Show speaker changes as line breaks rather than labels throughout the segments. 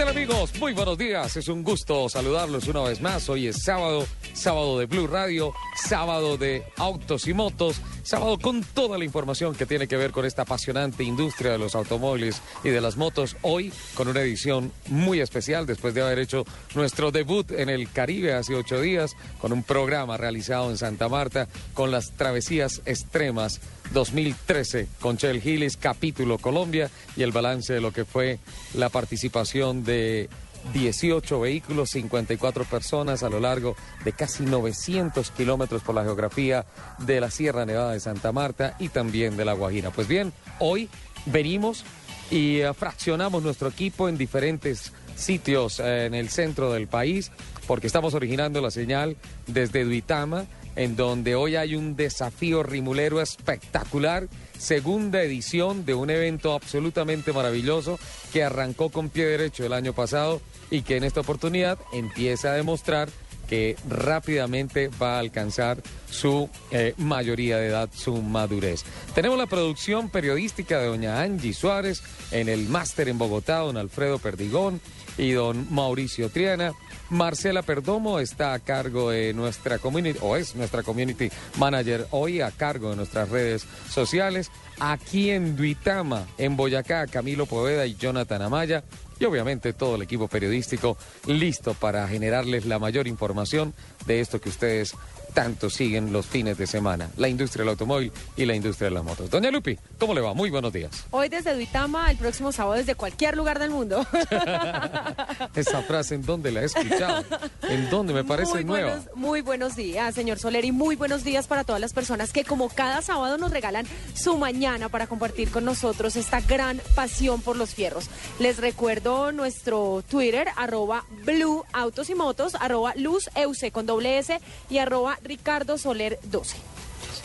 Tal amigos? Muy buenos días. Es un gusto saludarlos una vez más. Hoy es sábado, sábado de Blue Radio, sábado de autos y motos, sábado con toda la información que tiene que ver con esta apasionante industria de los automóviles y de las motos. Hoy con una edición muy especial después de haber hecho nuestro debut en el Caribe hace ocho días con un programa realizado en Santa Marta con las travesías extremas 2013 con Chel Gillis, capítulo Colombia y el balance de lo que fue la participación de 18 vehículos, 54 personas a lo largo de casi 900 kilómetros por la geografía de la Sierra Nevada de Santa Marta y también de La Guajira. Pues bien, hoy venimos y eh, fraccionamos nuestro equipo en diferentes sitios eh, en el centro del país porque estamos originando la señal desde Duitama en donde hoy hay un desafío rimulero espectacular, segunda edición de un evento absolutamente maravilloso que arrancó con pie derecho el año pasado y que en esta oportunidad empieza a demostrar que rápidamente va a alcanzar su eh, mayoría de edad, su madurez. Tenemos la producción periodística de doña Angie Suárez en el máster en Bogotá, don Alfredo Perdigón y don Mauricio Triana. Marcela Perdomo está a cargo de nuestra community, o es nuestra community manager hoy a cargo de nuestras redes sociales. Aquí en Duitama, en Boyacá, Camilo Poveda y Jonathan Amaya. Y obviamente todo el equipo periodístico listo para generarles la mayor información de esto que ustedes tanto siguen los fines de semana, la industria del automóvil y la industria de las motos. Doña Lupi, ¿cómo le va? Muy buenos días.
Hoy desde Duitama, el próximo sábado desde cualquier lugar del mundo.
Esa frase, ¿en dónde la he escuchado? ¿En dónde me parece
muy
nueva?
Buenos, muy buenos días, señor Soler, y muy buenos días para todas las personas que como cada sábado nos regalan su mañana para compartir con nosotros esta gran pasión por los fierros. Les recuerdo nuestro Twitter, arroba Blue Autos y Motos, arroba Luz Euse con doble S y arroba Ricardo Soler 12.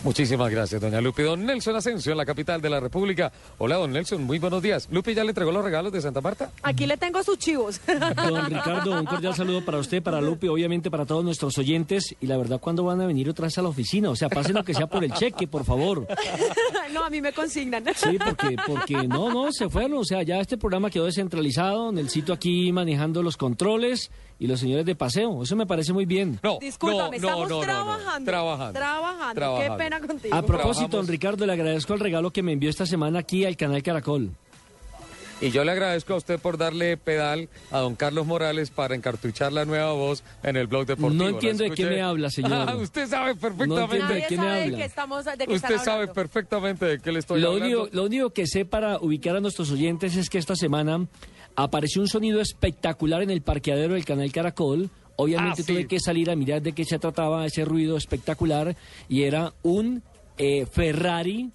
Muchísimas gracias, doña Lupi. Don Nelson Asensio, en la capital de la República. Hola, don Nelson, muy buenos días. ¿Lupi ya le entregó los regalos de Santa Marta?
Aquí le tengo sus chivos.
Don Ricardo, un cordial saludo para usted, para Lupe, obviamente para todos nuestros oyentes. Y la verdad, ¿cuándo van a venir otra vez a la oficina? O sea, pasen lo que sea por el cheque, por favor.
no, a mí me consignan.
Sí, porque, porque no, no, se fueron. O sea, ya este programa quedó descentralizado, en el sitio aquí manejando los controles y los señores de paseo. Eso me parece muy bien.
No,
Discúlpame,
no, no,
estamos
no, no, no.
trabajando.
Trabajando.
Trabajando.
Trabajando.
Qué pena contigo.
A propósito,
Trabajamos.
don Ricardo, le agradezco el regalo que me envió esta semana aquí al canal Caracol.
Y yo le agradezco a usted por darle pedal a don Carlos Morales para encartuchar la nueva voz en el blog deportivo.
No
¿La
entiendo de qué
escuché?
me habla, señor.
Ah, usted sabe
No
perfectamente.
entiendo de quién
sabe
habla.
de qué estamos, de
Usted
están
sabe perfectamente de qué le estoy
Lo
hablando.
único, lo único que sé para ubicar a nuestros oyentes es que esta semana apareció un sonido espectacular en el parqueadero del canal Caracol. Obviamente
Ah, sí.
tuve que salir a mirar de qué se trataba ese ruido espectacular y era un eh, Ferrari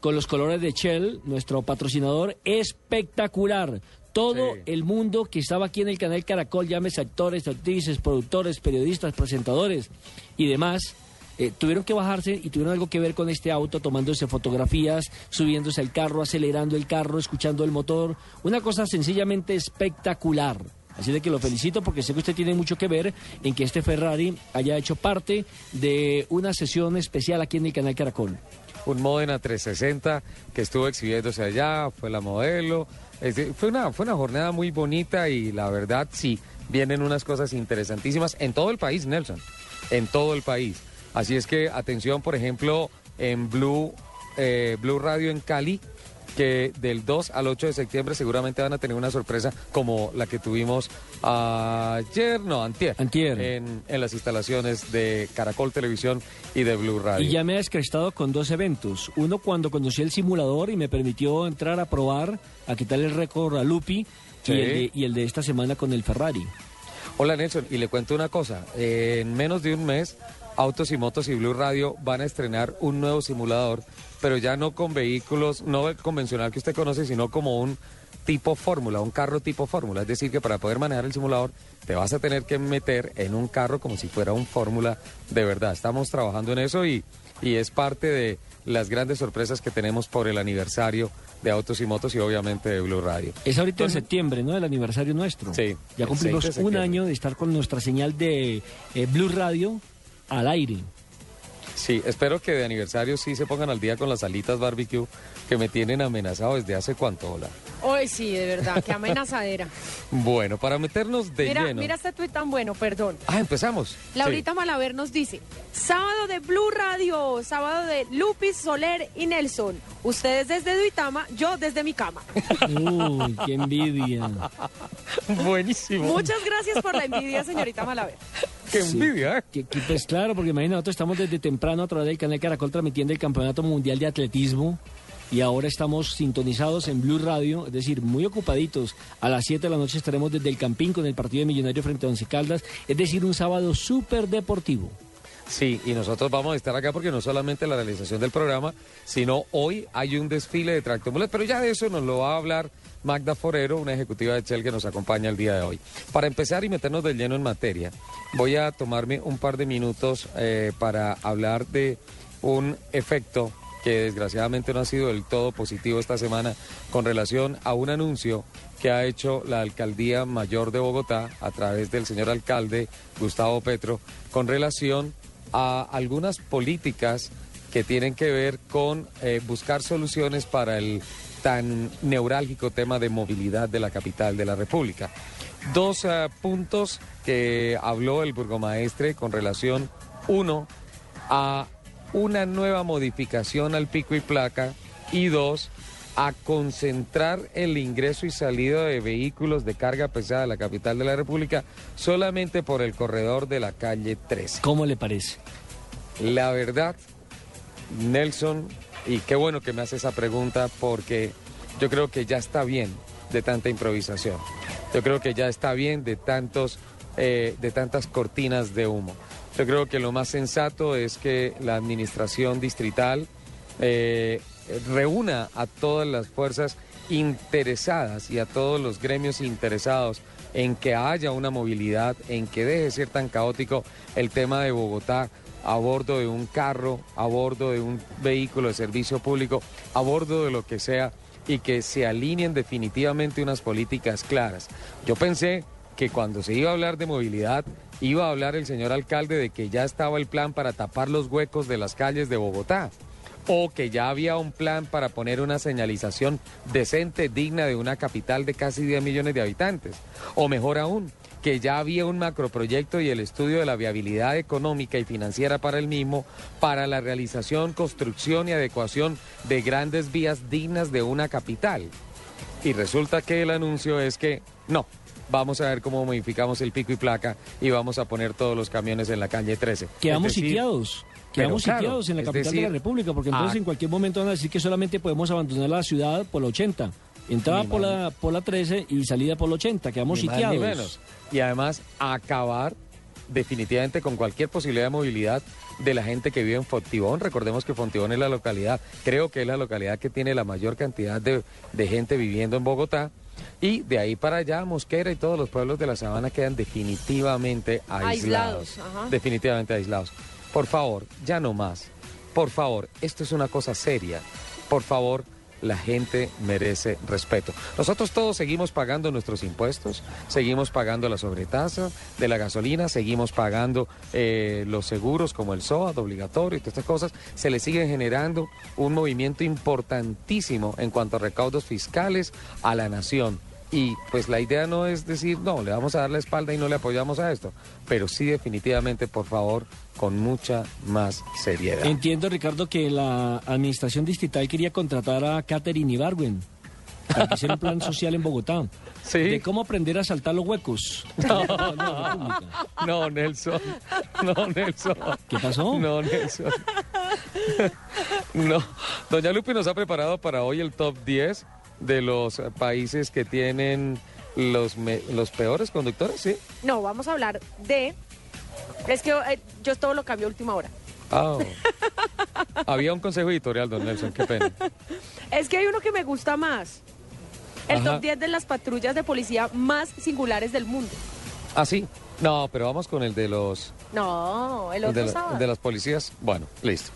con los colores de Shell, nuestro patrocinador, espectacular. Todo
Sí.
el mundo que estaba aquí en el canal Caracol, llámese actores, actrices, productores, periodistas, presentadores y demás, eh, tuvieron que bajarse y tuvieron algo que ver con este auto, tomándose fotografías, subiéndose al carro, acelerando el carro, escuchando el motor. Una cosa sencillamente espectacular. Así de que lo felicito porque sé que usted tiene mucho que ver en que este Ferrari haya hecho parte de una sesión especial aquí en el canal Caracol.
un Modena 360 que estuvo exhibiéndose allá, fue la modelo. Este, fue, una, fue una jornada muy bonita y la verdad sí, vienen unas cosas interesantísimas en todo el país, Nelson, en todo el país. Así es que atención, por ejemplo, en Blue, eh, Blue Radio en Cali, que del 2 al 8 de septiembre seguramente van a tener una sorpresa como la que tuvimos ayer, no, antier,
Antier.
En, en las instalaciones de Caracol Televisión y de Blue Radio.
Y ya me he descrestado con dos eventos. Uno cuando conocí el simulador y me permitió entrar a probar, a quitarle el récord a Lupi
Sí.
y, el de, y el de esta semana con el Ferrari.
Hola Nelson, y le cuento una cosa. Eh, en menos de un mes, Autos y Motos y Blue Radio van a estrenar un nuevo simulador, pero ya no con vehículos, no el convencional que usted conoce, sino como un tipo fórmula, un carro tipo fórmula. Es decir, que para poder manejar el simulador te vas a tener que meter en un carro como si fuera un fórmula de verdad. Estamos trabajando en eso y, y es parte de las grandes sorpresas que tenemos por el aniversario de Autos y Motos y obviamente de Blue Radio.
Es ahorita
Entonces-
en septiembre, ¿no? El aniversario nuestro.
Sí,
Ya cumplimos
6 de
un año de estar con nuestra señal de eh, Blue Radio al aire.
Sí, espero que de aniversario sí se pongan al día con las alitas barbecue que me tienen amenazado desde hace cuánto, hola.
Hoy sí, de verdad, qué amenazadera.
Bueno, para meternos de
mira,
lleno.
mira este tuit tan bueno, perdón.
Ah, empezamos.
Laurita Malaver nos dice, sábado de Blue Radio, sábado de Lupis, Soler y Nelson. Ustedes desde Duitama, yo desde mi cama.
Uy, qué envidia.
Sí. Buenísimo.
Muchas gracias por la envidia, señorita Malaver.
Qué
Sí.
envidia.
Que- que, pues claro, porque imagínate, nosotros estamos desde temprano a través del canal Caracol transmitiendo el Campeonato Mundial de Atletismo y ahora estamos sintonizados en Blue Radio, es decir, muy ocupaditos. A las 7 de la noche estaremos desde el Campín con el partido de Millonario frente a Once Caldas, es decir, un sábado súper deportivo.
Sí, y nosotros vamos a estar acá porque no solamente la realización del programa, sino hoy hay un desfile de tractomulas, pero ya de eso nos lo va a hablar Magda Forero, una ejecutiva de Shell que nos acompaña el día de hoy. Para empezar y meternos de lleno en materia, voy a tomarme un par de minutos eh, para hablar de un efecto que desgraciadamente no ha sido del todo positivo esta semana con relación a un anuncio que ha hecho la Alcaldía Mayor de Bogotá a través del señor alcalde Gustavo Petro con relación a algunas políticas que tienen que ver con eh, buscar soluciones para el tan neurálgico tema de movilidad de la capital de la República. Dos eh, puntos que habló el burgomaestre con relación, uno, a una nueva modificación al pico y placa y dos, a concentrar el ingreso y salida de vehículos de carga pesada de la capital de la República solamente por el corredor de la calle 13.
¿Cómo le parece?
La verdad, Nelson, y qué bueno que me hace esa pregunta porque yo creo que ya está bien de tanta improvisación. Yo creo que ya está bien de tantos, eh, de tantas cortinas de humo. Yo creo que lo más sensato es que la administración distrital eh, reúna a todas las fuerzas interesadas y a todos los gremios interesados en que haya una movilidad, en que deje de ser tan caótico el tema de Bogotá a bordo de un carro, a bordo de un vehículo de servicio público, a bordo de lo que sea, y que se alineen definitivamente unas políticas claras. Yo pensé que cuando se iba a hablar de movilidad, iba a hablar el señor alcalde de que ya estaba el plan para tapar los huecos de las calles de Bogotá o que ya había un plan para poner una señalización decente, digna de una capital de casi 10 millones de habitantes. O mejor aún, que ya había un macroproyecto y el estudio de la viabilidad económica y financiera para el mismo, para la realización, construcción y adecuación de grandes vías dignas de una capital. Y resulta que el anuncio es que no, vamos a ver cómo modificamos el pico y placa y vamos a poner todos los camiones en la calle 13.
Quedamos
decir,
sitiados. Quedamos
claro,
sitiados en la capital de la República, porque entonces
ah.
en cualquier momento van a decir que solamente podemos abandonar la ciudad por la 80. Entrada por la, por la 13 y salida por la 80. Quedamos
Ni más
sitiados.
ni menos. Y además acabar definitivamente con cualquier posibilidad de movilidad de la gente que vive en Fontibón. Recordemos que Fontibón es la localidad, creo que es la localidad que tiene la mayor cantidad de, de gente viviendo en Bogotá. Y de ahí para allá, Mosquera y todos los pueblos de la sabana quedan definitivamente aislados.
Aislados, ajá.
Definitivamente aislados. Por favor, ya no más. Por favor, esto es una cosa seria. Por favor, la gente merece respeto. Nosotros todos seguimos pagando nuestros impuestos, seguimos pagando la sobretasa de la gasolina, seguimos pagando eh, los seguros como el SOAT obligatorio y todas estas cosas. Se le sigue generando un movimiento importantísimo en cuanto a recaudos fiscales a la nación. Y pues la idea no es decir, no, le vamos a dar la espalda y no le apoyamos a esto, pero sí definitivamente, por favor, con mucha más seriedad.
Entiendo, Ricardo, que la administración distrital quería contratar a Catherine Ibarwen para que hiciera un plan social en Bogotá.
Sí.
De cómo aprender a saltar los huecos. No, no.
No, Nelson. No, Nelson.
¿Qué pasó?
No, Nelson. No. Doña Lupi nos ha preparado para hoy el top 10 de los países que tienen los, me- los peores conductores, ¿sí?
No, vamos a hablar de... Es que eh, yo todo lo cambio a última hora.
Ah. Había un consejo editorial, don Nelson, qué pena.
Es que hay uno que me gusta más. El
Ajá.
top 10 de las patrullas de policía más singulares del mundo.
¿Ah, sí? No, pero vamos con el de los...
No, el
El
otro
de, la- el de las policías. Bueno, listo.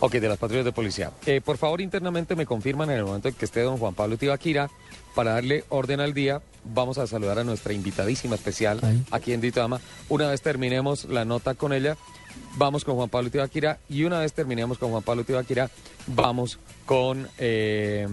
Ok, de las patrullas de policía. Eh, por favor, internamente me confirman en el momento en que esté don Juan Pablo Tibaquira para darle orden al día. Vamos a saludar a nuestra invitadísima especial aquí en Ditama. Una vez terminemos la nota con ella, vamos con Juan Pablo Tibaquira. Y una vez terminemos con Juan Pablo Tibaquira, vamos con eh,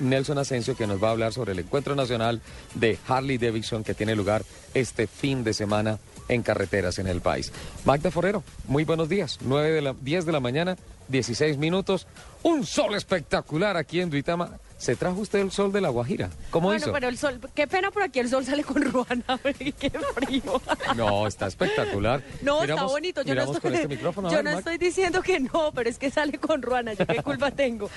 Nelson Asensio, que nos va a hablar sobre el encuentro nacional de Harley Davidson que tiene lugar este fin de semana en carreteras en el país. Magda Forero, muy buenos días. 9 de la, 10 de la mañana, 16 minutos. Un sol espectacular aquí en Duitama. ¿Se trajo usted el sol de la Guajira? ¿Cómo
bueno,
hizo?
pero el sol, qué pena, pero aquí el sol sale con ruana, qué frío.
No, está espectacular.
No, está
Miramos-
bonito. Yo no estoy,
con este micrófono.
yo
ver,
no estoy diciendo que no, pero es que sale con ruana. ¿Yo qué culpa tengo?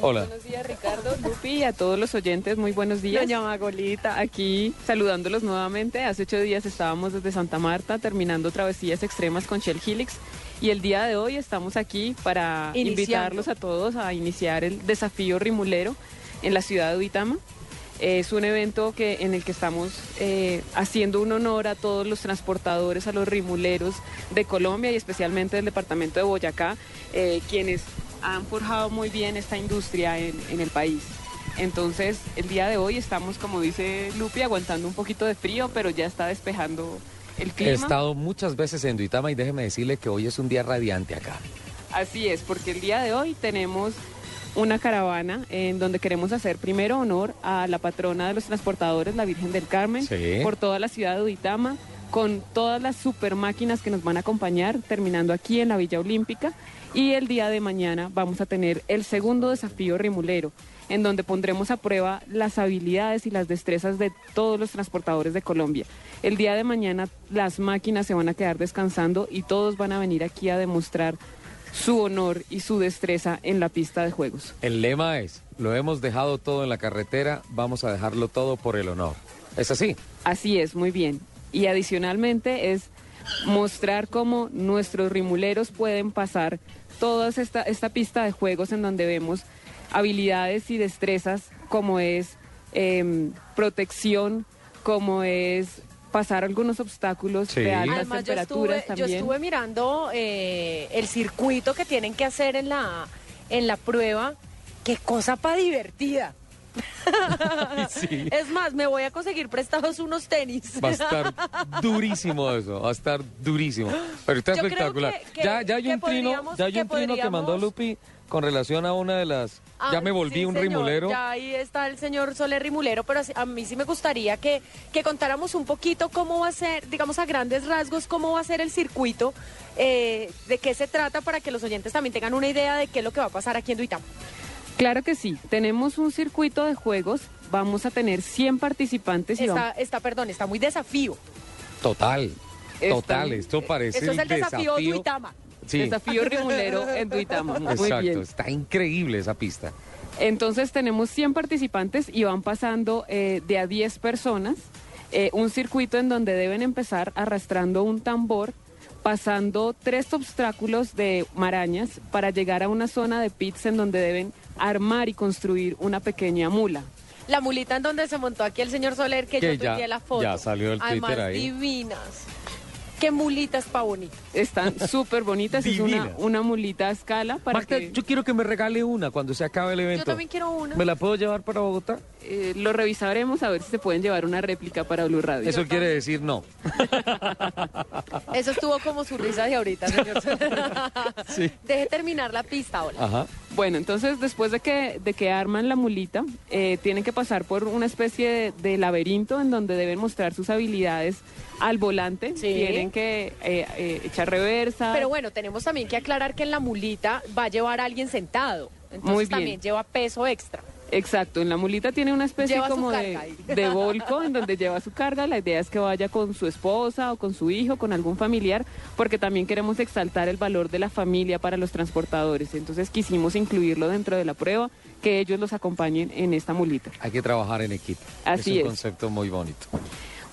Hola.
Buenos días, Ricardo, Lupi y a todos los oyentes, muy buenos días.
Doña Magolita.
Aquí saludándolos nuevamente. Hace ocho días estábamos desde Santa Marta terminando travesías extremas con Shell Helix y el día de hoy estamos aquí para
Iniciando.
invitarlos a todos a iniciar el desafío rimulero en la ciudad de Uitama. Es un evento que, en el que estamos eh, haciendo un honor a todos los transportadores, a los rimuleros de Colombia y especialmente del departamento de Boyacá, eh, quienes han forjado muy bien esta industria en, en el país. Entonces, el día de hoy estamos, como dice Lupi, aguantando un poquito de frío, pero ya está despejando el
He estado muchas veces en Duitama y déjeme decirle que hoy es un día radiante acá.
Así es, porque el día de hoy tenemos una caravana en donde queremos hacer primero honor a la patrona de los transportadores, la Virgen del Carmen,
Sí.
por toda la ciudad de Uitama, con todas las super máquinas que nos van a acompañar, terminando aquí en la Villa Olímpica. Y el día de mañana vamos a tener el segundo desafío rimulero, en donde pondremos a prueba las habilidades y las destrezas de todos los transportadores de Colombia. El día de mañana las máquinas se van a quedar descansando y todos van a venir aquí a demostrar su honor y su destreza en la pista de juegos.
El lema es, lo hemos dejado todo en la carretera, vamos a dejarlo todo por el honor. ¿Es así?
Así es, muy bien. Y adicionalmente es mostrar cómo nuestros rimuleros pueden pasar toda esta, esta pista de juegos en donde vemos habilidades y destrezas como es em, protección, como es pasar algunos obstáculos
Sí.
de altas
Además, yo estuve, yo
también.
estuve mirando eh, el circuito que tienen que hacer en la, en la prueba. Qué cosa para divertida.
sí.
Es más, me voy a conseguir prestados unos tenis.
Va a estar durísimo eso, va a estar durísimo. Pero está
Yo
espectacular.
que- que-
ya, ya hay un trino, ya hay
que
un trino que mandó Lupi con relación a una de las.
Ah,
ya me volví
sí,
un
señor,
rimulero.
Ya ahí está el señor Soler Rimulero, pero a mí sí me gustaría que, que contáramos un poquito cómo va a ser, digamos a grandes rasgos, cómo va a ser el circuito, eh, de qué se trata para que los oyentes también tengan una idea de qué es lo que va a pasar aquí en Duitama.
Claro que sí, tenemos un circuito de juegos, vamos a tener 100 participantes y
Está,
vamos...
está, perdón, está muy desafío.
Total.
Está-
Total, esto parece
Eso es el desafío, Duitama.
Sí,
Desafío rimulero en Duitama. Muy
exacto.
bien.
Está increíble esa pista.
Entonces tenemos 100 participantes y van pasando eh, de a 10 personas eh, un circuito en donde deben empezar arrastrando un tambor, pasando tres obstáculos de marañas para llegar a una zona de pits en donde deben armar y construir una pequeña mula.
La mulita en donde se montó aquí el señor Soler, que,
Que
yo
ya-
la foto.
ya salió el
Además,
Twitter ahí.
divinas. ¿Qué mulita es pa' bonita?
Están súper bonitas, es una, una mulita a escala para que
yo quiero que me regale una cuando se acabe el evento.
Yo también quiero una.
¿Me la puedo llevar para Bogotá?
eh, lo revisaremos a ver si se pueden llevar una réplica para Blue Radio.
Eso quiere decir no.
Eso estuvo como su risa de ahorita, señor.
Sí.
Deje terminar la pista ahora.
Ajá.
Bueno, entonces después de que, de que arman la mulita, eh, tienen que pasar por una especie de, de laberinto en donde deben mostrar sus habilidades al volante.
Sí.
Tienen que eh, eh, echar reversa.
Pero bueno, tenemos también que aclarar que en la mulita va a llevar a alguien sentado. Entonces
Muy bien.
también lleva peso extra.
Exacto, en la mulita tiene una especie
Lleva
como de,
ahí.
de volco en donde lleva su carga. La idea es que vaya con su esposa o con su hijo, con algún familiar, porque también queremos exaltar el valor de la familia para los transportadores. Entonces quisimos incluirlo dentro de la prueba, que ellos los acompañen en esta mulita.
Hay que trabajar en equipo.
Así
es
es.
un concepto muy bonito.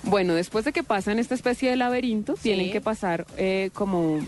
Bueno, después de que pasan esta especie de laberinto, tienen que pasar eh, como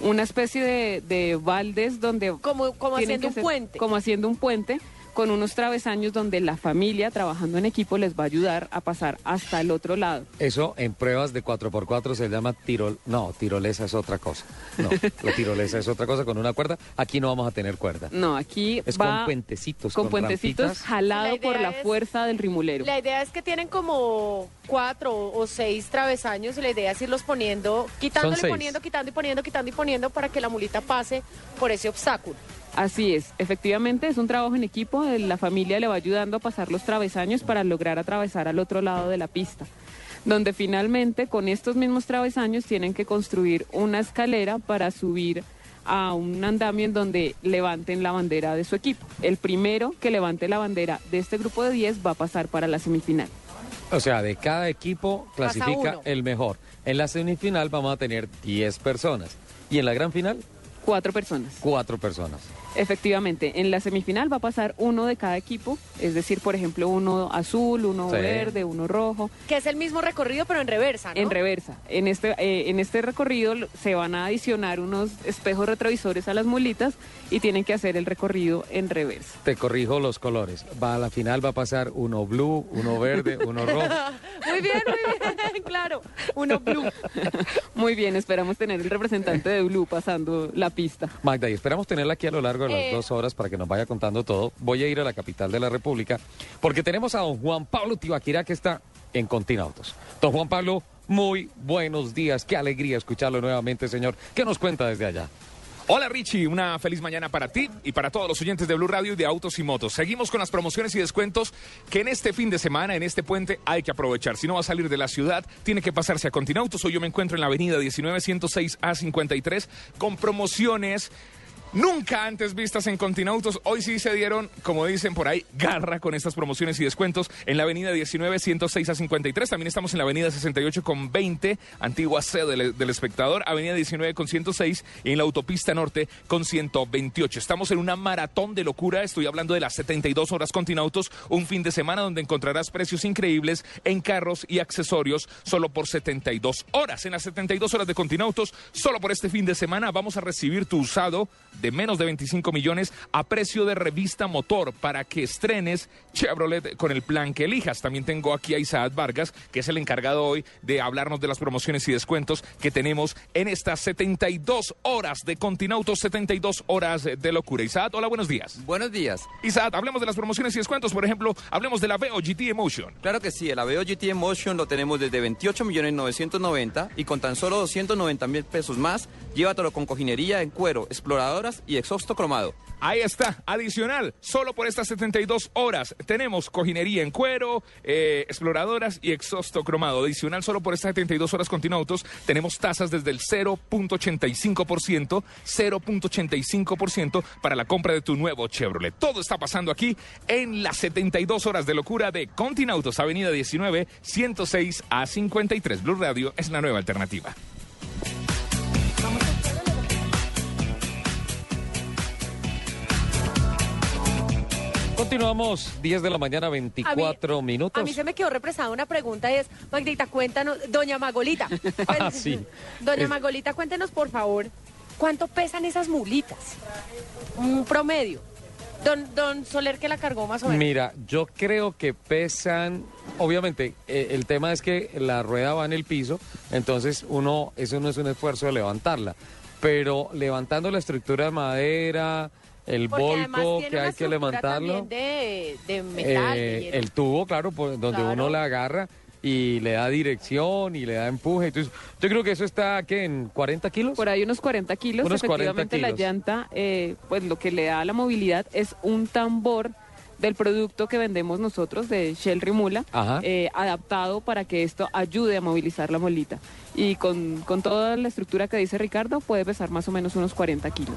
una especie de, de baldes donde...
Como, haciendo un puente.
Como haciendo un puente con unos travesaños donde la familia trabajando en equipo les va a ayudar a pasar hasta el otro lado.
Eso en pruebas de 4x4 se llama tirol... No, tirolesa es otra cosa. No, la tirolesa es otra cosa con una cuerda. Aquí no vamos a tener cuerda.
No, aquí
Es
va
con puentecitos,
con
con
puentecitos
rampitas.
jalado
La
por la
es-
fuerza del rimulero.
La idea es que tienen como cuatro o seis travesaños y la idea es irlos poniendo, quitándole,
seis.
poniendo, quitando y poniendo, quitando y poniendo para que la mulita pase por ese obstáculo.
Así es, efectivamente es un trabajo en equipo, eh, la familia le va ayudando a pasar los travesaños para lograr atravesar al otro lado de la pista, donde finalmente con estos mismos travesaños tienen que construir una escalera para subir a un andamio en donde levanten la bandera de su equipo. El primero que levante la bandera de este grupo de 10 va a pasar para la semifinal.
O sea, de cada equipo clasifica el mejor. En la semifinal vamos a tener 10 personas. Y en la gran final,
Cuatro personas.
4 personas.
Efectivamente, en la semifinal va a pasar uno de cada equipo, es decir, por ejemplo, uno azul, uno
Sí.
verde, uno rojo.
Que es el mismo recorrido pero en reversa, ¿no?
En reversa. En este, eh, en este recorrido se van a adicionar unos espejos retrovisores a las mulitas y tienen que hacer el recorrido en reversa.
Te corrijo los colores. Va a la final va a pasar uno blue, uno verde, uno rojo.
Muy bien, muy bien, claro. Uno blue.
Muy bien, esperamos tener el representante de Blue pasando la pista.
Magda, y esperamos tenerla aquí a lo largo de las
Eh.
dos horas para que nos vaya contando todo. Voy a ir a la capital de la República porque tenemos a don Juan Pablo Tibaquirá que está en Continautos. Don Juan Pablo, muy buenos días. Qué alegría escucharlo nuevamente, señor. ¿Qué nos cuenta desde allá?
Hola Richie, una feliz mañana para ti y para todos los oyentes de Blue Radio y de Autos y Motos. Seguimos con las promociones y descuentos que en este fin de semana, en este puente, hay que aprovechar. Si no va a salir de la ciudad, tiene que pasarse a Continautos. Hoy yo me encuentro en la avenida 19106 A53 con promociones nunca antes vistas en Continautos. Hoy sí se dieron, como dicen por ahí, garra con estas promociones y descuentos en la avenida 19, 106 a 53. También estamos en la avenida 68 con 20, antigua sede del, espectador, avenida 19 con 106 y en la autopista norte con 128. Estamos en una maratón de locura. Estoy hablando de las 72 horas Continautos, un fin de semana donde encontrarás precios increíbles en carros y accesorios solo por 72 horas. En las 72 horas de Continautos, solo por este fin de semana vamos a recibir tu usado de menos de 25 millones a precio de revista motor para que estrenes Chevrolet con el plan que elijas. También tengo aquí a Isaac Vargas, que es el encargado hoy de hablarnos de las promociones y descuentos que tenemos en estas 72 horas de Continautos, 72 horas de locura. Isaac, hola, buenos días.
Buenos días.
Isaac, hablemos de las promociones y descuentos. Por ejemplo, hablemos de la Veo GT Emotion.
Claro que sí, el Aveo GT Emotion lo tenemos desde 28 millones 990 y con tan solo 290 mil pesos más, llévatelo con cojinería en cuero, y exhausto cromado.
Ahí está, adicional, solo por estas 72 horas tenemos cojinería en cuero, eh, exploradoras y exhausto cromado. Adicional, solo por estas 72 horas Continautos tenemos tasas desde el 0.85%, 0.85% para la compra de tu nuevo Chevrolet. Todo está pasando aquí en las 72 horas de locura de Continautos, Avenida 19, 106 a 53. Blue Radio es la nueva alternativa.
Continuamos, 10 de la mañana, 24 minutos.
A mí se me quedó represada una pregunta y es, Magdita, cuéntanos, doña Magolita.
Ah, sí.
Doña
Es-
Magolita, cuéntenos por favor, ¿cuánto pesan esas mulitas? Un promedio. Don, don Soler que la cargó más o menos.
Mira, yo creo que pesan obviamente, eh, el tema es que la rueda va en el piso, entonces uno, eso no es un esfuerzo de levantarla. Pero levantando la estructura de madera, el volco que hay que levantarlo.
de, de metal.
Eh,
hierro.
el tubo, claro, por donde
Claro.
uno la agarra y le da dirección y le da empuje. Entonces, yo creo que eso está, ¿qué? ¿En 40 kilos?
Por ahí unos 40 kilos.
Unos 40
Efectivamente, la
kilos.
llanta, eh, pues lo que le da la movilidad es un tambor del producto que vendemos nosotros de Shell Rimula, eh, adaptado para que esto ayude a movilizar la molita. Y con, con toda la estructura que dice Ricardo, puede pesar más o menos unos 40 kilos.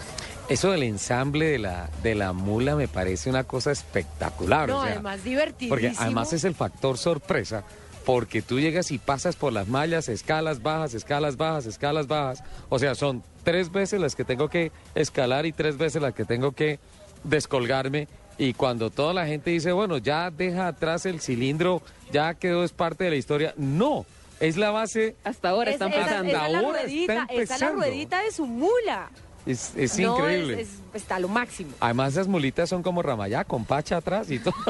Eso del ensamble de la, de la mula me parece una cosa espectacular.
no,
o sea,
además divertidísimo.
Porque además es el factor sorpresa, porque tú llegas y pasas por las mallas, escalas bajas, escalas bajas, escalas bajas. O sea, son tres veces las que tengo que escalar y tres veces las que tengo que descolgarme. Y cuando toda la gente dice, bueno, ya deja atrás el cilindro, ya quedó, es parte de la historia. No, es la base,
Hasta ahora
Es-
están
esa-
pasando.
esa es la
ahora está
ruedita, esa es la
empezando.
ruedita de su mula.
es, es
No,
increíble.
es- es- está a lo máximo.
Además, esas mulitas son como ramayá, con pacha atrás y todo.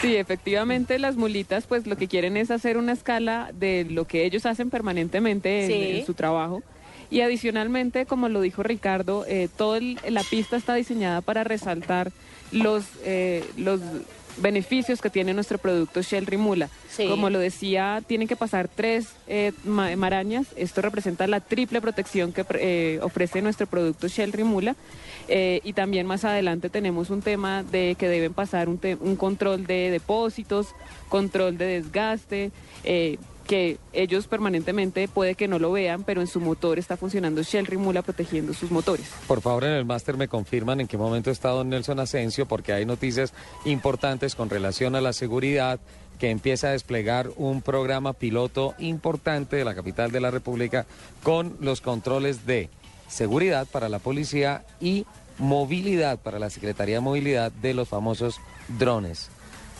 Sí, efectivamente las mulitas pues lo que quieren es hacer una escala de lo que ellos hacen permanentemente en,
Sí.
en su trabajo. Y adicionalmente, como lo dijo Ricardo, eh, toda la pista está diseñada para resaltar los, eh, los beneficios que tiene nuestro producto Shell Rimula.
Sí.
Como lo decía, tienen que pasar tres eh, ma- marañas. Esto representa la triple protección que eh, ofrece nuestro producto Shell Rimula. Eh, y también más adelante tenemos un tema de que deben pasar un, un control de depósitos, control de desgaste, que ellos permanentemente puede que no lo vean, pero en su motor está funcionando Shell Rimula protegiendo sus motores.
Por favor, en el máster me confirman en qué momento está don Nelson Asensio, porque hay noticias importantes con relación a la seguridad, que empieza a desplegar un programa piloto importante de la capital de la República con los controles de seguridad para la policía y movilidad para la Secretaría de Movilidad de los famosos drones.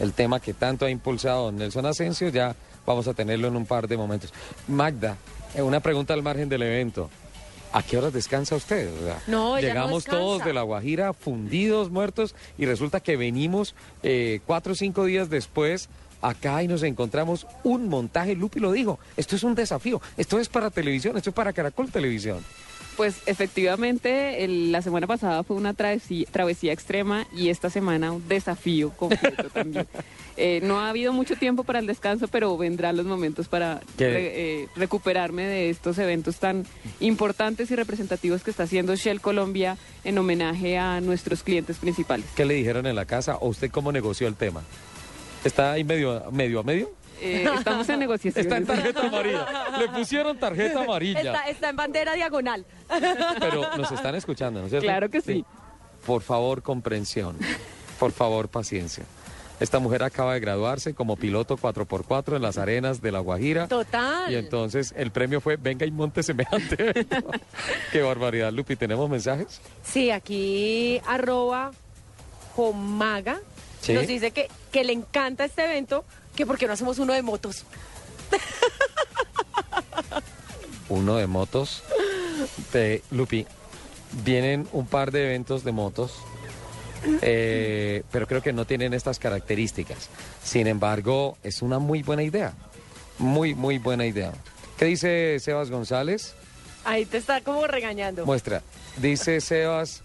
El tema que tanto ha impulsado don Nelson Asensio, ya vamos a tenerlo en un par de momentos. Magda, eh, una pregunta al margen del evento. ¿A qué horas descansa usted? O sea,
No,
llegamos todos de La Guajira fundidos, muertos, y resulta que venimos eh, cuatro o cinco días después acá y nos encontramos un montaje. Lupi lo dijo, esto es un desafío, esto es para televisión, esto es para Caracol Televisión.
Pues efectivamente, el- la semana pasada fue una travesía, travesía extrema y esta semana un desafío completo también. Eh, no ha habido mucho tiempo para el descanso, pero vendrán los momentos para eh, recuperarme de estos eventos tan importantes y representativos que está haciendo Shell Colombia en homenaje a nuestros clientes principales.
¿Qué le dijeron en la casa o usted cómo negoció el tema? ¿Está ahí medio, medio a medio?
Eh, estamos en negociaciones.
Está en tarjeta amarilla. Le pusieron tarjeta amarilla.
Está, está en bandera diagonal.
Pero nos están escuchando, ¿no es cierto?
Claro que sí.
Por favor, comprensión. Por favor, paciencia. Esta mujer acaba de graduarse como piloto 4x4 en las arenas de La Guajira.
Total.
Y entonces el premio fue, venga y monte semejante. Qué barbaridad, Lupi. ¿Tenemos mensajes?
Sí, aquí arroba Jomaga
Sí.
nos dice que, que le encanta este evento, que porque no hacemos uno de motos.
Uno de motos. De, Lupi, vienen un par de eventos de motos, eh, pero creo que no tienen estas características. Sin embargo, es una muy buena idea. Muy, muy buena idea. ¿Qué dice Sebas González?
Ahí te está como regañando.
Muestra. Dice Sebas,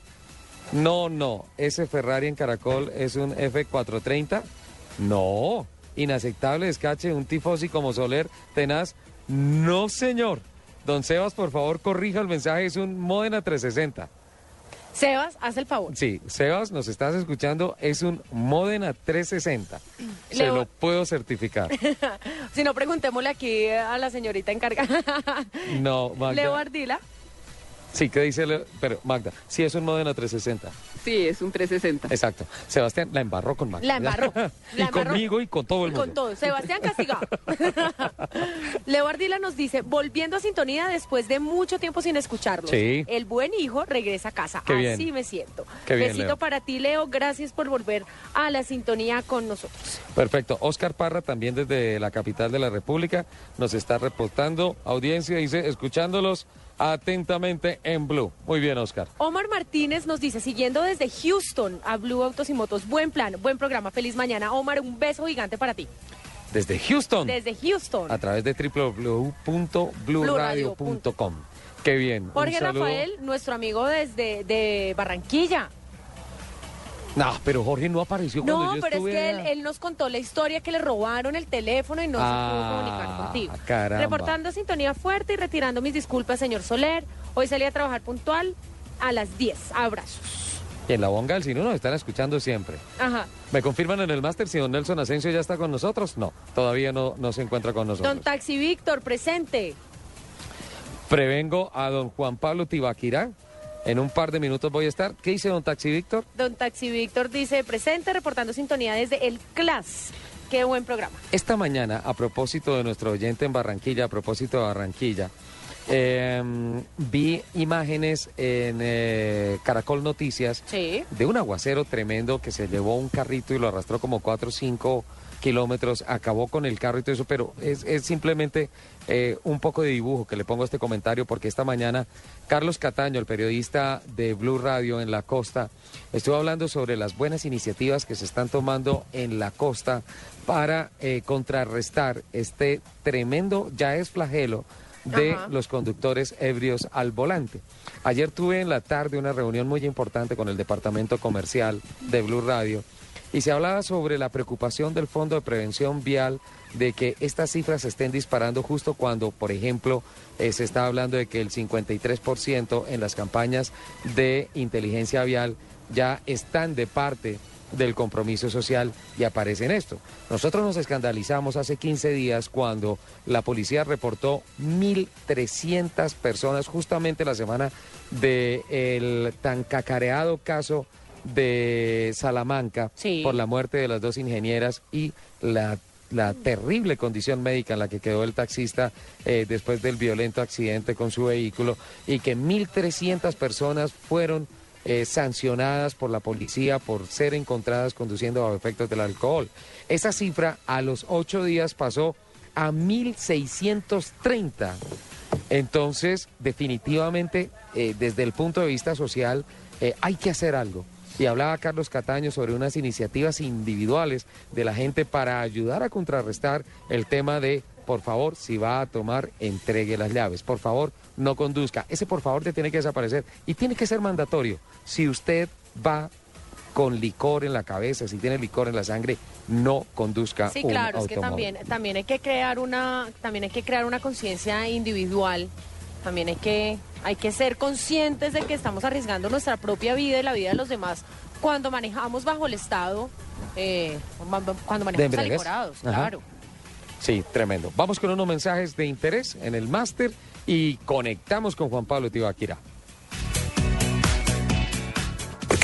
no, no, ese Ferrari en Caracol es un F430. No, inaceptable descache, un tifosi como Soler, tenaz. No, señor. Don Sebas, por favor, corrija el mensaje, es un Modena 360.
Sebas, haz el favor.
Sí, Sebas, nos estás escuchando, es un Modena 360. Se lo puedo certificar.
Si no, preguntémosle aquí a la señorita encargada.
No, Magda.
Leo Ardila.
Sí, ¿qué dice? Leo? Pero, Magda, sí es un Modena 360.
Sí, es un 360.
Exacto. Sebastián la embarró con Magda.
La embarró.
y
embarró.
conmigo y con todo el
Y
mundo.
con todo. Sebastián castigado. Leo Ardila nos dice, volviendo a sintonía después de mucho tiempo sin escucharlos.
Sí.
El buen hijo regresa a casa.
Qué bien.
Así me siento.
Qué bien,
Besito
Leo.
para ti, Leo. Gracias por volver a la sintonía con nosotros.
Perfecto. Oscar Parra, también desde la capital de la República, nos está reportando. Audiencia dice, escuchándolos atentamente en Blue. Muy bien, Oscar.
Omar Martínez nos dice, siguiendo desde Houston a Blue Autos y Motos, buen plan, buen programa, feliz mañana. Omar, un beso gigante para ti.
Desde Houston.
Desde Houston.
A través de www.bluradio.com. Qué bien.
Jorge. Rafael, nuestro amigo desde de Barranquilla.
No, pero Jorge no apareció cuando
No,
yo
pero es que él, nos contó la historia que le robaron el teléfono y no se
Ah,
pudo comunicar contigo.
caramba.
Reportando sintonía fuerte y retirando mis disculpas, señor Soler. Hoy salí a trabajar puntual a las 10. Abrazos.
Y en la bonga del Sino nos están escuchando siempre.
Ajá.
¿Me confirman en el máster si don Nelson Asensio ya está con nosotros? No, todavía no, no se encuentra con nosotros.
Don Taxi Víctor, presente.
Prevengo a don Juan Pablo Tibaquirá. En un par de minutos voy a estar. ¿Qué dice don Taxi Víctor?
Don Taxi Víctor dice presente, reportando sintonía desde el CLAS. Qué buen programa.
Esta mañana, a propósito de nuestro oyente en Barranquilla, a propósito de Barranquilla, eh, vi imágenes en eh, Caracol Noticias
Sí.
de un aguacero tremendo que se llevó un carrito y lo arrastró como 4 o 5 kilómetros, acabó con el carro y todo eso, pero es, es simplemente eh, un poco de dibujo que le pongo a este comentario porque esta mañana Carlos Cataño, el periodista de Blue Radio en la costa, estuvo hablando sobre las buenas iniciativas que se están tomando en la costa para eh, contrarrestar este tremendo, ya es flagelo, de
Ajá.
los conductores ebrios al volante. Ayer tuve en la tarde una reunión muy importante con el departamento comercial de Blue Radio y se hablaba sobre la preocupación del Fondo de Prevención Vial de que estas cifras se estén disparando justo cuando, por ejemplo, eh, se está hablando de que el 53% en las campañas de inteligencia vial ya están de parte del compromiso social y aparece en esto. Nosotros nos escandalizamos hace 15 días cuando la policía reportó 1.300 personas justamente la semana del tan cacareado caso de Salamanca
Sí.
por la muerte de las dos ingenieras y la, la terrible condición médica en la que quedó el taxista eh, después del violento accidente con su vehículo y que 1.300 personas fueron eh, sancionadas por la policía por ser encontradas conduciendo bajo efectos del alcohol. Esa cifra a los ocho días pasó a 1.630. Entonces, definitivamente, eh, desde el punto de vista social, hay que hacer algo. Y hablaba Carlos Cataño sobre unas iniciativas individuales de la gente para ayudar a contrarrestar el tema de, por favor, si va a tomar, entregue las llaves. Por favor, no conduzca. Ese por favor te tiene que desaparecer y tiene que ser mandatorio. Si usted va con licor en la cabeza, si tiene licor en la sangre, no conduzca
Sí,
un
claro, es que también, también hay que crear una, también hay que crear una conciencia individual. También hay que, hay que ser conscientes de que estamos arriesgando nuestra propia vida y la vida de los demás cuando manejamos bajo el estado, eh, cuando manejamos alicorados, claro.
Sí, tremendo. Vamos con unos mensajes de interés en el máster y conectamos con Juan Pablo Tibaquira.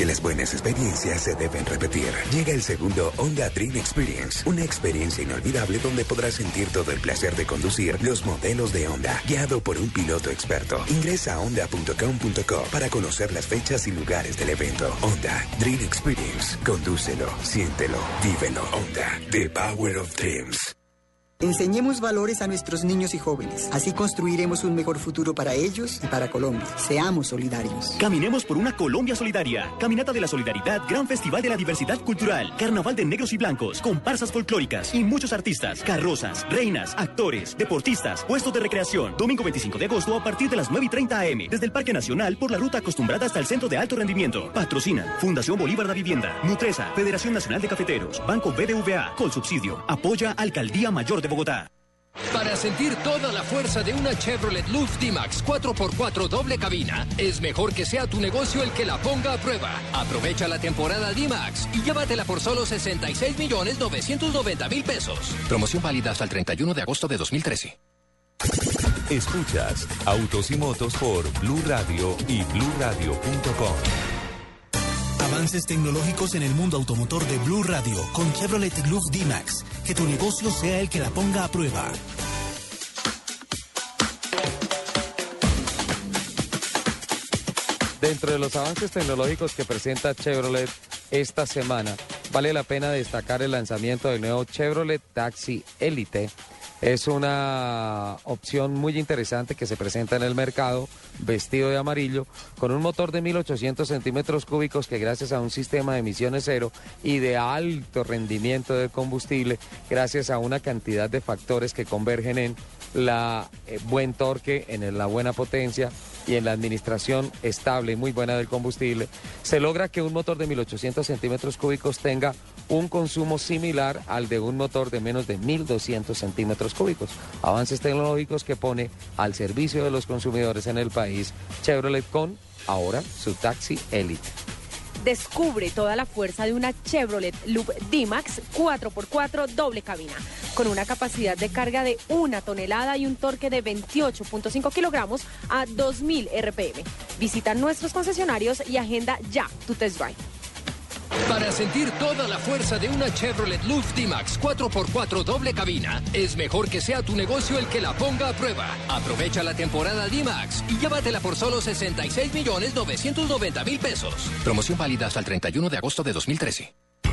Porque las buenas experiencias se deben repetir. Llega el segundo Honda Dream Experience, una experiencia inolvidable donde podrás sentir todo el placer de conducir los modelos de Honda, guiado por un piloto experto. Ingresa a honda.com.co para conocer las fechas y lugares del evento. Honda Dream Experience. Condúcelo, siéntelo, vívelo. Honda, the power of dreams.
Enseñemos valores a nuestros niños y jóvenes. Así construiremos un mejor futuro para ellos y para Colombia. Seamos solidarios.
Caminemos por una Colombia solidaria. Caminata de la Solidaridad, Gran Festival de la Diversidad Cultural, Carnaval de Negros y Blancos, comparsas folclóricas y muchos artistas, carrozas, reinas, actores, deportistas, puestos de recreación. Domingo 25 de agosto a partir de las 9 y 30 am. Desde el Parque Nacional por la ruta acostumbrada hasta el Centro de Alto Rendimiento. Patrocinan Fundación Bolívar de Vivienda, Nutresa, Federación Nacional de Cafeteros, Banco BBVA, Colsubsidio. Apoya Alcaldía Mayor de Bogotá.
Para sentir toda la fuerza de una Chevrolet Luz D-Max 4x4 doble cabina, es mejor que sea tu negocio el que la ponga a prueba. Aprovecha la temporada D-Max y llévatela por solo 66 millones 990 mil pesos. Promoción válida hasta el 31 de agosto de 2013.
Escuchas Autos y Motos por Blue Radio y BlueRadio.com.
Avances tecnológicos en el mundo automotor de Blue Radio con Chevrolet Luz D-Max. Que tu negocio sea el que la ponga a prueba.
Dentro de los avances tecnológicos que presenta Chevrolet esta semana, vale la pena destacar el lanzamiento del nuevo Chevrolet Taxi Elite, Es una opción muy interesante que se presenta en el mercado, vestido de amarillo, con un motor de 1800 centímetros cúbicos que gracias a un sistema de emisiones cero y de alto rendimiento de combustible, gracias a una cantidad de factores que convergen en la eh, buen torque, en la buena potencia y en la administración estable y muy buena del combustible, se logra que un motor de 1800 centímetros cúbicos tenga un consumo similar al de un motor de menos de 1200 centímetros cúbicos. Avances tecnológicos que pone al servicio de los consumidores en el país Chevrolet con ahora su taxi Elite.
Descubre toda la fuerza de una Chevrolet Loop D-Max 4x4 doble cabina, con una capacidad de carga de una tonelada y un torque de 28.5 kilogramos a 2000 RPM. Visita nuestros concesionarios y agenda ya tu test drive.
Para sentir toda la fuerza de una Chevrolet Luft D-Max 4x4 doble cabina, es mejor que sea tu negocio el que la ponga a prueba. Aprovecha la temporada D-Max y llévatela por solo 66 millones 990 mil pesos. Promoción válida hasta el 31 de agosto de 2013.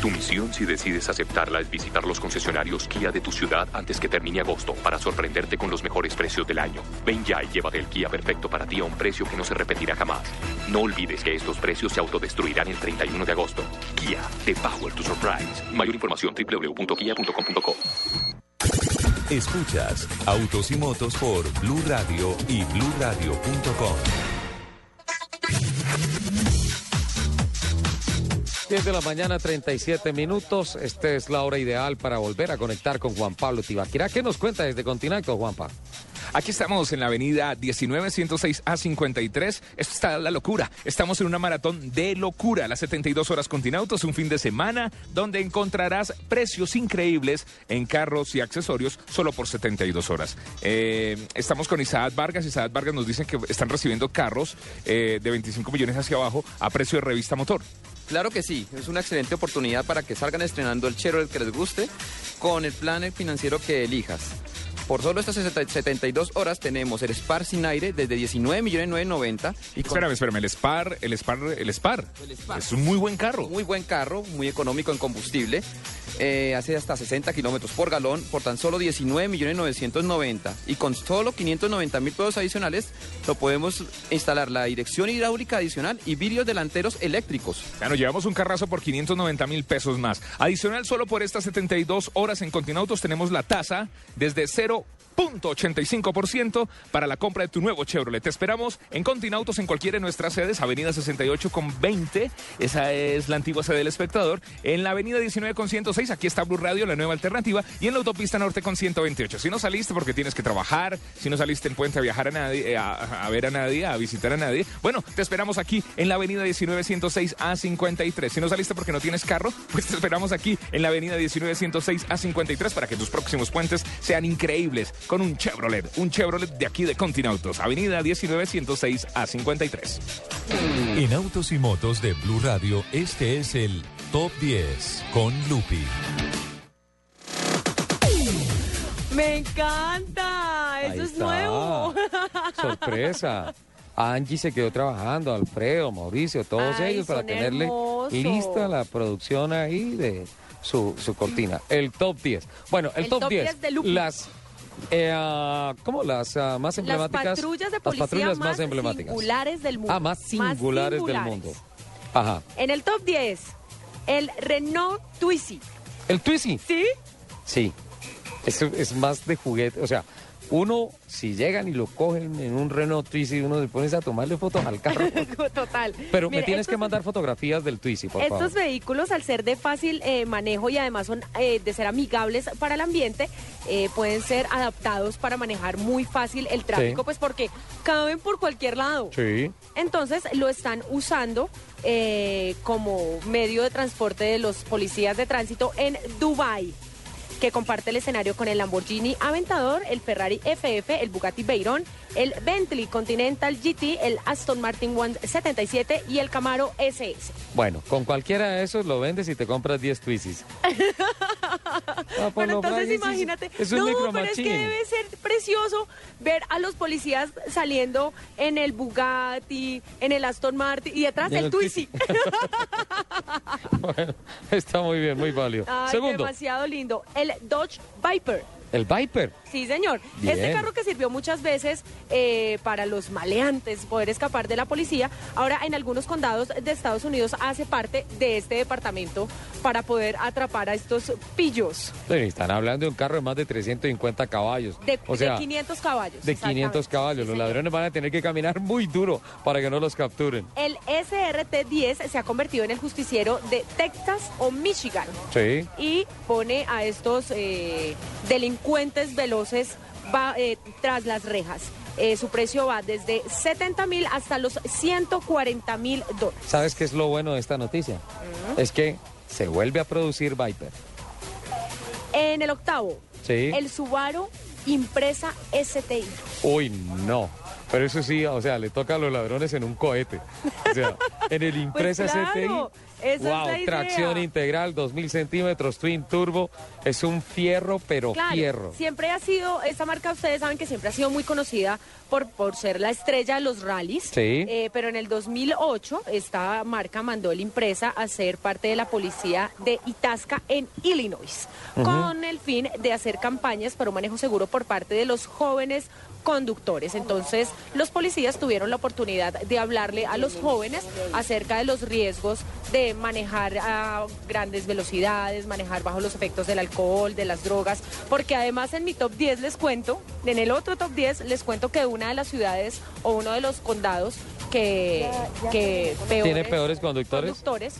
Tu misión si decides aceptarla es visitar los concesionarios Kia de tu ciudad antes que termine agosto para sorprenderte con los mejores precios del año. Ven ya y llévate el Kia perfecto para ti a un precio que no se repetirá jamás. No olvides que estos precios se autodestruirán el 31 de agosto. Kia, the power to surprise. Mayor información www.kia.com.co.
Escuchas Autos y Motos por Blue Radio y BlueRadio.com.
10 de la mañana, 37 minutos. Esta es la hora ideal para volver a conectar con Juan Pablo Tibaquirá. ¿Qué nos cuenta desde Continental, Juanpa?
Aquí estamos en la avenida 19106A53. Esto está la locura. Estamos en una maratón de locura. Las 72 horas Continautos, un fin de semana donde encontrarás precios increíbles en carros y accesorios solo por 72 horas. Eh, estamos con Isaac Vargas. Isaac Vargas nos dicen que están recibiendo carros eh, de 25 millones hacia abajo a precio de revista motor.
Claro que sí, es una excelente oportunidad para que salgan estrenando el Chevrolet que les guste con el plan financiero que elijas. Por solo estas 72 horas tenemos el Spar sin aire desde 19 millones 990 y con-
Espérame, espérame, el Spar, el Spar, el Spar. Es un muy buen carro.
Muy buen carro, muy económico en combustible. Eh, hace hasta 60 kilómetros por galón por tan solo 19 millones 990 y con solo 590 mil pesos adicionales lo podemos instalar la dirección hidráulica adicional y vidrios delanteros eléctricos.
Ya nos llevamos un carrazo por 590 mil pesos más. Adicional, solo por estas 72 horas en Continautos tenemos la tasa desde 0.85% para la compra de tu nuevo Chevrolet. Te esperamos en Continautos en cualquiera de nuestras sedes, Avenida 68 con 20, esa es la antigua sede del espectador. En la Avenida 19 con 106, aquí está Blue Radio, la nueva alternativa. Y en la autopista norte con 128. Si no saliste porque tienes que trabajar, si no saliste en puente a viajar a nadie, eh, a, a ver a nadie, a visitar a nadie, bueno, te esperamos aquí en la Avenida 19 106 a 53. Si no saliste porque no tienes carro, pues te esperamos aquí en la Avenida 19 106 a 53 para que tus próximos puentes sean increíbles con un Chevrolet, un Chevrolet de aquí de Continautos, Avenida 19 106 a 53.
En Autos y Motos de Blue Radio, este es el Top 10 con Lupi.
Me encanta, eso
Ahí
es
está.
nuevo.
Sorpresa. Angie se quedó trabajando, Alfredo, Mauricio, todos
Ay,
ellos para tenerle
hermosos.
lista la producción ahí de su, su cortina. El top 10. Bueno, el,
El
top,
top
10.
10 de Lupi.
Las, eh, ah, ¿cómo? Las ah, más
Las
emblemáticas.
patrullas de
las
policía
patrullas
más,
más, emblemáticas.
singulares del mundo.
Ah, más singulares, del
singulares.
mundo. Ajá.
En el top 10, el Renault Twizy.
El Twizy.
¿Sí?
Sí. Es, es más de juguete. O sea, uno, si llegan y lo cogen en un Renault Twizy, uno se pone a tomarle fotos al carro.
Total.
Pero me tienes
estos-
que mandar fotografías del Twizy, por
Estos
favor.
vehículos, al ser de fácil eh, manejo y además son eh, de ser amigables para el ambiente, eh, pueden ser adaptados para manejar muy fácil el tráfico,
Sí.
pues porque caben por cualquier lado.
Sí.
Entonces lo están usando como medio de transporte de los policías de tránsito en Dubai. Que comparte el escenario con el Lamborghini Aventador, el Ferrari FF, el Bugatti Veyron, el Bentley Continental GT, el Aston Martin 177 y el Camaro SS.
Bueno, con cualquiera de esos lo vendes y te compras 10 Twizzys. Por
Bueno, entonces imagínate.
es un
no, pero es que debe ser precioso ver a los policías saliendo en el Bugatti, en el Aston Martin y detrás el
el
Twizy.
Bueno, está muy bien, muy válido.
Ay,
Segundo,
demasiado lindo. El Dodge Viper.
el Viper.
Sí, señor.
Bien.
Este carro que sirvió muchas veces eh, para los maleantes poder escapar de la policía, ahora en algunos condados de Estados Unidos hace parte de este departamento para poder atrapar a estos pillos
Pero están hablando de un carro de más de 350 caballos.
de,
o sea,
de 500 caballos.
de 500
exactamente.
caballos. Los ladrones van a tener que caminar muy duro para que no los capturen.
El SRT-10 se ha convertido en el justiciero de Texas o Michigan
Sí.
y pone a estos eh, delincuentes veloces va, eh, tras las rejas. Eh, su precio va desde 70 mil hasta los 140 mil dólares.
¿Sabes qué es lo bueno de esta noticia? Es que se vuelve a producir Viper.
En el octavo,
Sí.
el Subaru Impresa STI.
Uy, no. Pero eso sí, o sea, le toca a los ladrones en un cohete. O sea, en el Impresa
Pues claro,
STI.
Esa es
wow,
la idea.
tracción integral, 2000 centímetros, Twin Turbo. Es un fierro, pero
Claro,
fierro.
siempre ha sido, esta marca ustedes saben que siempre ha sido muy conocida por, por ser la estrella de los rallies.
Sí.
Eh, pero en el 2008 esta marca mandó la impresa a ser parte de la policía de Itasca en Illinois, con el fin de hacer campañas para un manejo seguro por parte de los jóvenes conductores. Entonces, los policías tuvieron la oportunidad de hablarle a los jóvenes acerca de los riesgos de manejar a grandes velocidades, manejar bajo los efectos del alcohol, de las drogas, porque además en mi top 10 les cuento, en el otro top 10 les cuento que una de las ciudades o uno de los condados que, que peores
¿Tiene peores conductores?
conductores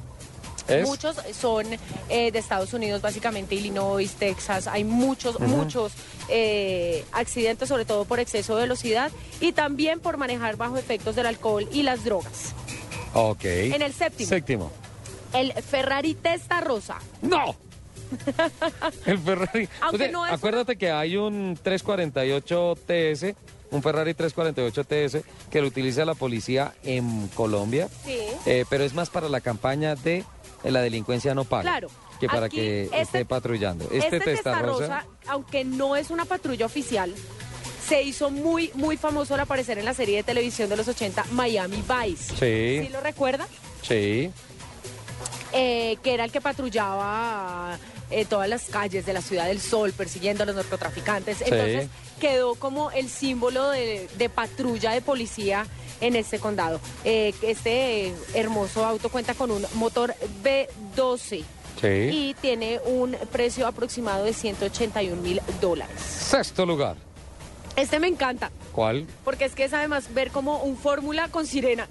¿Es?
Muchos son eh, de Estados Unidos, básicamente Illinois, Texas. Hay muchos, muchos eh, accidentes, sobre todo por exceso de velocidad y también por manejar bajo efectos del alcohol y las drogas.
Ok.
En el séptimo.
Séptimo.
El Ferrari Testa Rosa.
¡No! El Ferrari.
Aunque
O sea,
no es
acuérdate que hay un 348 TS, un Ferrari 348 TS, que lo utiliza la policía en Colombia,
Sí.
eh, pero es más para la campaña de eh, la delincuencia no paga.
Claro.
Que para
Aquí,
que
este-
esté patrullando. Este,
Este,
Testarossa,
Testarossa, aunque no es una patrulla oficial, se hizo muy, muy famoso al aparecer en la serie de televisión de los 80, Miami Vice.
Sí.
¿Sí lo recuerda?
Sí.
Eh, que era el que patrullaba eh, todas las calles de la Ciudad del Sol persiguiendo a los narcotraficantes. Entonces quedó como el símbolo de, de patrulla de policía en este condado. Eh, este hermoso auto cuenta con un motor B12
Sí.
y tiene un precio aproximado de 181 mil dólares.
Sexto lugar.
Este me encanta,
¿Cuál?
porque es que es además ver como un fórmula con sirena,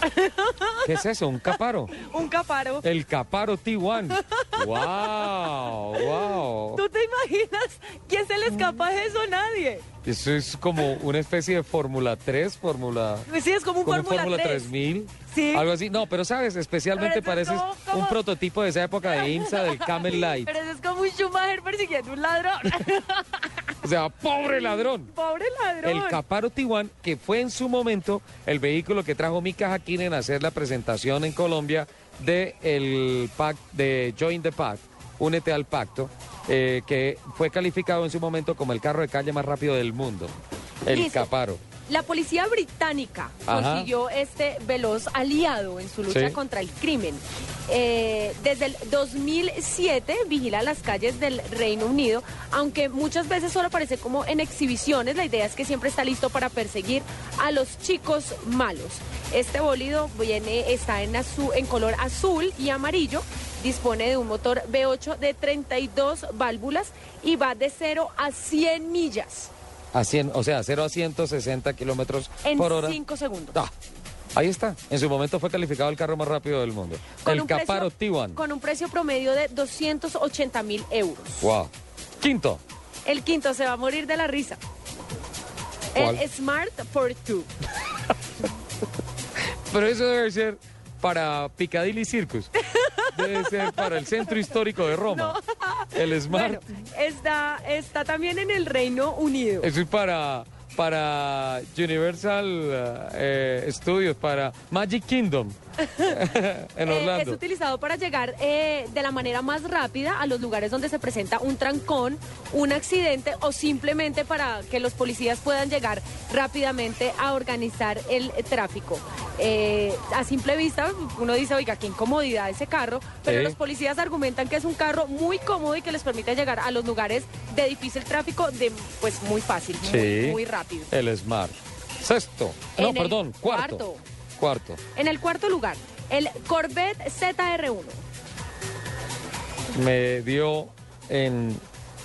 ¿Qué es eso? ¿Un caparo?
un caparo.
El caparo T1. ¡Wow! ¡Wow!
¿Tú te imaginas quién se le escapa de eso? Nadie.
Eso es como una especie de Fórmula 3, Fórmula...
Pues sí, es como un Fórmula 3.
3000.
Sí.
Algo así. No, pero sabes, especialmente
es
pareces
como-
un prototipo de esa época de IMSA del Camel Light.
Pero eso es como un Schumacher persiguiendo un ladrón.
O sea, ¡pobre ladrón!
Pobre ladrón.
El Caparo T1, que fue en su momento el vehículo que trajo Mika Hakkinen a hacer la presentación en Colombia de el pact de Join the Pact, Únete al Pacto, eh, que fue calificado en su momento como el carro de calle más rápido del mundo. El. Caparo.
La policía británica
Ajá.
consiguió este veloz aliado en su lucha
Sí.
contra el crimen. Eh, desde el 2007 vigila las calles del Reino Unido, aunque muchas veces solo aparece como en exhibiciones. La idea es que siempre está listo para perseguir a los chicos malos. Este bólido viene, está en, azul, en color azul y amarillo. Dispone de un motor V8 de 32 válvulas y va de 0 a 100 millas
A 100, o sea, 0 a 160 kilómetros
en
por hora.
5 segundos.
Ah, ahí está. En su momento fue calificado el carro más rápido del mundo.
Con
el Caparo T1.
Con un precio promedio de 280 mil euros.
Wow. Quinto.
El quinto se va a morir de la risa.
¿Cuál?
El Smart for Two.
Pero eso debe ser para Piccadilly Circus. Debe ser para el centro histórico de Roma. El Smart.
Bueno, está, está también en el Reino Unido.
Eso es para, para Universal eh, Studios, para Magic Kingdom. en
Eh,
Orlando.
es utilizado para llegar eh, de la manera más rápida a los lugares donde se presenta un trancón, un accidente o simplemente para que los policías puedan llegar rápidamente a organizar el tráfico. Eh, a simple vista uno dice, oiga, qué incomodidad ese carro, pero los policías argumentan que es un carro muy cómodo y que les permite llegar a los lugares de difícil tráfico de pues muy fácil, muy-
Sí.
muy, rápido.
El Smart. Sexto. No, perdón, cuarto.
cuarto.
Cuarto.
En el cuarto lugar, el Corvette ZR1.
Me dio en.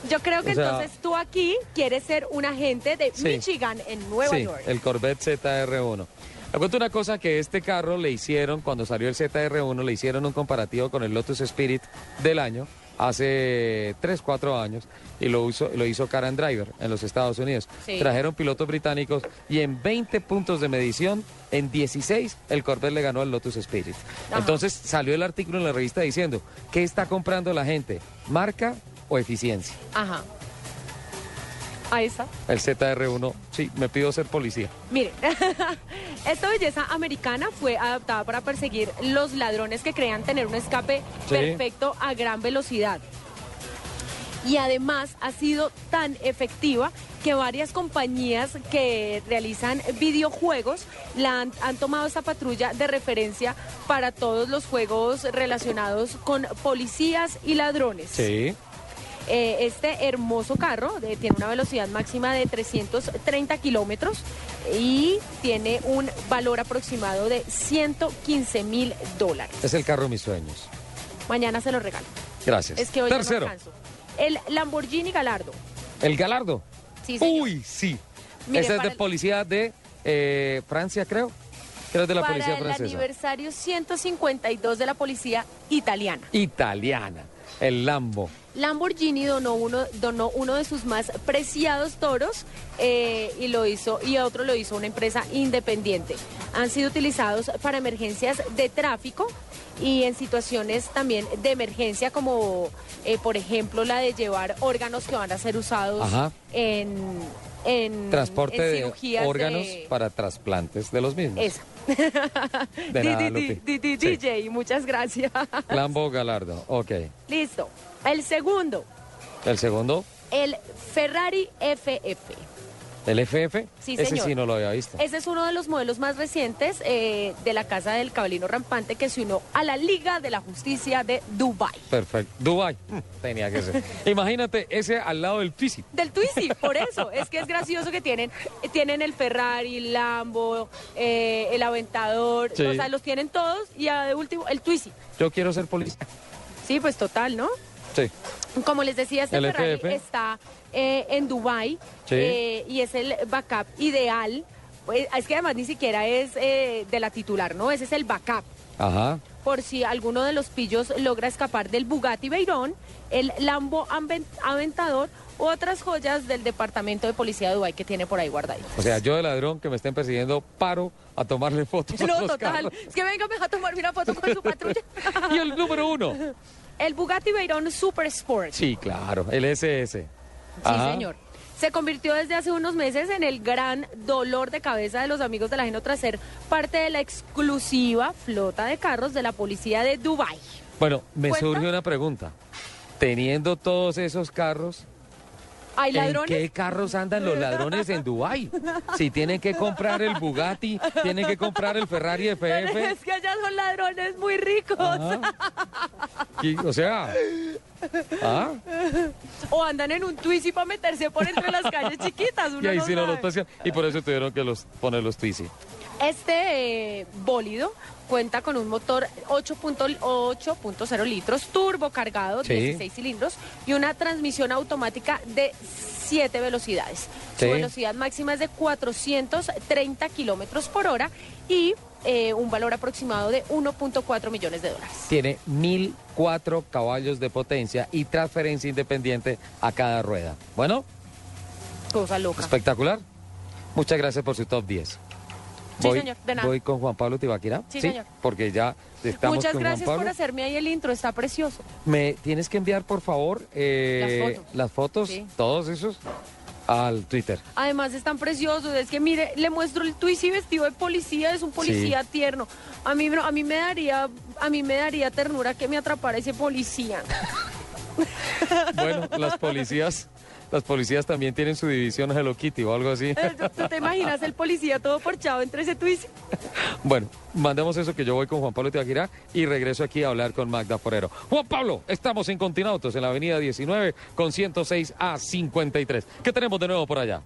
Yo creo que
O sea-
entonces tú aquí quieres ser un agente de
Sí.
Michigan en Nueva
sí,
York.
el Corvette ZR1. Le cuento una cosa que este carro le hicieron, cuando salió el ZR1, le hicieron un comparativo con el Lotus Spirit del año, hace 3, 4 años, y lo hizo, lo hizo Car and Driver en los Estados Unidos.
Sí.
Trajeron pilotos británicos y en 20 puntos de medición, en 16, el Corvette le ganó al Lotus Spirit.
Ajá.
Entonces salió el artículo en la revista diciendo, ¿qué está comprando la gente? ¿Marca o eficiencia?
Ajá. Ahí está.
El ZR1, sí, me pido ser policía.
Mire, esta belleza americana fue adaptada para perseguir los ladrones que crean tener un escape
Sí.
perfecto a gran velocidad. Y además ha sido tan efectiva que varias compañías que realizan videojuegos la han, han tomado esta patrulla de referencia para todos los juegos relacionados con policías y ladrones.
Sí.
Eh, este hermoso carro tiene una velocidad máxima de 330 kilómetros y tiene un valor aproximado de 115 mil dólares.
Es el carro de mis sueños.
Mañana se lo regalo.
Gracias.
Es que hoy no
Tercero,
alcanzo. El Lamborghini Galardo.
el Galardo.
Sí, señor.
Uy, sí.
Mire,
Ese es de
el-
policía de eh, Francia, creo. Creo es de la
para
policía
el
francesa.
aniversario 152 de la policía italiana.
Italiana. El Lambo.
Lamborghini donó uno, donó uno de sus más preciados toros eh, y lo hizo y otro lo hizo una empresa independiente. Han sido utilizados para emergencias de tráfico y en situaciones también de emergencia como eh, por ejemplo la de llevar órganos que van a ser usados
Ajá.
en, en
Transporte
en
de órganos
de-
para trasplantes de los mismos.
Esa.
De nada, Lupi. Sí.
DJ, muchas gracias.
Lambo Galardo. Ok.
Listo. El segundo,
El segundo,
el Ferrari FF.
El FF.
Sí,
Ese
señor.
sí no lo había visto.
Ese es uno de los modelos más recientes eh, de la Casa del Caballino Rampante que se unió a la Liga de la Justicia de Dubai.
Perfecto. Dubai. Tenía que ser. Imagínate ese al lado del Twizy.
Del Twizy, por eso. Es que es gracioso que tienen, tienen el Ferrari, el Lambo, eh, el Aventador,
Sí.
o sea, los tienen todos y de último el Twizy.
Yo quiero ser policía.
Sí, pues total, ¿no?
Sí.
Como les decía, este
El
Ferrari
FF.
está eh, en Dubai
Sí.
eh, y es el backup ideal. Pues, es que además ni siquiera es eh, de la titular, ¿no? Ese es el backup.
Ajá.
Por si alguno de los pillos logra escapar del Bugatti Veyron, el Lambo Aven- Aventador u otras joyas del departamento de policía de Dubái que tiene por ahí guardaditas.
O sea, yo de ladrón que me estén persiguiendo, paro a tomarle fotos a
No,
los
total.
carros.
Es que venga, me a tomar una foto con su patrulla.
Y el número uno.
El Bugatti Veyron Super Sport.
Sí, claro, el SS.
Sí, señor. Se convirtió desde hace unos meses en el gran dolor de cabeza de los amigos del ajeno tras ser parte de la exclusiva flota de carros de la policía de Dubai.
Bueno, me
¿Cuenta?
surge una pregunta. Teniendo todos esos carros,
¿Hay
¿en qué carros andan los ladrones en Dubái? Si tienen que comprar el Bugatti, tienen que comprar el Ferrari
Es
FF.
que allá son ladrones muy ricos.
y, o sea, ¿ah?
O andan en un Twizy para meterse por entre las calles chiquitas. uno
Y ahí
no
sí no los. Y por eso tuvieron que los poner los Twizy.
Este eh, bólido cuenta con un motor 8.8.0 litros, turbo cargado,
Sí.
16 cilindros y una transmisión automática de 7 velocidades.
Sí.
Su velocidad máxima es de 430 kilómetros por hora y eh, un valor aproximado de 1.4 millones de dólares.
Tiene 1004 caballos de potencia y transferencia independiente a cada rueda. Bueno,
Cosa loca.
espectacular. Muchas gracias por su top 10.
Sí,
voy,
señor, de nada.
voy con Juan Pablo Tibaquira.
Sí, señor.
Porque ya estamos
Muchas
con
gracias
Juan
por hacerme ahí el intro, está precioso.
Me tienes que enviar, por favor, eh,
Las fotos.
las fotos,
Sí.
todos esos, al Twitter.
Además están preciosos, es que mire, le muestro el Twizzy vestido de policía, es un policía tierno. A mí, a mí me daría, a mí me daría ternura que me atrapara ese policía.
Bueno, las policías, las policías también tienen su división Hello Kitty o algo así.
¿Tú te imaginas el policía todo porchado entre ese Twizzy?
Bueno, mandemos eso que yo voy con Juan Pablo Tibaquira y regreso aquí a hablar con Magda Forero. Juan Pablo, estamos en Continautos, en la avenida 19 con 106 a 53. ¿Qué tenemos de nuevo por allá?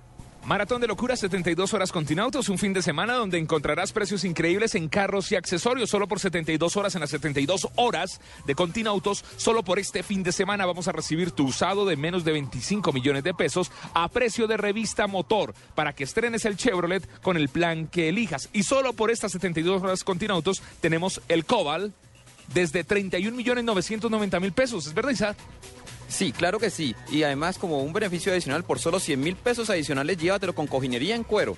Maratón de locura, 72 horas Continautos, un fin de semana donde encontrarás precios increíbles en carros y accesorios. Solo por 72 horas en las 72 horas de Continautos, solo por este fin de semana vamos a recibir tu usado de menos de 25 millones de pesos a precio de revista motor para que estrenes el Chevrolet con el plan que elijas. Y solo por estas 72 horas Continautos tenemos el Cobalt desde 31 millones 990 mil pesos. ¿Es verdad, Isaac?
Sí, claro que sí. Y además, como un beneficio adicional, por solo 100 mil pesos adicionales, llévatelo con cojinería en cuero.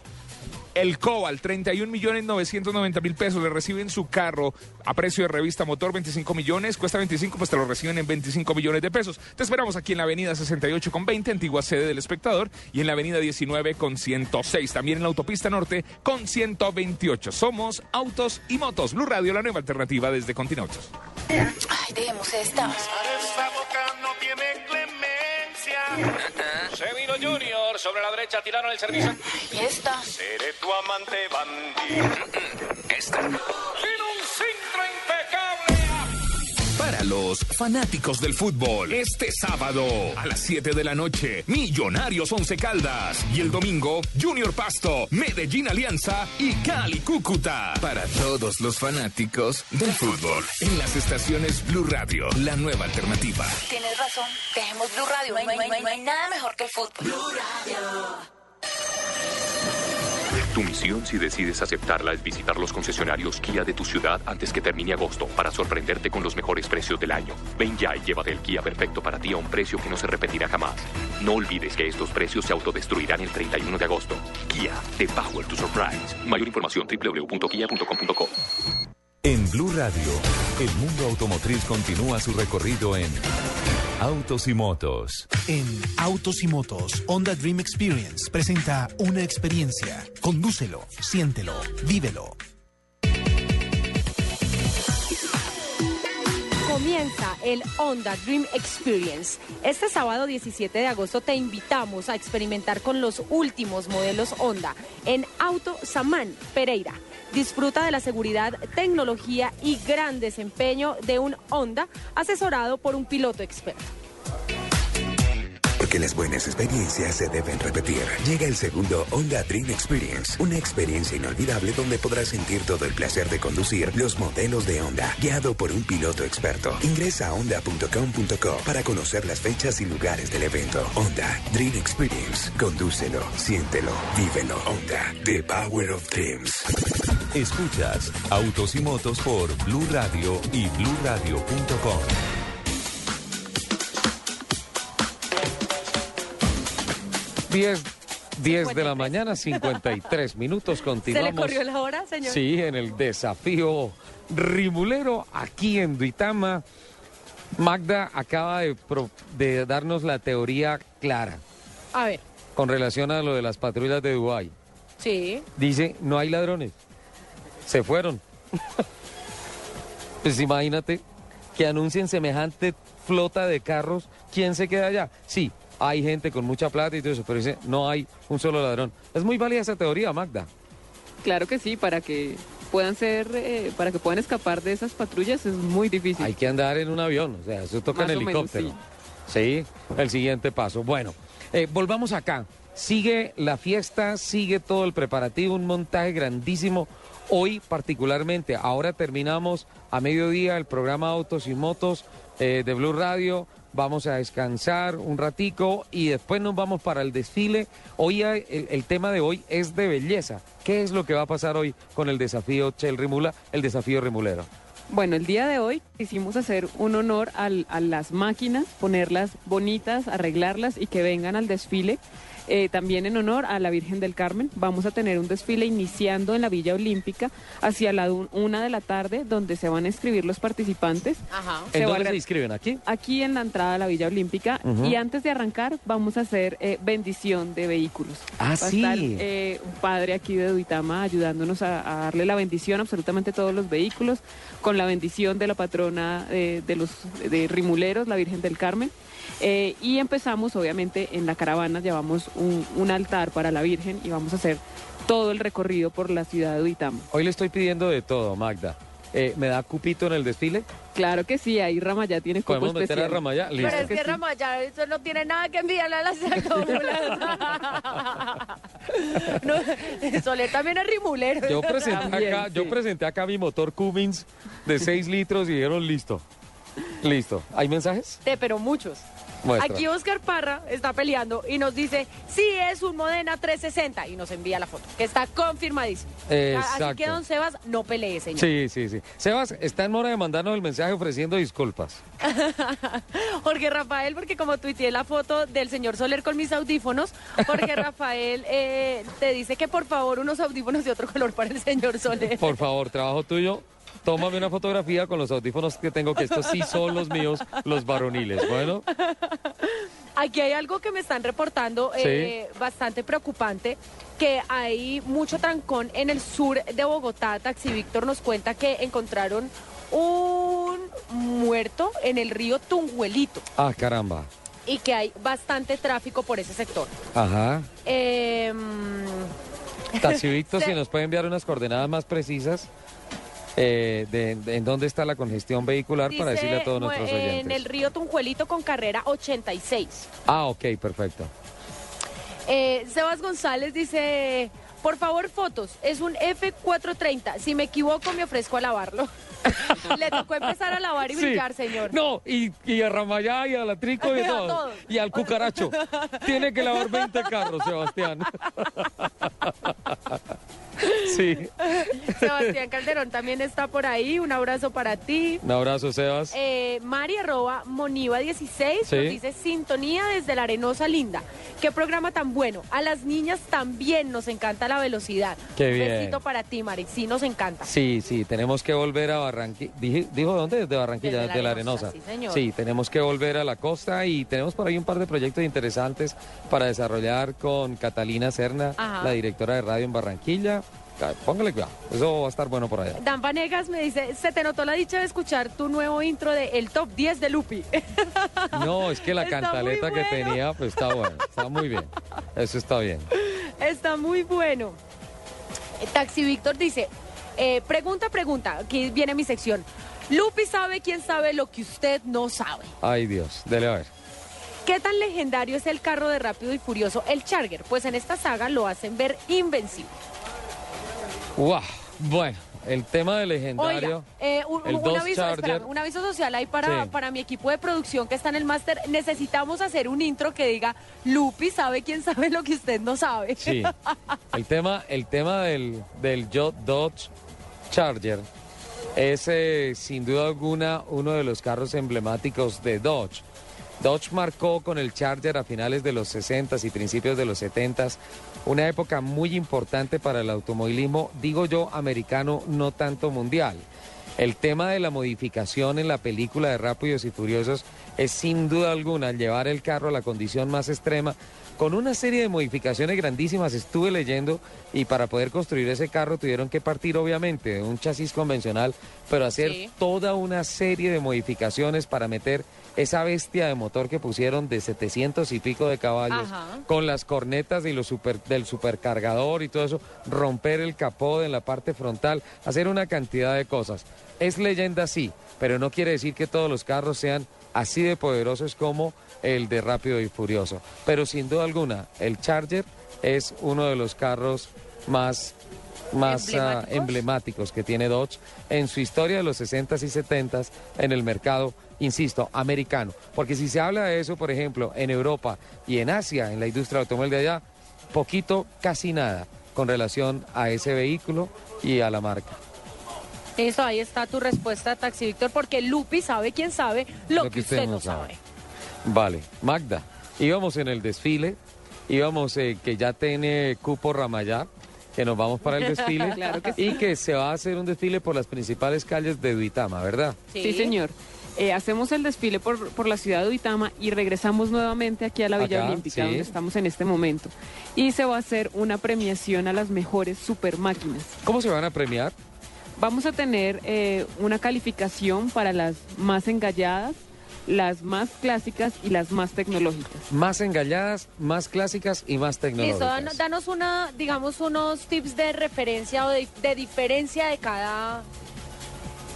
El Cobalt, 31 millones 990 mil pesos. Le reciben su carro a precio de revista motor 25 millones. Cuesta 25, pues te lo reciben en 25 millones de pesos. Te esperamos aquí en la avenida 68 con 20, antigua sede del espectador, y en la avenida 19 con 106. También en la autopista norte con 128. Somos Autos y Motos. Blue Radio, la nueva alternativa desde Continautos.
Ay, dejemos esta.
Esta boca no tiene clemencia.
Se vino Junior, sobre la derecha tiraron el servicio.
¿Y esta?
Seré tu amante bandido.
Esta. Vino un centro impecable.
Para los fanáticos del fútbol, este sábado a las 7 de la noche, Millonarios Once Caldas. Y el domingo, Junior Pasto, Medellín Alianza y Cali Cúcuta. Para todos los fanáticos del fútbol, en las estaciones Blue Radio, la nueva alternativa.
Tienes razón. Dejemos Blue Radio. No hay, no hay- no hay nada mejor que el fútbol. Blue Radio.
Tu misión si decides aceptarla es visitar los concesionarios Kia de tu ciudad antes que termine agosto para sorprenderte con los mejores precios del año. Ven ya y llévate el Kia perfecto para ti a un precio que no se repetirá jamás. No olvides que estos precios se autodestruirán el 31 de agosto. Kia, the power to surprise. Mayor información www.kia.com.co.
En Blue Radio, el mundo automotriz continúa su recorrido en Autos y Motos.
En Autos y Motos, Honda Dream Experience presenta una experiencia. Condúcelo, siéntelo, vívelo.
Comienza el Honda Dream Experience. Este sábado 17 de agosto te invitamos a experimentar con los últimos modelos Honda en Auto Samán, Pereira. Disfruta de la seguridad, tecnología y gran desempeño de un Honda asesorado por un piloto experto.
Porque las buenas experiencias se deben repetir. Llega el segundo Honda Dream Experience, una experiencia inolvidable donde podrás sentir todo el placer de conducir los modelos de Honda, guiado por un piloto experto. Ingresa a honda.com.co para conocer las fechas y lugares del evento. Honda Dream Experience. Condúcelo, siéntelo, vívelo. Honda, the power of dreams.
Escuchas Autos y Motos por Blue Radio y BlueRadio.com.
Diez, 10 de la mañana, 53 minutos.
¿Se
Continuamos.
le corrió la hora, señor?
Sí, en el desafío rimulero aquí en Duitama. Magda acaba de, pro- de darnos la teoría clara
A ver,
con relación a lo de las patrullas de Dubái.
sí.
Dice, no hay ladrones. Se fueron. pues imagínate que anuncien semejante flota de carros. ¿Quién se queda allá? Sí, hay gente con mucha plata y todo eso, pero dice, no hay un solo ladrón. Es muy válida esa teoría, Magda.
Claro que sí, para que puedan ser, eh, para que puedan escapar de esas patrullas es muy difícil.
Hay que andar en un avión, o sea, eso toca
Más
en
menos,
helicóptero. sí. el siguiente paso. Bueno, eh, volvamos acá. Sigue la fiesta, sigue todo el preparativo, un montaje grandísimo. Hoy particularmente, ahora terminamos a mediodía el programa Autos y Motos eh, de Blue Radio. Vamos a descansar un ratico y después nos vamos para el desfile. Hoy el, tema de hoy es de belleza. ¿Qué es lo que va a pasar hoy con el desafío Chel Rimula, el desafío Rimulero?
Bueno, el día de hoy quisimos hacer un honor a las máquinas, ponerlas bonitas, arreglarlas y que vengan al desfile. Eh, también en honor a la Virgen del Carmen, vamos a tener un desfile iniciando en la Villa Olímpica hacia la una de la tarde, donde se van a inscribir los participantes.
Ajá.
Se
¿En
a
dónde se inscriben? ¿Aquí?
Aquí en la entrada a la Villa Olímpica. Y antes de arrancar, vamos a hacer eh, bendición de vehículos.
Ah,
Va a
sí.
estar, eh, un padre aquí de Duitama ayudándonos a, a darle la bendición a absolutamente todos los vehículos, con la bendición de la patrona eh, de los de Rimuleros, la Virgen del Carmen. Eh, y empezamos, obviamente, en la caravana, llevamos un, un altar para la Virgen y vamos a hacer todo el recorrido por la ciudad de Duitama.
Hoy le estoy pidiendo de todo, Magda. Eh, ¿Me da cupito en el desfile?
Claro que sí, ahí Ramayá tiene cupo
¿Podemos meter a
especial.
Ramayá?
Pero
Listo.
es que Ramayá, eso no tiene nada que enviarle a las no, Soler también es rimulero.
Yo presenté,
También,
acá, yo presenté acá mi motor Cummins de 6 litros y dijeron listo. Listo. ¿Hay mensajes?
Sí, pero muchos.
Muestra.
Aquí Oscar Parra está peleando y nos dice, sí, es un Modena 360 y nos envía la foto, que está confirmadísimo. Así
Exacto.
que, don Sebas, no pelee, señor.
Sí, sí, sí. Sebas, está en hora de mandarnos el mensaje ofreciendo disculpas.
Jorge Rafael, porque como tuiteé la foto del señor Soler con mis audífonos, Jorge Rafael eh, te dice que por favor unos audífonos de otro color para el señor Soler.
Por favor, trabajo tuyo. Tómame una fotografía con los audífonos que tengo, que estos sí son los míos, los varoniles. Bueno,
Aquí hay algo que me están reportando eh, bastante preocupante, que hay mucho trancón en el sur de Bogotá. Taxi Víctor nos cuenta que encontraron un muerto en el río Tunjuelito
ah, caramba.
y que hay bastante tráfico por ese sector.
Ajá.
Eh,
Taxi Víctor, si nos puede enviar unas coordenadas más precisas eh, de, de en dónde está la congestión vehicular para decirle a todos nuestros
En
oyentes.
el río Tunjuelito con carrera 86.
Ah, ok, perfecto.
Eh, Sebas González dice, por favor fotos, es un F430, si me equivoco me ofrezco a lavarlo. Le tocó empezar a lavar y
Sí.
brincar, señor.
No, y, y a Ramayá y a la Trico y a todos.
todos.
Y al cucaracho. Tiene que lavar 20 carros, Sebastián. sí.
Sebastián Calderón también está por ahí, un abrazo para ti.
Un abrazo, Sebas.
Eh, Mari arroba Moniva 16
Sí.
nos dice sintonía desde la Arenosa Linda. Qué programa tan bueno. A las niñas también nos encanta la velocidad.
Qué
Un
bien.
besito para ti, Mari. Sí, nos encanta.
Sí, sí, tenemos que volver a Barranquilla. ¿Dijo dónde? Desde Barranquilla,
Desde
desde,
la
la
Arenosa,
Arenosa.
sí, señor.
Sí, tenemos que volver a la costa y tenemos por ahí un par de proyectos interesantes para desarrollar con Catalina Serna,
Ajá.
la directora de radio en Barranquilla. Póngale cuidado, eso va a estar bueno por allá.
Dan Vanegas me dice, se te notó la dicha de escuchar tu nuevo intro de El Top 10 de Lupi.
No, es que la
Está
cantaleta que tenía, pues está bueno, está muy bien. Eso está bien.
Está muy bueno. Taxi Víctor dice, eh, pregunta, pregunta, aquí viene mi sección. Lupi sabe quién sabe lo que usted no sabe.
Ay Dios, dele a ver.
¿Qué tan legendario es el carro de Rápido y Furioso, el Charger? Pues en esta saga lo hacen ver invencible.
Wow, bueno, el tema de legendario.
Oiga, eh, un,
el
un
Dodge
aviso, espera, un aviso social ahí para,
Sí.
para mi equipo de producción que está en el máster. Necesitamos hacer un intro que diga, Lupi sabe quién sabe lo que usted no sabe.
Sí. El tema, el tema del, del Dodge Charger es eh, sin duda alguna uno de los carros emblemáticos de Dodge. Dodge marcó con el Charger a finales de los 60s y principios de los 70s una época muy importante para el automovilismo, digo yo, americano, no tanto mundial. El tema de la modificación en la película de Rápidos y Furiosos es sin duda alguna llevar el carro a la condición más extrema con una serie de modificaciones grandísimas. Estuve leyendo y para poder construir ese carro tuvieron que partir obviamente de un chasis convencional, pero hacer
Sí.
toda una serie de modificaciones para meter esa bestia de motor que pusieron de 700 y pico de caballos
Ajá.
con las cornetas y los super, del supercargador y todo eso, romper el capó en la parte frontal, hacer una cantidad de cosas. Es leyenda sí, pero no quiere decir que todos los carros sean así de poderosos como el de Rápido y Furioso. Pero sin duda alguna, el Charger es uno de los carros más más ah,
¿Emblemáticos?
emblemáticos que tiene Dodge en su historia de los 60s y 70s en el mercado, insisto, americano. Porque si se habla de eso, por ejemplo, en Europa y en Asia, en la industria automóvil de allá, poquito, casi nada con relación a ese vehículo y a la marca.
Eso, ahí está tu respuesta, Taxi Víctor, porque Lupi sabe quién sabe lo, que usted, no sabe.
Vale, Magda, íbamos en el desfile íbamos, eh, que ya tiene cupo Ramayá, que nos vamos para el desfile
Claro que sí.
y que se va a hacer un desfile por las principales calles de Duitama, ¿verdad?
Sí, señor. Eh, hacemos el desfile por, por la ciudad de Uitama y regresamos nuevamente aquí a la Villa
Acá,
Olímpica,
sí.
donde estamos en este momento. Y se va a hacer una premiación a las mejores super máquinas.
¿Cómo se van a premiar?
Vamos a tener eh, una calificación para las más engalladas, las más clásicas y las más tecnológicas.
Más engalladas, más clásicas y más
Listo,
tecnológicas.
danos, danos una, digamos, unos tips de referencia o de, de diferencia de cada...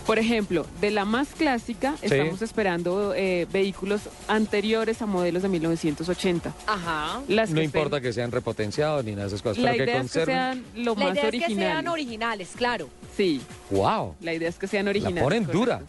Por ejemplo, de la más clásica,
Sí.
estamos esperando eh, vehículos anteriores a modelos de 1980.
Ajá.
Las
no
que
importa
estén-
que sean repotenciados ni nada de esas cosas,
La
pero que
idea es que
conserven.
sean lo
La
más
idea es que sean originales, claro.
Sí,
¡Wow!
la idea es que sean
La
originales.
ponen
correcto.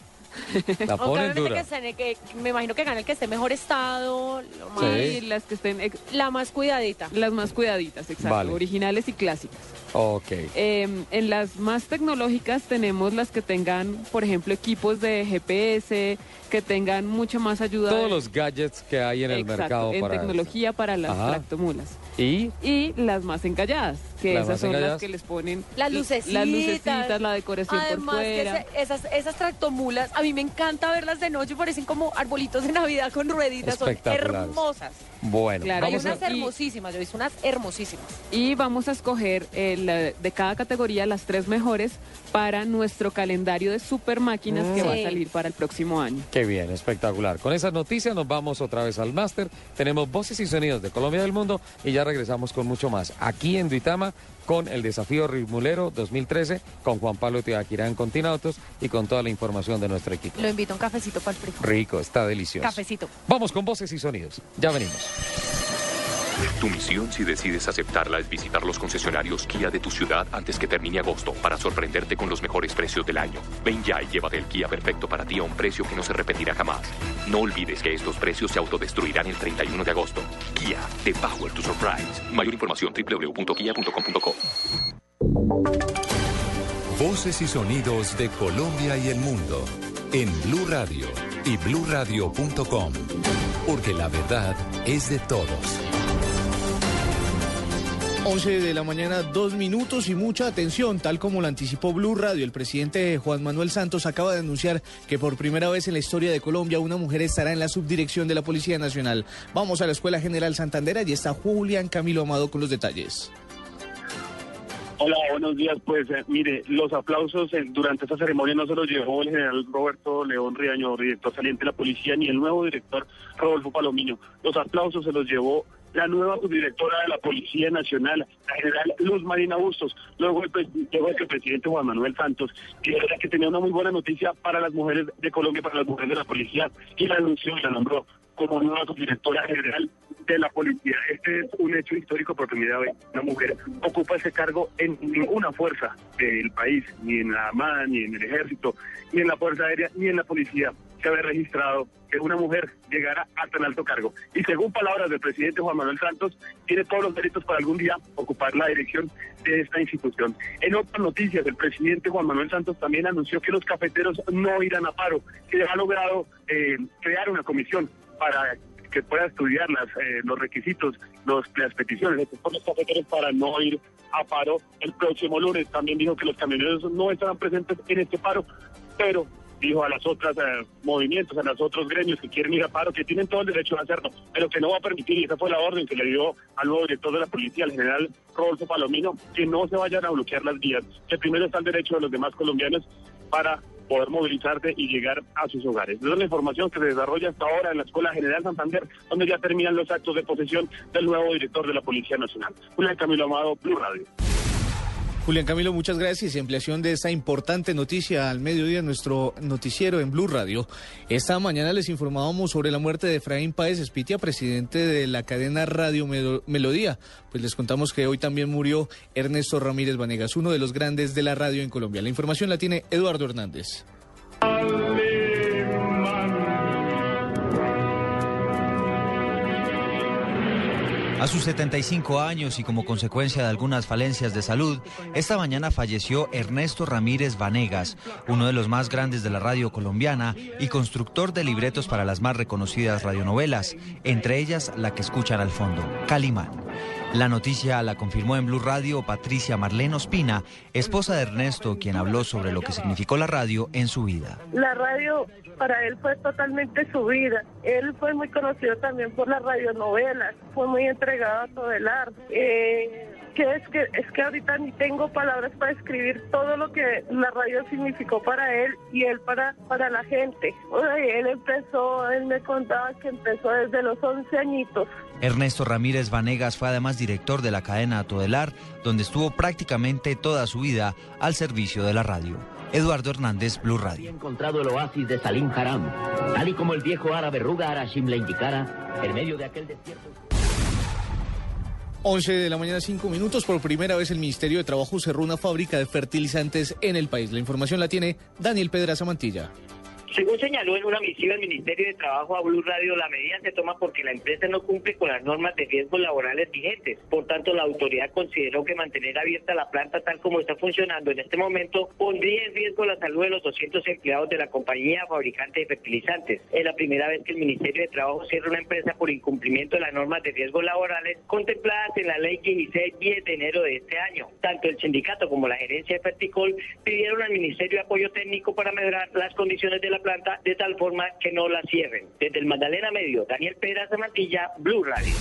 Dura. La
Aunque
ponen
obviamente
dura.
que, estén- que me imagino que gana el que esté en mejor estado, lo más-
Sí, las que estén ex-
la más cuidadita.
las más cuidaditas, exacto,
Vale.
originales y clásicas.
Ok.
Eh, en las más tecnológicas tenemos las que tengan, por ejemplo, equipos de GPS, que tengan mucha más ayuda.
Todos
de-
los gadgets que hay en el
Exacto,
mercado
en
para
tecnología para las
Ajá.
tractomulas.
Y
Y las más encalladas, que
Las
esas son
encalladas.
las que les ponen
Las lucecitas.
las lucecitas, la decoración
Además
por
que
fuera.
esas, esas tractomulas, a mí me encanta verlas de noche, parecen como arbolitos de Navidad con rueditas, son
Espectaculares.
hermosas.
Bueno,
Claro,
Hay
a-
unas hermosísimas, yo he visto unas hermosísimas.
Y vamos a escoger el, eh, de cada categoría las tres mejores para nuestro calendario de super máquinas que va a
Sí.
salir para el próximo año.
Qué bien, espectacular. Con esas noticias nos vamos otra vez al máster. Tenemos voces y sonidos de Colombia y del mundo y ya regresamos con mucho más. Aquí en Duitama con el desafío Rimulero 2013 con Juan Pablo Tibaquirá en Continautos y con toda la información de nuestro equipo.
Lo invito a un cafecito para el frijol.
Rico, está delicioso.
Cafecito.
Vamos con voces y sonidos. Ya venimos.
Tu misión si decides aceptarla es visitar los concesionarios Kia de tu ciudad antes que termine agosto para sorprenderte con los mejores precios del año. Ven ya y llévate el Kia perfecto para ti a un precio que no se repetirá jamás. No olvides que estos precios se autodestruirán el 31 de agosto. Kia, the power to surprise. Mayor información www.kia.com.co.
Voces y sonidos de Colombia y el mundo en Blue Radio y bluradio.com, porque la verdad es de todos.
11 de la mañana, dos minutos y mucha atención, tal como lo anticipó Blue Radio. El presidente Juan Manuel Santos acaba de anunciar que por primera vez en la historia de Colombia una mujer estará en la subdirección de la Policía Nacional. Vamos a la Escuela General Santander, allí está Julián Camilo Amado con los detalles.
Hola, buenos días. Pues eh, mire, los aplausos eh, durante esta ceremonia no se los llevó el general Roberto León Riaño, director saliente de la policía, ni el nuevo director Rodolfo Palomino. Los aplausos se los llevó la nueva subdirectora de la Policía Nacional, la general Luz Marina Bustos. Luego el, llegó el presidente Juan Manuel Santos, que era que tenía una muy buena noticia para las mujeres de Colombia, para las mujeres de la policía, y la anunció y la nombró como nueva subdirectora general de la policía. Este es un hecho histórico por primera vez. Una mujer ocupa ese cargo en ninguna fuerza del país, ni en la Armada, ni en el Ejército, ni en la Fuerza Aérea, ni en la policía. Se había registrado que una mujer llegara a tan alto cargo. Y según palabras del presidente Juan Manuel Santos, tiene todos los méritos para algún día ocupar la dirección de esta institución. En otras noticias, el presidente Juan Manuel Santos también anunció que los cafeteros no irán a paro, que ha logrado eh, crear una comisión para que pueda estudiar las, eh, los requisitos, los, las peticiones de los cafeteros para no ir a paro el próximo lunes. También dijo que los camioneros no estarán presentes en este paro, pero dijo a las otras eh, movimientos, a los otros gremios que quieren ir a paro, que tienen todo el derecho de hacerlo, pero que no va a permitir, y esa fue la orden que le dio al nuevo director de la policía, el general Rodolfo Palomino, que no se vayan a bloquear las vías, que primero está el derecho de los demás colombianos para poder movilizarse y llegar a sus hogares. Esa es la información que se desarrolla hasta ahora en la Escuela General Santander, donde ya terminan los actos de posesión del nuevo director de la Policía Nacional. Julián Camilo Amado, Blue Radio.
Julián Camilo, muchas gracias y ampliación de esta importante noticia al mediodía en nuestro noticiero en Blue Radio. Esta mañana les informábamos sobre la muerte de Efraín Páez Espitia, presidente de la cadena Radio Melo- Melodía. Pues les contamos que hoy también murió Ernesto Ramírez Vanegas, uno de los grandes de la radio en Colombia. La información la tiene Eduardo Hernández.
A sus 75 años y como consecuencia de algunas falencias de salud, esta mañana falleció Ernesto Ramírez Vanegas, uno de los más grandes de la radio colombiana y constructor de libretos para las más reconocidas radionovelas, entre ellas la que escuchan al fondo, Calimán. La noticia la confirmó en Blue Radio Patricia Marlene Ospina, esposa de Ernesto, quien habló sobre lo que significó la radio en su vida.
La radio para él fue totalmente su vida. Él fue muy conocido también por las radionovelas, fue muy entregado a todo el arte. Eh, que es que es que ahorita ni tengo palabras para escribir todo lo que la radio significó para él y él para para la gente. O sea, él empezó, él me contaba que empezó desde los 11 añitos.
Ernesto Ramírez Vanegas fue además director de la cadena Todelar, donde estuvo prácticamente toda su vida al servicio de la radio. Eduardo Hernández, Blue Radio.
encontrado el oasis de Salim Haram, tal y como el viejo árabe Ruga Arashim le indicara, en medio de aquel desierto.
11 de la mañana, 5 minutos. Por primera vez el Ministerio de Trabajo cerró una fábrica de fertilizantes en el país. La información la tiene Daniel Pedraza Mantilla.
Según señaló en una misiva el Ministerio de Trabajo a Blue Radio, la medida se toma porque la empresa no cumple con las normas de riesgos laborales vigentes. Por tanto, la autoridad consideró que mantener abierta la planta tal como está funcionando en este momento pondría en riesgo la salud de los 200 empleados de la compañía fabricante de fertilizantes. Es la primera vez que el Ministerio de Trabajo cierra una empresa por incumplimiento de las normas de riesgos laborales contempladas en la ley 16 10 de enero de este año. Tanto el sindicato como la gerencia de Ferticol pidieron al Ministerio Apoyo Técnico para mejorar las condiciones de la planta de tal forma que no la cierren. Desde el Magdalena Medio, Daniel Pedraza Mantilla, Blue Radio.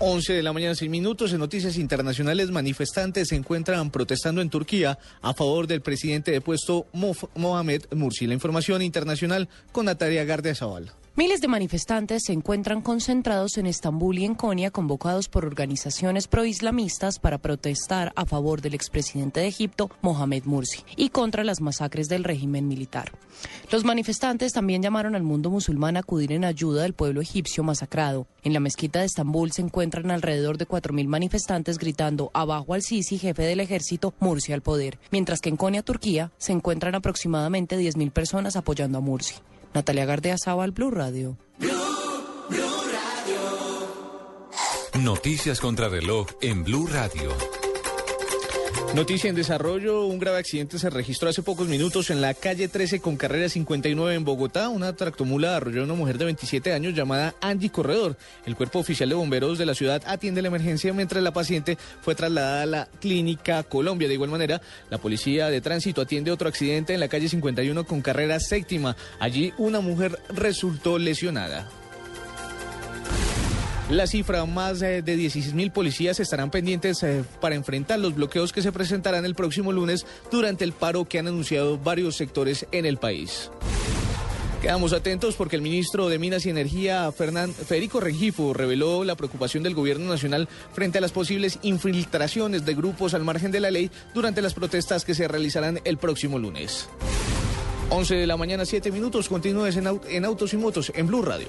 11 de la mañana, 6 minutos. En noticias internacionales, manifestantes se encuentran protestando en Turquía a favor del presidente depuesto Mof- Mohamed Mursi. La información internacional con Natalia Gardia Zaval.
Miles de manifestantes se encuentran concentrados en Estambul y en Konya, convocados por organizaciones proislamistas para protestar a favor del expresidente de Egipto, Mohamed Mursi, y contra las masacres del régimen militar. Los manifestantes también llamaron al mundo musulmán a acudir en ayuda del pueblo egipcio masacrado. En la mezquita de Estambul se encuentran alrededor de 4.000 manifestantes gritando abajo al Sisi, jefe del ejército, Mursi al poder, mientras que en Konya, Turquía, se encuentran aproximadamente 10.000 personas apoyando a Mursi. Natalia Gardea Zaval, Blue Radio.
Noticias contra reloj en Blue Radio.
Noticia en desarrollo, un grave accidente se registró hace pocos minutos en la calle 13 con carrera 59 en Bogotá. Una tractomula arrolló a una mujer de 27 años llamada Angie Corredor. El cuerpo oficial de bomberos de la ciudad atiende la emergencia mientras la paciente fue trasladada a la clínica Colombia. De igual manera, la policía de tránsito atiende otro accidente en la calle 51 con carrera séptima. Allí una mujer resultó lesionada. La cifra, más eh, de 16 mil policías estarán pendientes eh, para enfrentar los bloqueos que se presentarán el próximo lunes durante el paro que han anunciado varios sectores en el país. Quedamos atentos porque el ministro de Minas y Energía, Fernán, Federico Rengifo, reveló la preocupación del gobierno nacional frente a las posibles infiltraciones de grupos al margen de la ley durante las protestas que se realizarán el próximo lunes. 11 de la mañana, 7 minutos. Continúes en, au- en Autos y Motos en Blue Radio.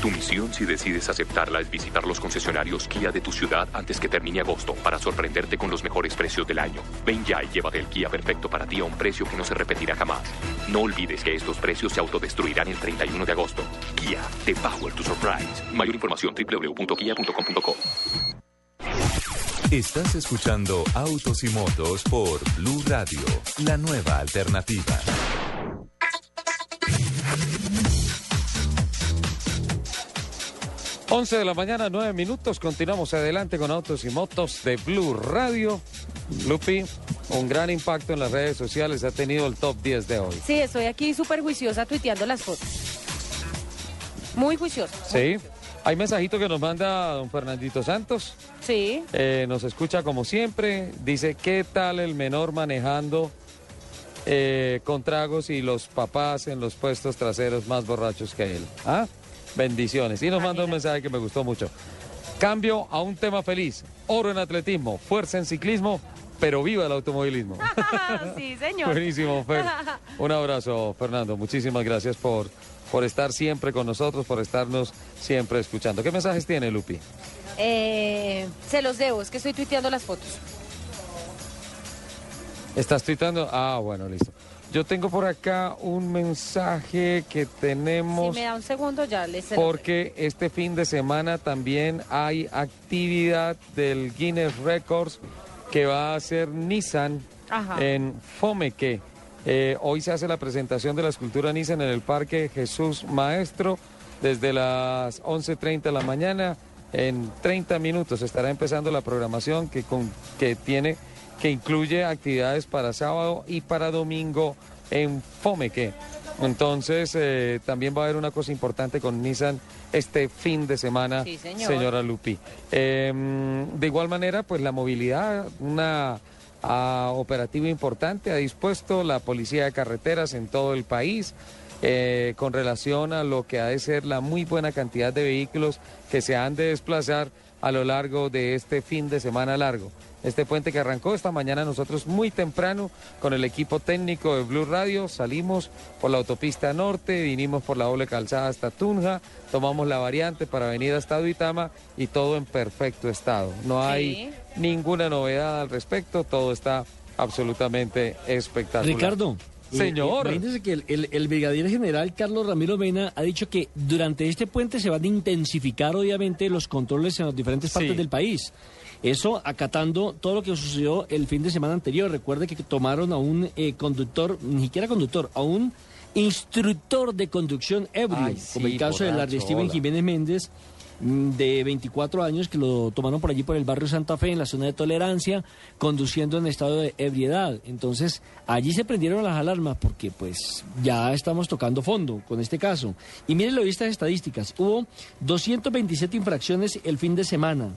Tu misión, si decides aceptarla, es visitar los concesionarios Kia de tu ciudad antes que termine agosto para sorprenderte con los mejores precios del año. Ven ya y llévate el Kia perfecto para ti a un precio que no se repetirá jamás. No olvides que estos precios se autodestruirán el 31 de agosto. Kia, the power to surprise. Mayor información www.kia.com.co.
Estás escuchando Autos y Motos por Blue Radio, la nueva alternativa.
Once de la mañana, 9 minutos. Continuamos adelante con Autos y Motos de Blue Radio. Lupi, un gran impacto en las redes sociales ha tenido el top 10 de hoy.
Sí, estoy aquí súper juiciosa tuiteando las fotos. Muy juiciosa.
Sí. Hay mensajito que nos manda don Fernandito Santos.
Sí.
Eh, nos escucha como siempre. Dice, ¿qué tal el menor manejando eh, con tragos y los papás en los puestos traseros más borrachos que él? ¿Ah? Bendiciones. Y nos manda un mensaje que me gustó mucho. Cambio a un tema feliz. Oro en atletismo, fuerza en ciclismo, pero viva el automovilismo.
sí, señor.
Buenísimo, Fer. Un abrazo, Fernando. Muchísimas gracias por, por estar siempre con nosotros, por estarnos siempre escuchando. ¿Qué mensajes tiene, Lupi?
Eh, se los debo, es que estoy tuiteando las fotos.
¿Estás tuitando? Ah, bueno, listo. Yo tengo por acá un mensaje que tenemos...
Si me da un segundo ya les...
Porque este fin de semana también hay actividad del Guinness Records que va a hacer Nissan
Ajá.
en Fomeque. Eh, hoy se hace la presentación de la escultura Nissan en el Parque Jesús Maestro desde las 11.30 de la mañana. En 30 minutos estará empezando la programación que, con, que tiene que incluye actividades para sábado y para domingo en Fomeque. Entonces, eh, también va a haber una cosa importante con Nissan este fin de semana,
Sí, señor.
señora Lupi. Eh, de igual manera, pues la movilidad, una ah, operativa importante ha dispuesto la Policía de Carreteras en todo el país. eh, con relación a lo que ha de ser la muy buena cantidad de vehículos que se han de desplazar a lo largo de este fin de semana largo. Este puente que arrancó esta mañana nosotros muy temprano con el equipo técnico de Blue Radio salimos por la autopista norte, vinimos por la doble calzada hasta Tunja, tomamos la variante para venir hasta Duitama y todo en perfecto estado. No hay ninguna novedad al respecto, todo está absolutamente espectacular.
Ricardo.
Señor.
eh, imagínese que el, el- el brigadier general Carlos Ramiro Mena ha dicho que durante este puente se van a intensificar, obviamente, los controles en las diferentes partes
Sí.
del país. Eso acatando todo lo que sucedió el fin de semana anterior. Recuerde que tomaron a un eh, conductor, ni siquiera conductor, a un instructor de conducción ebrio,
Ay,
como el caso de la de Steven. Jiménez Méndez, mm, de 24 años, que lo tomaron por allí por el barrio Santa Fe, en la zona de tolerancia, conduciendo en estado de ebriedad. Entonces, allí se prendieron las alarmas porque pues ya estamos tocando fondo con este caso. Y miren lo estas estadísticas. Hubo 227 infracciones el fin de semana,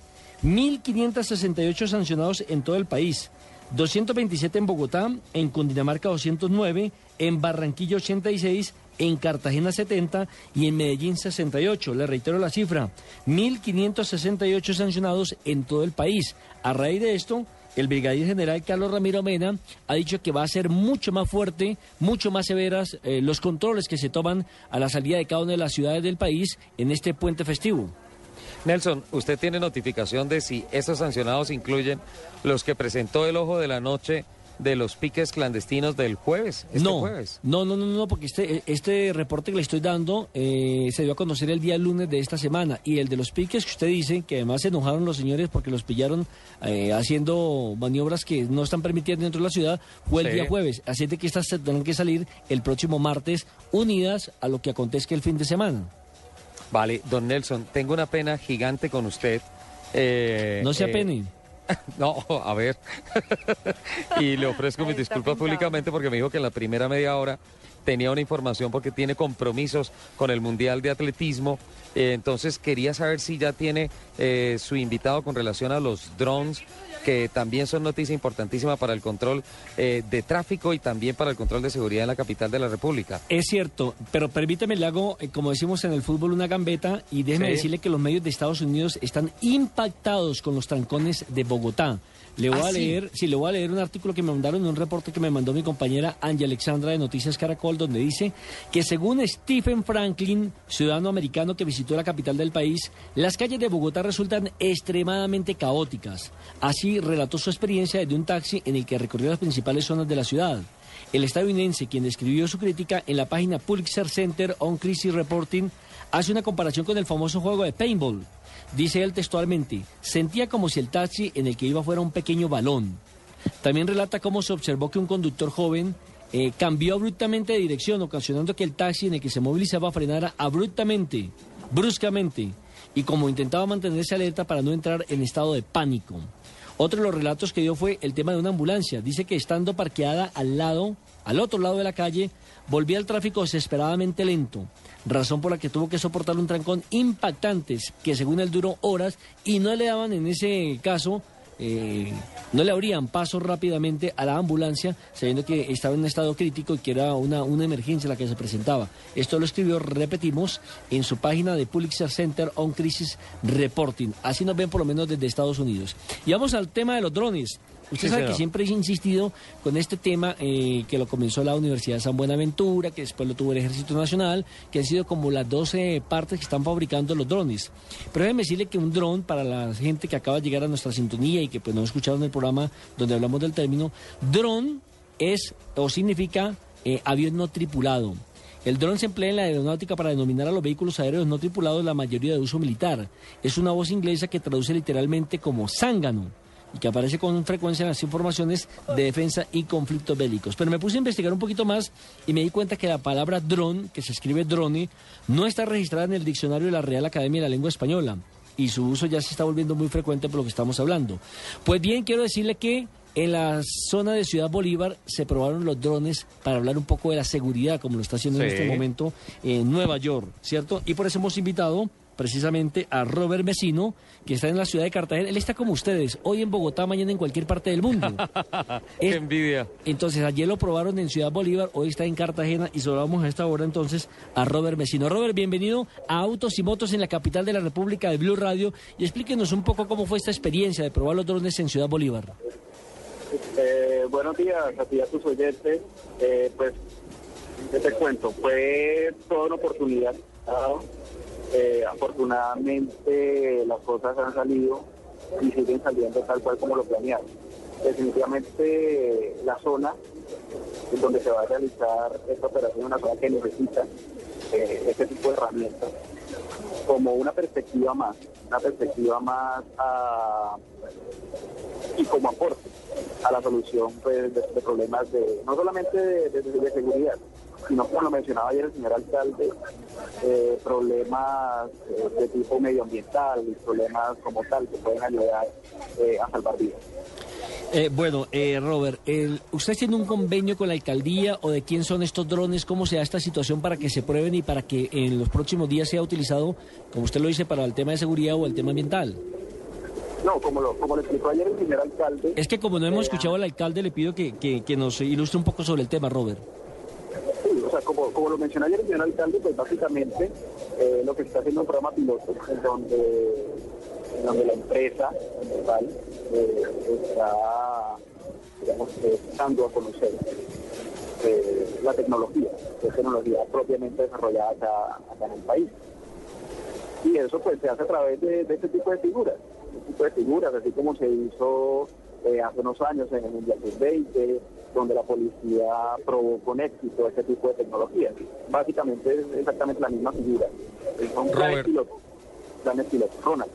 1.568 sancionados en todo el país. 227 en Bogotá, en Cundinamarca 209, en Barranquilla 86, en Cartagena 70 y en Medellín 68. Le reitero la cifra, 1.568 sancionados en todo el país. A raíz de esto, el brigadier general Carlos Ramiro Mena ha dicho que va a ser mucho más fuerte, mucho más severas eh, los controles que se toman a la salida de cada una de las ciudades del país en este puente festivo.
Nelson, ¿usted tiene notificación de si esos sancionados incluyen los que presentó el ojo de la noche de los piques clandestinos del jueves? Este
no,
jueves.
no, no, no, no, porque este, este reporte que le estoy dando eh, se dio a conocer el día lunes de esta semana y el de los piques que usted dice, que además se enojaron los señores porque los pillaron eh, haciendo maniobras que no están permitidas dentro de la ciudad, fue el
Sí.
día jueves. Así es de que estas tendrán que salir el próximo martes unidas a lo que acontezca el fin de semana.
Vale, don Nelson, tengo una pena gigante con usted. Eh,
No se
eh,
apene.
No, a ver. y le ofrezco mis disculpas públicamente porque me dijo que en la primera media hora tenía una información porque tiene compromisos con el Mundial de Atletismo. Eh, entonces quería saber si ya tiene eh, su invitado con relación a los drones, que también son noticia importantísima para el control eh, de tráfico y también para el control de seguridad en la capital de la República.
Es cierto, pero permítame, le hago, eh, como decimos en el fútbol, una gambeta y déjeme
Sí.
decirle que los medios de Estados Unidos están impactados con los trancones de Bogotá. Le voy
¿Ah,
a
sí?
leer, sí, le voy a leer un artículo que me mandaron, un reporte que me mandó mi compañera Angie Alexandra de Noticias Caracol, donde dice que según Stephen Franklin, ciudadano americano que visitó la capital del país, las calles de Bogotá resultan extremadamente caóticas. Así relató su experiencia desde un taxi en el que recorrió las principales zonas de la ciudad. El estadounidense, quien describió su crítica en la página Pulitzer Center on Crisis Reporting, hace una comparación con el famoso juego de paintball. Dice él textualmente, sentía como si el taxi en el que iba fuera un pequeño balón. También relata cómo se observó que un conductor joven eh, cambió abruptamente de dirección, ocasionando que el taxi en el que se movilizaba frenara abruptamente, bruscamente, y como intentaba mantenerse alerta para no entrar en estado de pánico. Otro de los relatos que dio fue el tema de una ambulancia. Dice que estando parqueada al lado, al otro lado de la calle, volvía el tráfico desesperadamente lento, razón por la que tuvo que soportar un trancón impactante que según él duró horas y no le daban en ese caso, eh, no le abrían paso rápidamente a la ambulancia, sabiendo que estaba en un estado crítico y que era una, una emergencia la que se presentaba. Esto lo escribió, repetimos, en su página de Pulitzer Center on Crisis Reporting. Así nos ven por lo menos desde Estados Unidos. Y vamos al tema de los drones. Usted
Sí,
sabe que siempre he insistido con este tema eh, que lo comenzó la Universidad de San Buenaventura, que después lo tuvo el Ejército Nacional, que han sido como las 12 partes que están fabricando los drones. Pero déjeme decirle que un dron, para la gente que acaba de llegar a nuestra sintonía y que pues no escucharon el programa donde hablamos del término, dron es o significa eh, avión no tripulado. El dron se emplea en la aeronáutica para denominar a los vehículos aéreos no tripulados, la mayoría de uso militar. Es una voz inglesa que traduce literalmente como zángano y que aparece con frecuencia en las informaciones de defensa y conflictos bélicos. Pero me puse a investigar un poquito más y me di cuenta que la palabra dron, que se escribe drone, no está registrada en el diccionario de la Real Academia de la Lengua Española y su uso ya se está volviendo muy frecuente por lo que estamos hablando. Pues bien, quiero decirle que en la zona de Ciudad Bolívar se probaron los drones para hablar un poco de la seguridad, como lo está haciendo en este momento en Nueva York, ¿cierto? Y por eso hemos invitado precisamente a Robert Mesino, que está en la ciudad de Cartagena. Él está como ustedes, hoy en Bogotá, mañana en cualquier parte del mundo.
Qué envidia.
Entonces, ayer lo probaron en Ciudad Bolívar, hoy está en Cartagena y saludamos a esta hora entonces a Robert Mesino. Robert, bienvenido a Autos y Motos en la capital de la República de Blue Radio y explíquenos un poco cómo fue esta experiencia de probar los drones en Ciudad Bolívar.
Eh, buenos días a ti a tus oyentes. Eh, pues, ¿qué te cuento? Fue toda una oportunidad. ¿no? Eh, afortunadamente las cosas han salido y siguen saliendo tal cual como lo planearon. Definitivamente la zona donde se va a realizar esta operación es una zona que necesita eh, este tipo de herramientas como una perspectiva más, una perspectiva más y como aporte a la solución pues, de, problemas de no solamente de seguridad, sino como lo mencionaba ayer el señor alcalde, eh, problemas eh, de tipo medioambiental y problemas como tal que pueden ayudar eh, a salvar vidas.
Bueno, eh, Robert, el- ¿usted tiene un convenio con la alcaldía o de quién son estos drones? ¿Cómo se da esta situación para que se prueben y para que en los próximos días sea utilizado, como usted lo dice, para el tema de seguridad o el tema ambiental?
No, como lo, como lo explicó ayer el señor alcalde,
Es que como no hemos escuchado al alcalde, le pido que, que- que nos ilustre un poco sobre el tema, Robert.
Como, como lo mencionó ayer el señor alcalde, pues básicamente eh, lo que se está haciendo un programa piloto en donde, donde la empresa total eh, está, digamos, dando a conocer eh, la tecnología, la tecnología propiamente desarrollada acá en el país. Y eso pues se hace a través de, de este tipo de figuras, este tipo de figuras, así como se hizo eh, hace unos años en el Mundial Sub-20, donde la policía probó con éxito este tipo de tecnologías. Básicamente es exactamente la misma figura. Son planes
Robert.
pilotos. Planes pilotos. Ronald.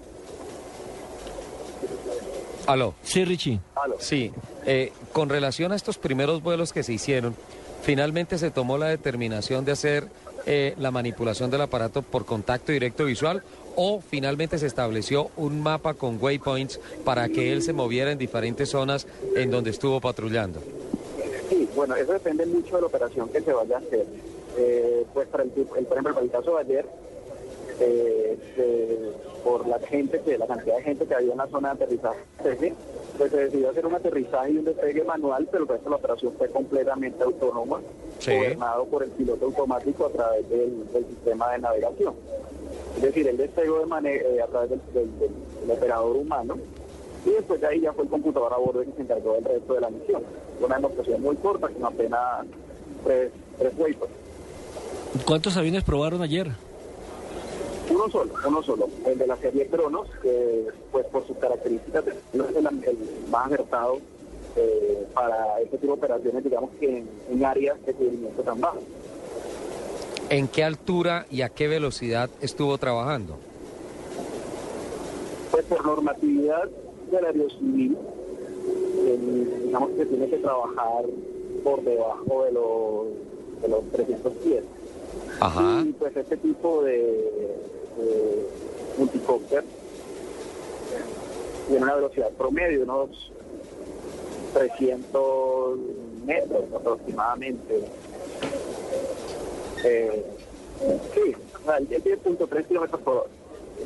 Aló.
Sí, Richie.
Sí, eh, con relación a estos primeros vuelos que se hicieron, finalmente se tomó la determinación de hacer eh, la manipulación del aparato por contacto directo visual o finalmente se estableció un mapa con waypoints para que él se moviera en diferentes zonas en donde estuvo patrullando.
Sí, bueno, eso depende mucho de la operación que se vaya a hacer. Eh, pues para el, el- por ejemplo, para el caso de ayer, eh, por la gente que la cantidad de gente que había en la zona de aterrizaje, pues se decidió hacer un aterrizaje y un despegue manual, pero el resto de la operación fue completamente autónoma,
Sí.
gobernado por el piloto automático a través del, del sistema de navegación. Es decir, el despego de mane- eh, a través del, del- del- del operador humano y después de ahí ya fue el computador a bordo que se encargó del resto de la misión. Una demostración muy corta, con apenas tres, tres.
¿Cuántos aviones probaron ayer?
Uno solo, uno solo, el de la serie Cronos, que pues por sus características no es el, el más acertado eh, para este tipo de operaciones, digamos que en, en áreas de cubrimiento tan bajo.
¿En qué altura y a qué velocidad estuvo trabajando?
Pues por normatividad del aerocivil, digamos que tiene que trabajar por debajo de los, de los 300 pies.
Ajá.
Y pues este tipo de, de multicópter tiene una velocidad promedio, de unos 300 metros aproximadamente. Eh, sí, punto tres kilómetros por hora.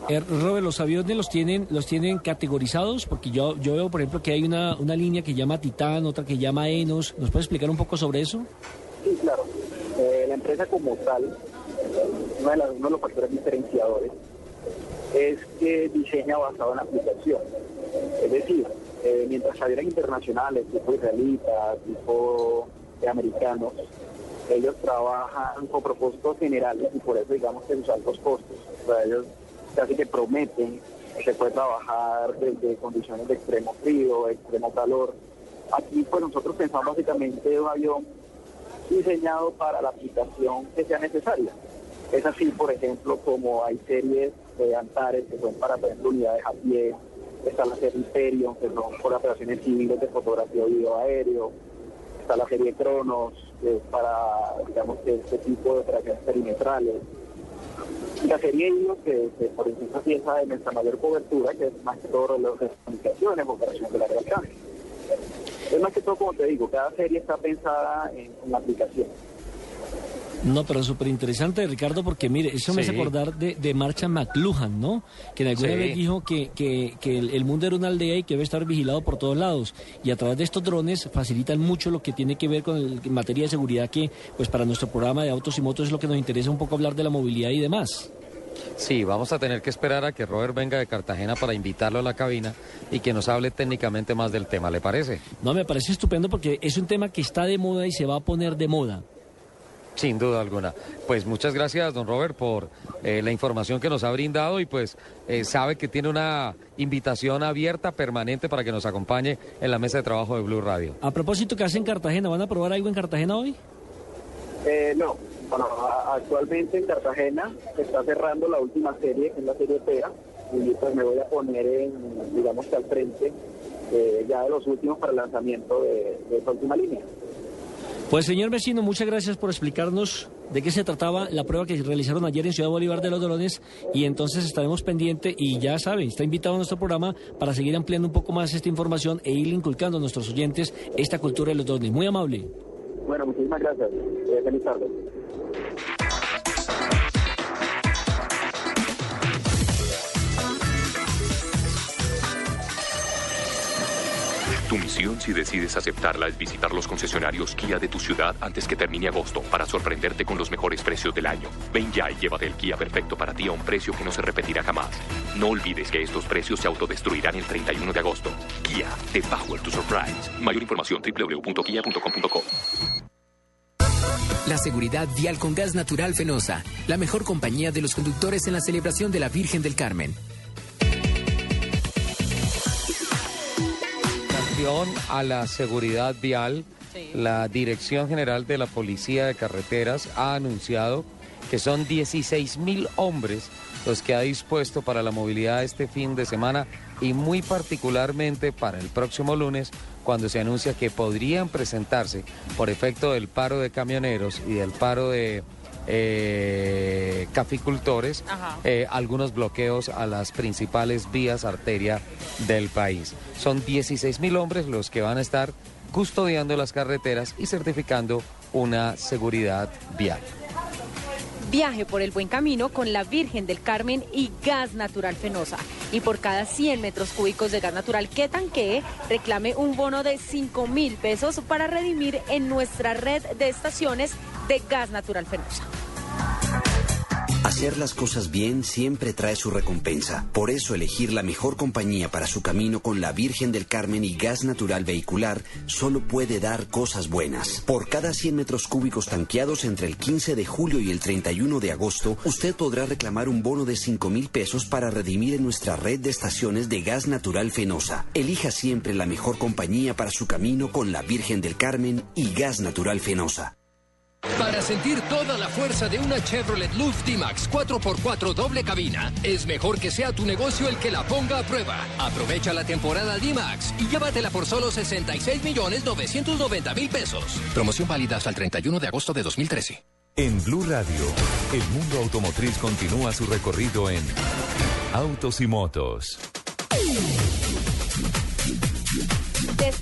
Eh, Robert, ¿los aviones los tienen los tienen categorizados? Porque yo, yo veo, por ejemplo, que hay una, una línea que llama Titán, otra que llama Enos. ¿Nos puede explicar un poco sobre eso?
Sí, claro. Eh, la empresa como tal, uno de, las- uno los factores diferenciadores es que diseña basado en aplicación. Es decir, eh, mientras salieran internacionales, tipo israelitas, tipo americanos, ellos trabajan con propósitos generales y por eso digamos que sus altos costos. O sea, ellos casi que prometen que se puede trabajar desde condiciones de extremo frío, extremo calor. Aquí pues nosotros pensamos básicamente un avión diseñado para la aplicación que sea necesaria. Es así, por ejemplo, como hay series de Antares que son para, por ejemplo, unidades a pie, está la serie Imperium, que son por operaciones civiles de fotografía y video aéreo, está la serie Cronos, que es para, digamos, este tipo de operaciones perimetrales. La serie Hilo, que, por ejemplo piensa de nuestra mayor cobertura, que es más que todo comunicaciones, operaciones de largo alcance. Es más que todo, como te digo, cada serie está pensada en, la aplicación.
No, pero súper interesante, Ricardo, porque mire, eso me hace acordar de, de Marcha McLuhan, ¿no? Que en alguna
Sí.
vez dijo que, que, que el, el mundo era una aldea y que debe estar vigilado por todos lados. Y a través de estos drones facilitan mucho lo que tiene que ver con el, en materia de seguridad, que pues para nuestro programa de autos y motos es lo que nos interesa un poco hablar de la movilidad y demás.
Sí, vamos a tener que esperar a que Robert venga de Cartagena para invitarlo a la cabina y que nos hable técnicamente más del tema, ¿le parece?
No, me parece estupendo porque es un tema que está de moda y se va a poner de moda.
Sin duda alguna. Pues muchas gracias, don Robert, por eh, la información que nos ha brindado y pues eh, sabe que tiene una invitación abierta, permanente, para que nos acompañe en la mesa de trabajo de Blue Radio.
A propósito, ¿qué hacen en Cartagena? ¿Van a probar algo en Cartagena hoy?
Eh, no, bueno, actualmente en Cartagena se está cerrando la última serie, que es la serie Pera, y pues me voy a poner en, digamos que al frente eh, ya de los últimos para el lanzamiento de, de esa última línea.
Pues señor vecino, muchas gracias por explicarnos de qué se trataba la prueba que realizaron ayer en Ciudad Bolívar de los Drones y entonces estaremos pendientes y ya saben, está invitado a nuestro programa para seguir ampliando un poco más esta información e ir inculcando a nuestros oyentes esta cultura de los drones. Muy amable.
Bueno, muchísimas gracias. Eh, feliz tarde.
Tu misión, si decides aceptarla, es visitar los concesionarios Kia de tu ciudad antes que termine agosto para sorprenderte con los mejores precios del año. Ven ya y llévate el Kia perfecto para ti a un precio que no se repetirá jamás. No olvides que estos precios se autodestruirán el 31 de agosto. Kia, the power to surprise. Mayor información www.kia.com.co.
La seguridad vial con gas natural Fenosa, la mejor compañía de los conductores en la celebración de la Virgen del Carmen.
A la seguridad vial, la Dirección General de la Policía de Carreteras ha anunciado que son 16 mil hombres los que ha dispuesto para la movilidad este fin de semana y muy particularmente para el próximo lunes cuando se anuncia que podrían presentarse por efecto del paro de camioneros y del paro de eh, caficultores eh, algunos bloqueos a las principales vías arteria del país. Son 16 mil hombres los que van a estar custodiando las carreteras y certificando una seguridad vial.
Viaje por el buen camino con la Virgen del Carmen y gas natural fenosa. Y por cada 100 metros cúbicos de gas natural que tanquee, reclame un bono de 5 mil pesos para redimir en nuestra red de estaciones de gas natural fenosa.
Hacer las cosas bien siempre trae su recompensa. Por eso elegir la mejor compañía para su camino con la Virgen del Carmen y gas natural vehicular solo puede dar cosas buenas. Por cada 100 metros cúbicos tanqueados entre el 15 de julio y el 31 de agosto, usted podrá reclamar un bono de 5 mil pesos para redimir en nuestra red de estaciones de gas natural fenosa. Elija siempre la mejor compañía para su camino con la Virgen del Carmen y gas natural fenosa.
Para sentir toda la fuerza de una Chevrolet Luft D-Max 4x4 doble cabina, es mejor que sea tu negocio el que la ponga a prueba. Aprovecha la temporada D-Max y llévatela por solo 66 millones 990 mil pesos. Promoción válida hasta el 31 de agosto de 2013.
En Blue Radio, el mundo automotriz continúa su recorrido en Autos y Motos.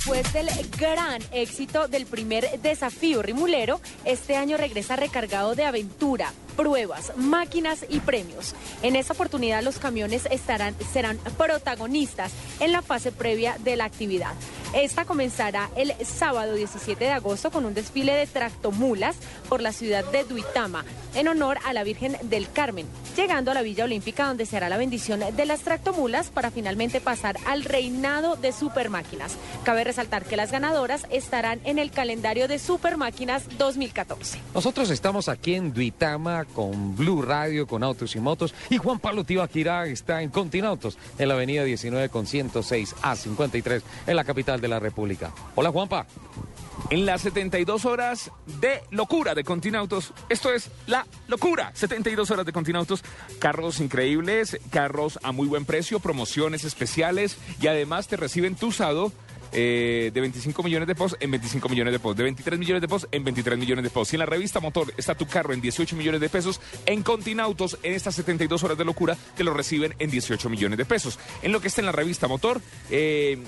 Después del gran éxito del primer desafío rimulero, este año regresa recargado de aventura, pruebas, máquinas y premios. En esta oportunidad los camiones estarán, serán protagonistas en la fase previa de la actividad. Esta comenzará el sábado 17 de agosto con un desfile de tractomulas por la ciudad de Duitama en honor a la Virgen del Carmen. llegando a la Villa Olímpica donde se hará la bendición de las tractomulas para finalmente pasar al reinado de supermáquinas. Cabe resaltar que las ganadoras estarán en el calendario de Supermáquinas 2014.
Nosotros estamos aquí en Duitama con Blue Radio, con Autos y Motos. Y Juan Pablo Tibaquirá está en Continautos, en la avenida 19 con 106 a 53, en la capital de la República. Hola, Juanpa.
En las 72 horas de locura de Continautos, esto es la locura, 72 horas de Continautos, carros increíbles, carros a muy buen precio, promociones especiales y además te reciben tu usado eh, de 25 millones de pesos en 25 millones de pesos, de 23 millones de pesos en 23 millones de pesos. Si en la revista Motor está tu carro en 18 millones de pesos, en Continautos, en estas 72 horas de locura, te lo reciben en 18 millones de pesos. En lo que está en la revista Motor, eh,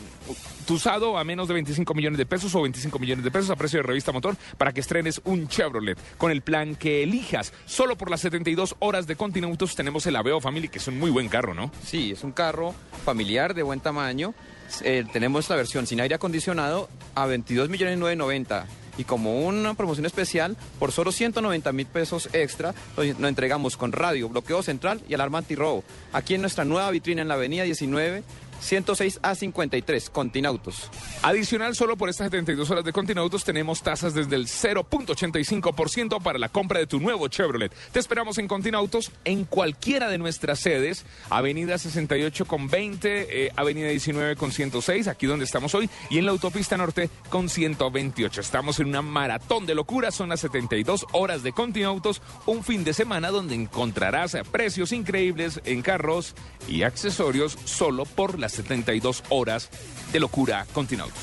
tu usado a menos de 25 millones de pesos o 25 millones de pesos a precio de revista Motor para que estrenes un Chevrolet con el plan que elijas. Solo por las 72 horas de Continautos tenemos el Aveo Family, que es un muy buen carro, ¿no?
Sí, es un carro familiar de buen tamaño. Eh, tenemos la versión sin aire acondicionado a 22 millones 990 y como una promoción especial, por solo 190 mil pesos extra, lo entregamos con radio, bloqueo central y alarma antirrobo. Aquí en nuestra nueva vitrina en la avenida 19 106 a 53, Continautos.
Adicional, solo por estas 72 horas de Continautos tenemos tasas desde el 0.85% para la compra de tu nuevo Chevrolet. Te esperamos en Continautos en cualquiera de nuestras sedes, Avenida 68 con 20, eh, Avenida 19 con 106, aquí donde estamos hoy, y en la Autopista Norte con 128. Estamos en una maratón de locura, son las 72 horas de Continautos, un fin de semana donde encontrarás precios increíbles en carros y accesorios solo por las 72 horas de locura Continautos.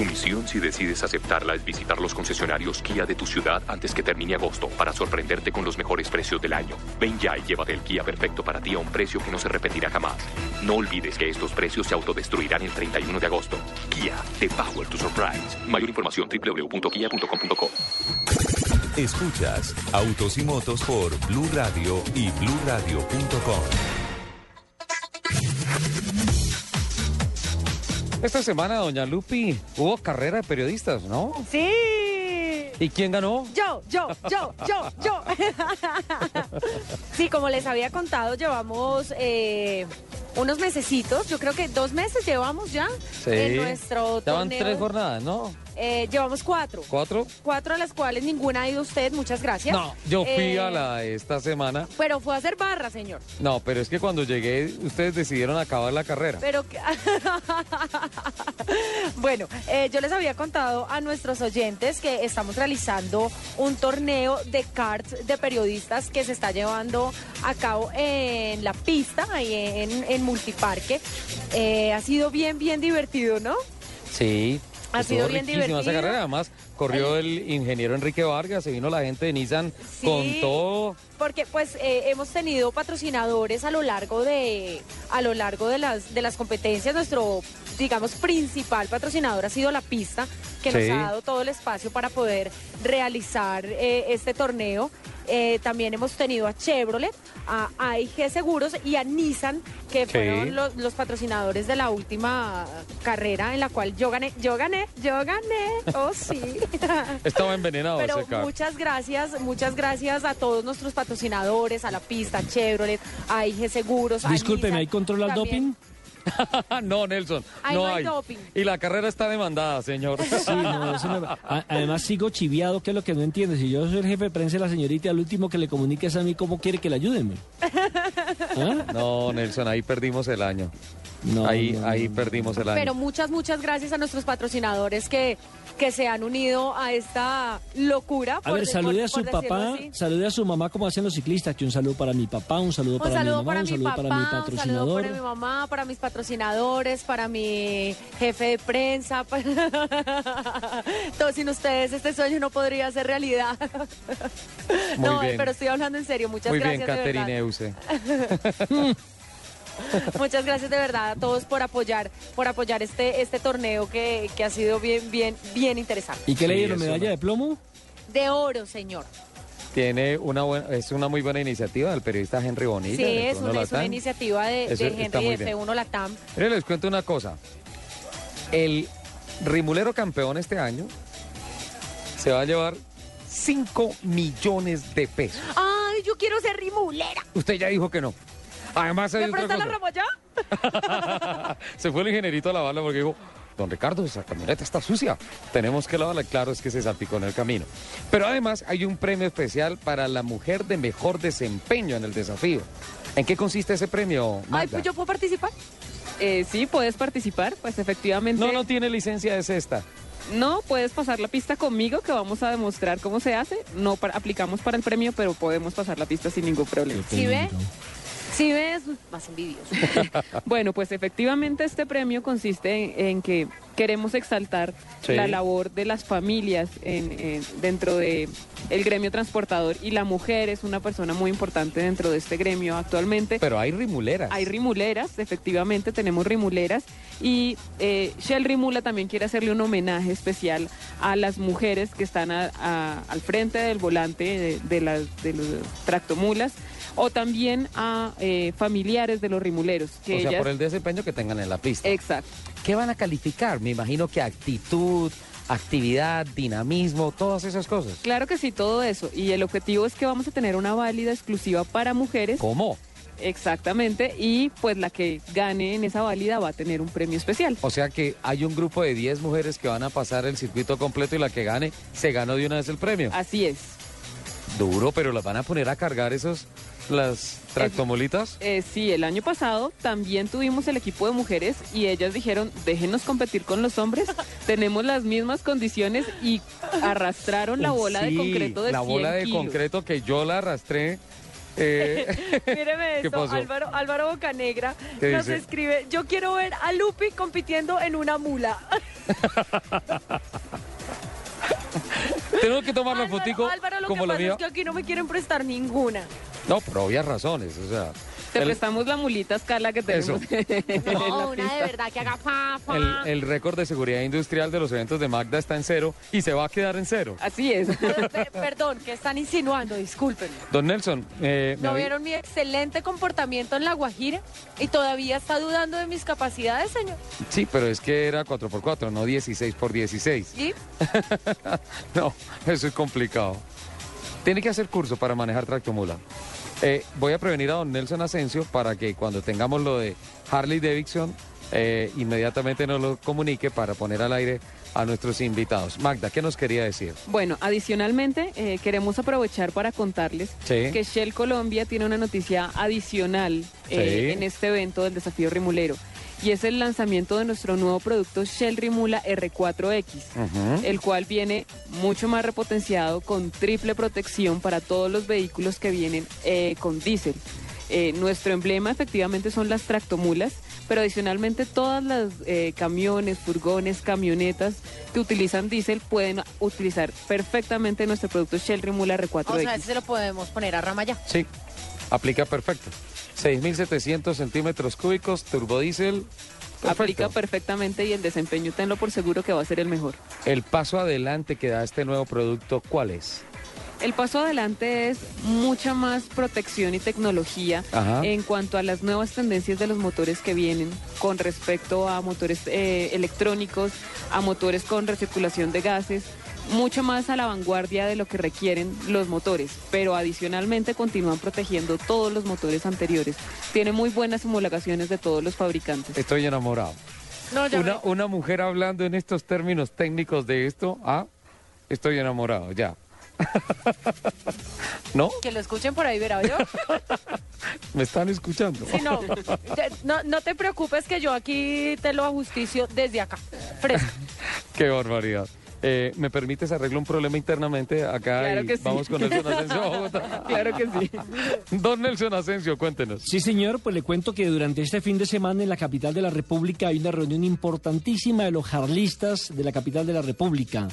Tu misión, si decides aceptarla, es visitar los concesionarios Kia de tu ciudad antes que termine agosto para sorprenderte con los mejores precios del año. Ven ya y llévate el Kia perfecto para ti a un precio que no se repetirá jamás. No olvides que estos precios se autodestruirán el 31 de agosto. Kia, the power to surprise. Mayor información www.kia.com.co.
Escuchas Autos y Motos por Blue Radio y bluradio.com.
Esta semana, doña Lupi, hubo carrera de periodistas, ¿no?
Sí.
¿Y quién ganó?
Yo, yo, yo, yo, yo. sí, como les había contado, llevamos eh, unos mesecitos, yo creo que dos meses llevamos ya
Sí.
en nuestro
van
torneo.
tres jornadas, ¿no?
Eh, llevamos cuatro.
¿Cuatro?
Cuatro a las cuales ninguna ha ido usted, muchas gracias.
No, yo fui
Eh,
a la de esta semana.
Pero fue a hacer barra, señor.
No, pero es que cuando llegué, ustedes decidieron acabar la carrera.
Pero bueno, eh, yo les había contado a nuestros oyentes que estamos realizando un torneo de karts de periodistas que se está llevando a cabo en la pista, ahí en, en Multiparque. Eh, ha sido bien, bien divertido, ¿no?
Sí.
Ha sido bien
riquísima esa
divertido.
carrera. Además, corrió el ingeniero Enrique Vargas, se vino la gente de Nissan
Sí.
con todo.
Porque pues eh, hemos tenido patrocinadores a lo largo de a lo largo de las de las competencias. Nuestro digamos principal patrocinador ha sido la pista que nos ha dado todo el espacio para poder realizar eh, este torneo. Eh, también hemos tenido a Chevrolet, a AIG Seguros y a Nissan, que
Sí.
fueron los, los patrocinadores de la última carrera en la cual yo gané, yo gané, yo gané, oh sí.
Estaba envenenado
Pero
ese
muchas gracias, muchas gracias a todos nuestros patrocinadores, a la pista, Chevrolet, a IG Seguros. a
Discúlpeme,
Nissan
¿hay control al
también.
doping?
no, Nelson,
Ahí
no
no hay doping.
Y la carrera está demandada, señor.
Sí, no, eso me- además sigo chiviado, que es lo que no entiendo. Si yo soy el jefe de prensa de la señorita, al último que le comunique es a mí cómo quiere que le ayuden. ¿Ah?
No, Nelson, ahí perdimos el año.
No,
ahí,
no,
ahí perdimos el año.
Pero muchas, muchas gracias a nuestros patrocinadores que, que se han unido a esta locura.
A
por-
ver, salude
por-
a su papá,
así.
salude a su mamá como hacen los ciclistas, que un saludo para mi papá, un saludo
Un
para mi mamá,
para
un
mi
saludo
papá,
para mi
un saludo
patrocinador.
para mi mamá, para mis patrocinadores, para mi jefe de prensa. para- Todos sin ustedes este sueño no podría ser realidad.
Muy
no,
bien.
pero estoy hablando en serio. Muchas
Muy bien,
gracias.
Caterine Euse.
Muchas gracias de verdad a todos por apoyar, por apoyar este, este torneo que, que ha sido bien, bien, bien interesante.
¿Y qué le
Sí,
dieron?
eso
¿Medalla
no.
de plomo?
De oro, señor.
Tiene una buena, es una muy buena iniciativa del periodista Henry Bonilla.
Sí, es
F1
una, es una iniciativa de,
Eso
de Henry de
bien.
F1 Latam.
Mire, les cuento una cosa. El rimulero campeón este año se va a llevar 5 millones de pesos.
Ay, yo quiero ser rimulera.
Usted ya dijo que no. Además hay
¿Me
otra
presta la
cosa.
rama ya?
Se fue el ingenierito a lavarla porque dijo, don Ricardo, esa camioneta está sucia. Tenemos que lavarla. Claro, es que se salpicó en el camino. Pero además hay un premio especial para la mujer de mejor desempeño en el desafío. ¿En qué consiste ese premio,
Ay,
Magda?
pues yo puedo participar.
Eh, sí, puedes participar, pues efectivamente.
No, no tiene licencia de cesta.
No, puedes pasar la pista conmigo que vamos a demostrar cómo se hace. No para- aplicamos para el premio, pero podemos pasar la pista sin ningún problema.
¿Sí ve? ¿Sí ves? Más envidioso.
Bueno, pues efectivamente este premio consiste en, en que queremos exaltar
Sí.
la labor de las familias en- en- dentro de el gremio transportador y la mujer es una persona muy importante dentro de este gremio actualmente.
Pero hay rimuleras.
Hay rimuleras, efectivamente tenemos rimuleras y eh, Shell Rimula también quiere hacerle un homenaje especial a las mujeres que están a- a- al frente del volante de, de las de los tractomulas o también a eh, familiares de los rimuleros. Que
o sea,
ellas-
por el desempeño que tengan en la pista.
Exacto.
¿Qué van a calificar? Me imagino que actitud, actividad, dinamismo, todas esas cosas.
Claro que sí, todo eso. Y el objetivo es que vamos a tener una válida exclusiva para mujeres.
¿Cómo?
Exactamente. Y pues la que gane en esa válida va a tener un premio especial.
O sea que hay un grupo de 10 mujeres que van a pasar el circuito completo y la que gane se ganó de una vez el premio.
Así es.
Duro, pero las van a poner a cargar esos, las tractomolitas.
Eh, sí, el año pasado también tuvimos el equipo de mujeres y ellas dijeron, déjenos competir con los hombres, tenemos las mismas condiciones y arrastraron la bola de concreto de
La
100
bola de
kilos.
concreto que yo la arrastré. eh,
Míreme
¿Qué
esto? Álvaro, Álvaro Bocanegra
¿Qué
nos
dice?
escribe, yo quiero ver a Lupi compitiendo en una mula.
Tengo que tomar la fotico
Álvaro, lo
como
que
la
pasa
mía.
es que aquí no me quieren prestar ninguna.
No, por obvias razones. O sea,
Te
el,
prestamos la mulita escala que tenemos.
No, una
pista.
de verdad que haga fa, fa.
el- el récord de seguridad industrial de los eventos de Magda está en cero y se va a quedar en cero.
Así es.
Pe- Perdón, que están insinuando, discúlpenme.
Don Nelson, eh,
¿No vieron mi excelente comportamiento en La Guajira? ¿Y todavía está dudando de mis capacidades, señor?
sí, pero es que era 4x4, no 16x16.
¿Y?
No, eso es complicado. Tiene que hacer curso para manejar tractomula. Eh, voy a prevenir a don Nelson Asensio para que cuando tengamos lo de Harley Davidson, eh, inmediatamente nos lo comunique para poner al aire a nuestros invitados. Magda, ¿qué nos quería decir?
Bueno, adicionalmente eh, queremos aprovechar para contarles
Sí.
que Shell Colombia tiene una noticia adicional eh,
Sí.
en este evento del desafío Rimulero y es el lanzamiento de nuestro nuevo producto Shell Rimula R4X.
Ujú.
el cual viene mucho más repotenciado con triple protección para todos los vehículos que vienen eh, con diésel. Eh, nuestro emblema efectivamente son las tractomulas, pero adicionalmente todas las eh, camiones, furgones, camionetas que utilizan diésel pueden utilizar perfectamente nuestro producto Shell Rimula R4X.
O sea, ese se lo podemos poner a rama ya.
Sí, aplica perfecto. 6.700 centímetros cúbicos, turbodiesel.
Aplica perfectamente y el desempeño tenlo por seguro que va a ser el mejor.
El paso adelante que da este nuevo producto, ¿cuál es?
El paso adelante es mucha más protección y tecnología
Ajá.
en cuanto a las nuevas tendencias de los motores que vienen con respecto a motores eh, electrónicos, a motores con recirculación de gases, mucho más a la vanguardia de lo que requieren los motores, pero adicionalmente continúan protegiendo todos los motores anteriores. Tiene muy buenas homologaciones de todos los fabricantes.
Estoy enamorado.
No, ya
Una,
me-
una mujer hablando en estos términos técnicos de esto, ah, estoy enamorado, ya. ¿No?
Que lo escuchen por ahí, verá yo.
¿Me están escuchando?
Sí, no, te- no, no te preocupes que yo aquí te lo ajusticio desde acá, fresco.
Qué barbaridad. Eh, ¿Me permites arreglo un problema internamente acá
Claro
y
que sí.
vamos con Nelson Asensio a Bogotá?
Claro que sí.
Don Nelson Asensio, cuéntenos.
Sí, señor, pues le cuento que durante este fin de semana en la capital de la República hay una reunión importantísima de los jarlistas de la capital de la República,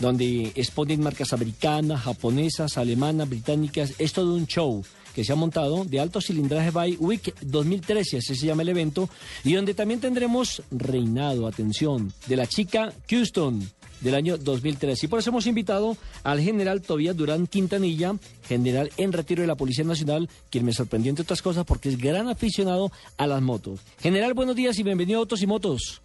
donde exponen marcas americanas, japonesas, alemanas, británicas. Es todo un show que se ha montado de alto cilindraje by Week 2013, así se llama el evento, y donde también tendremos reinado, atención, de la chica Houston del año 2003. Y por eso hemos invitado al general Tobías Durán Quintanilla, general en retiro de la Policía Nacional, quien me sorprendió entre otras cosas porque es gran aficionado a las motos. General, buenos días y bienvenido a Autos y Motos.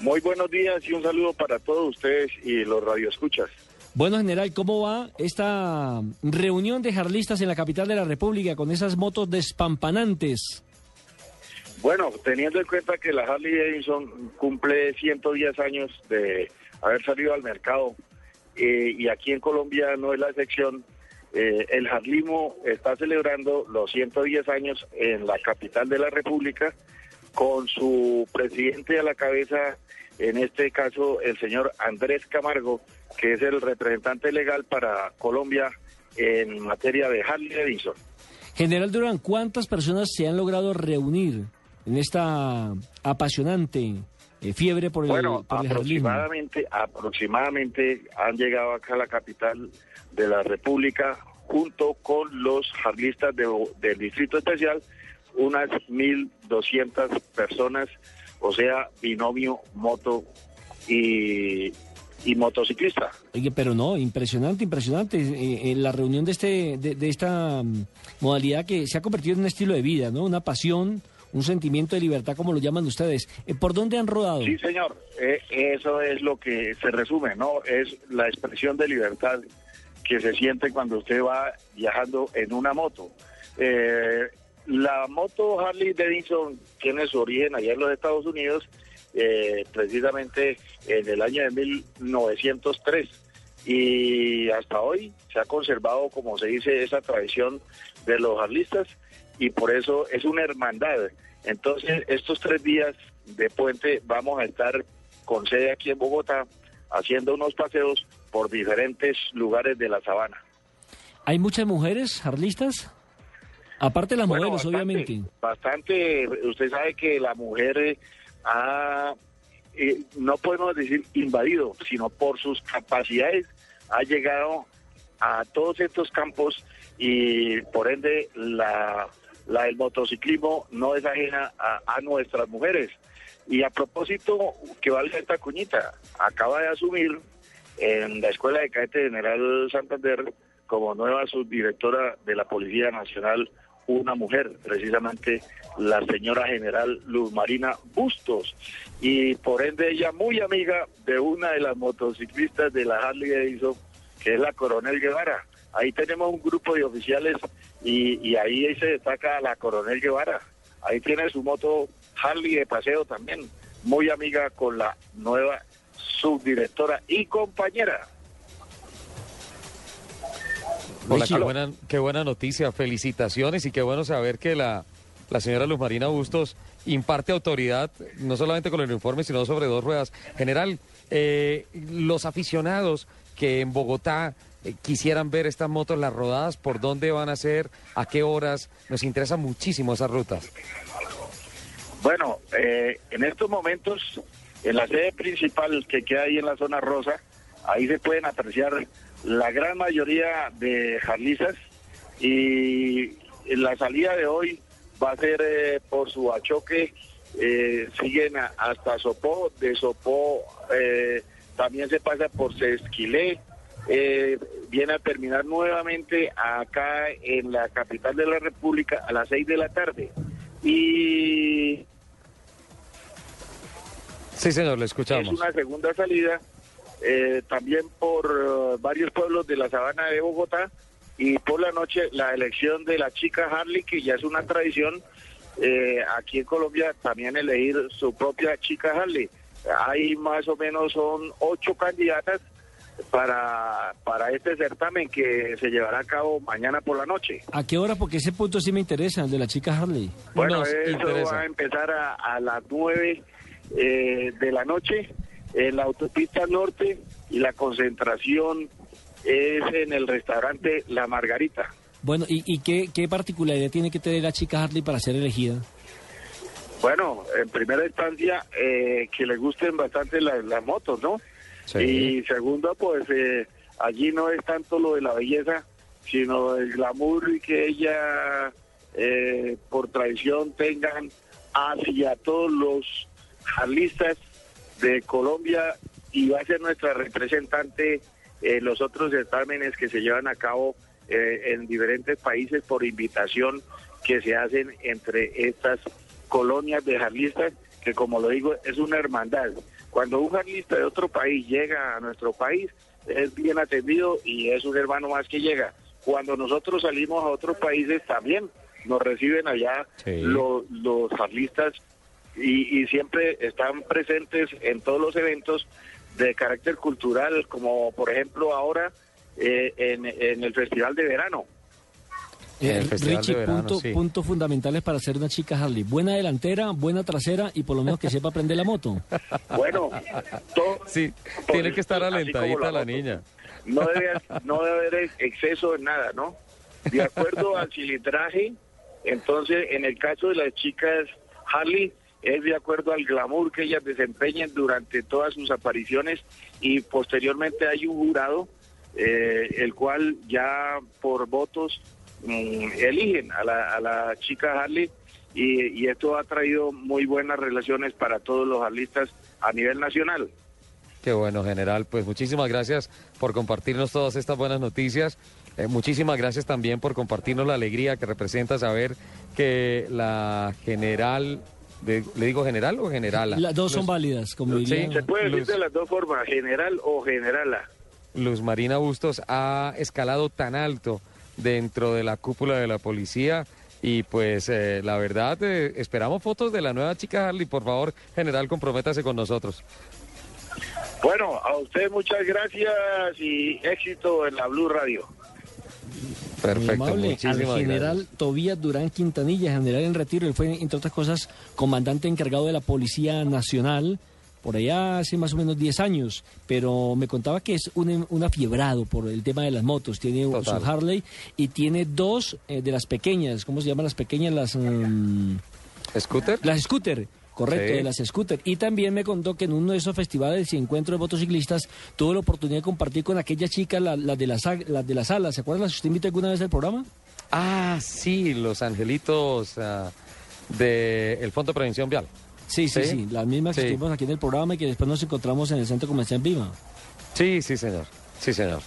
Muy buenos días y un saludo para todos ustedes y los radioescuchas.
Bueno, general, ¿cómo va esta reunión de jarlistas en la capital de la República con esas motos despampanantes?
Bueno, teniendo en cuenta que la Harley Davidson cumple 110 años de haber salido al mercado eh, y aquí en Colombia no es la excepción, eh, el Harlismo está celebrando los 110 años en la capital de la República con su presidente a la cabeza, en este caso el señor Andrés Camargo, que es el representante legal para Colombia en materia de Harley Davidson.
General Durán, ¿cuántas personas se han logrado reunir en esta apasionante eh, fiebre por el,
Bueno,
por el jarlismo?
aproximadamente, aproximadamente han llegado acá a la capital de la República junto con los jarlistas de- del Distrito Especial, unas 1.200 personas, o sea, binomio, moto y, y motociclista.
Oye, pero no, impresionante, impresionante. Eh, eh, la reunión de, este, de, de esta mm, modalidad que se ha convertido en un estilo de vida, ¿no? Una pasión, un sentimiento de libertad, como lo llaman ustedes. Eh, ¿Por dónde han rodado?
Sí, señor, Eh, eso es lo que se resume, ¿no? Es la expresión de libertad que se siente cuando usted va viajando en una moto. Eh, la moto Harley Davidson tiene su origen allá en los Estados Unidos, eh, precisamente en el año de 1903. Y hasta hoy se ha conservado, como se dice, esa tradición de los harlistas y por eso es una hermandad. Entonces, estos tres días de puente vamos a estar con sede aquí en Bogotá haciendo unos paseos por diferentes lugares de la sabana.
¿Hay muchas mujeres jarlistas? Aparte de las
Bueno,
modelos,
bastante,
obviamente.
Bastante, usted sabe que la mujer ha, eh, no podemos decir invadido, sino por sus capacidades, ha llegado a todos estos campos y por ende la, la del motociclismo no es ajena a, nuestras mujeres. Y a propósito, que valga esta cuñita, acaba de asumir en la Escuela de Cadete General Santander como nueva subdirectora de la Policía Nacional una mujer, precisamente la señora general Luz Marina Bustos, y por ende ella muy amiga de una de las motociclistas de la Harley Davidson, que es la Coronel Guevara. Ahí tenemos un grupo de oficiales y, y ahí se destaca la Coronel Guevara. Ahí tiene su moto Harley de paseo también, muy amiga con la nueva subdirectora y compañera.
Hola, qué buena, qué buena noticia, felicitaciones y qué bueno saber que la, la señora Luz Marina Bustos imparte autoridad, no solamente con el informe, sino sobre dos ruedas. General, eh, los aficionados que en Bogotá eh, quisieran ver estas motos, las rodadas, ¿por dónde van a ser? ¿A qué horas? Nos interesa muchísimo esas rutas.
Bueno, eh, en estos momentos, en la sede principal que queda ahí en la zona rosa, ahí se pueden apreciar la gran mayoría de jarlizas y la salida de hoy va a ser eh, por su achoque, eh, siguen hasta Sopó, de Sopó eh, también se pasa por Sesquilé, eh, viene a terminar nuevamente acá en la capital de la República a las seis de la tarde. Y
Sí, señor, le
es
escuchamos.
una segunda salida eh, también por eh, varios pueblos de la sabana de Bogotá y por la noche la elección de la chica Harley, que ya es una tradición eh, aquí en Colombia, también elegir su propia chica Harley. Hay más o menos son ocho candidatas para, para este certamen que se llevará a cabo mañana por la noche.
¿A qué hora? Porque ese punto sí me interesa, el de la chica Harley.
Bueno,
Nos
eso
interesa.
va a empezar a, a las 9 eh, de la noche en la autopista norte y la concentración es en el restaurante La Margarita.
Bueno, ¿y, y qué, qué particularidad tiene que tener la chica Harley para ser elegida?
Bueno, en primera instancia, eh, que le gusten bastante las motos, ¿no? Y segundo, pues eh, allí no es tanto lo de la belleza, sino el glamour que ella, eh, por tradición, tengan hacia todos los jarlistas de Colombia y va a ser nuestra representante en los otros certámenes que se llevan a cabo eh, en diferentes países por invitación que se hacen entre estas colonias de jarlistas, que como lo digo, es una hermandad. Cuando un jarlista de otro país llega a nuestro país, es bien atendido y es un hermano más que llega. Cuando nosotros salimos a otros países también nos reciben allá
Sí.
lo- los jarlistas y, y siempre están presentes en todos los eventos de carácter cultural, como por ejemplo ahora eh, en, en el Festival de Verano.
El
Eh,
Festival
Richie,
Verano,
punto-
sí.
puntos fundamentales para ser una chica Harley. Buena delantera, buena trasera y por lo menos que sepa aprender la moto.
Bueno, todo,
Sí, tiene que estar alentadita la
moto.
niña.
No debe, no debe haber exceso en nada, ¿no? De acuerdo al cilindraje, entonces en el caso de las chicas Harley, es de acuerdo al glamour que ellas desempeñen durante todas sus apariciones y posteriormente hay un jurado, eh, el cual ya por votos mm, eligen a la, a la chica Harley y, y esto ha traído muy buenas relaciones para todos los harlistas a nivel nacional.
Qué bueno, general. Pues muchísimas gracias por compartirnos todas estas buenas noticias. Eh, muchísimas gracias también por compartirnos la alegría que representa saber que la general, de- ¿le digo general o generala?
Las dos son válidas, como
Luz-
diría.
sí,
Se puede decir
Luz-
de las dos formas, general o generala.
Luz Marina Bustos ha escalado tan alto dentro de la cúpula de la policía y pues eh, la verdad eh, esperamos fotos de la nueva chica Harley. Por favor, general, comprométase con nosotros.
Bueno, a usted muchas gracias y éxito en la Blue Radio.
Perfecto,
amable. Al general
gracias.
Tobías Durán Quintanilla, general en retiro. Él fue, entre otras cosas, comandante encargado de la Policía Nacional por allá hace más o menos 10 años. Pero me contaba que es un, un afiebrado por el tema de las motos. Tiene
Total.
su Harley y tiene dos eh, de las pequeñas. ¿Cómo se llaman las pequeñas? Las. mm,
¿Scooter?
Las scooter, correcto,
Sí.
de las scooter. Y también me contó que en uno de esos festivales y encuentros de motociclistas tuvo la oportunidad de compartir con aquella chica, la, la de, las, las de las alas. ¿Se acuerdan usted invitó alguna vez al programa?
Ah, sí, los angelitos ah, del Fondo de Prevención Vial.
Sí, sí,
¿Sí?
sí, las mismas que estuvimos aquí en el programa y que después nos encontramos en el Centro Comercial Viva.
Sí, sí, señor. Sí, señor.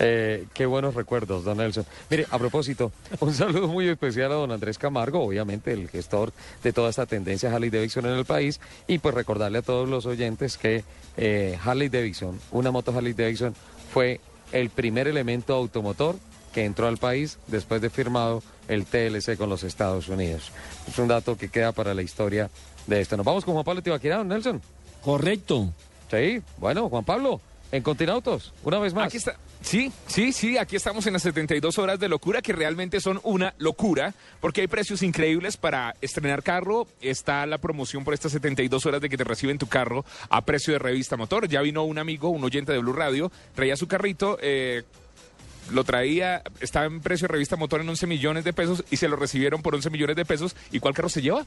Eh, qué buenos recuerdos, don Nelson. Mire, a propósito, un saludo muy especial a don Andrés Camargo, obviamente el gestor de toda esta tendencia Harley Davidson en el país, y pues recordarle a todos los oyentes que eh, Harley Davidson, una moto Harley Davidson, fue el primer elemento automotor que entró al país después de firmado el TLC con los Estados Unidos. Es un dato que queda para la historia de esto. Nos vamos con Juan Pablo Tibaquira, don Nelson.
Correcto.
Sí, bueno, Juan Pablo, en Continautos, una vez más.
Aquí está. Sí, sí, sí, aquí estamos en las 72 horas de locura que realmente son una locura porque hay precios increíbles para estrenar carro. Está la promoción por estas 72 horas de que te reciben tu carro a precio de revista motor. Ya vino un amigo, un oyente de Blue Radio, traía su carrito. eh, lo traía, estaba en precio de revista motor en 11 millones de pesos y se lo recibieron por 11 millones de pesos. ¿Y cuál carro se lleva?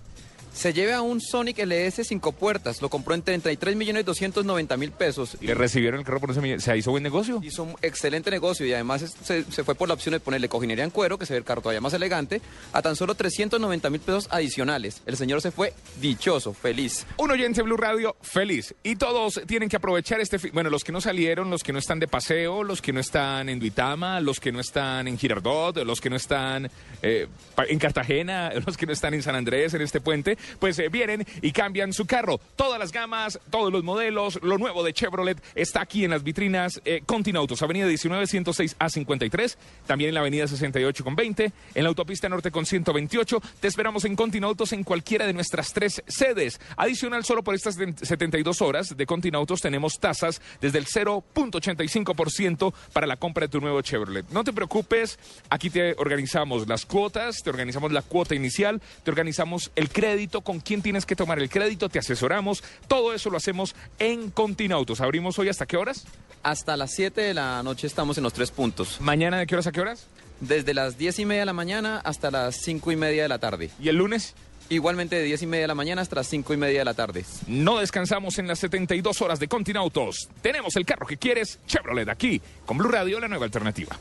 Se lleva un Sonic LS 5 puertas, lo compró en 33 millones 290 mil pesos.
Le recibieron el carro por 11 millones. ¿Se hizo buen negocio?
Hizo un excelente negocio y además es- se, se fue por la opción de ponerle cojinería en cuero, que se ve el carro todavía más elegante, a tan solo 390 mil pesos adicionales. El señor se fue dichoso, feliz.
Un oyente Blue Radio feliz. Y todos tienen que aprovechar este. Bueno, los que no salieron, los que no están de paseo, los que no están en Duitama, los que no están en Girardot, los que no están eh, en Cartagena, los que no están en San Andrés, en este puente. Pues eh, vienen y cambian su carro. Todas las gamas, todos los modelos, lo nuevo de Chevrolet está aquí en las vitrinas eh, Continautos, Avenida 19 106 a 53, también en la Avenida 68 con 20, en la Autopista Norte con 128. Te esperamos en Continautos en cualquiera de nuestras tres sedes. Adicional, solo por estas 72 horas de Continautos tenemos tasas desde el 0.85% para la compra de tu nuevo Chevrolet. No te preocupes, aquí te organizamos las cuotas, te organizamos la cuota inicial, te organizamos el crédito, con quién tienes que tomar el crédito, te asesoramos. Todo eso lo hacemos en Continautos. Abrimos hoy hasta qué horas?
Hasta las 7 de la noche estamos en los tres puntos.
¿Mañana de qué horas a qué horas?
Desde las 10 y media de la mañana hasta las 5 y media de la tarde.
¿Y el lunes?
Igualmente de 10 y media de la mañana hasta las 5 y media de la tarde.
No descansamos en las 72 horas de Continautos. Tenemos el carro que quieres, Chevrolet, aquí, con Blue Radio, la nueva alternativa.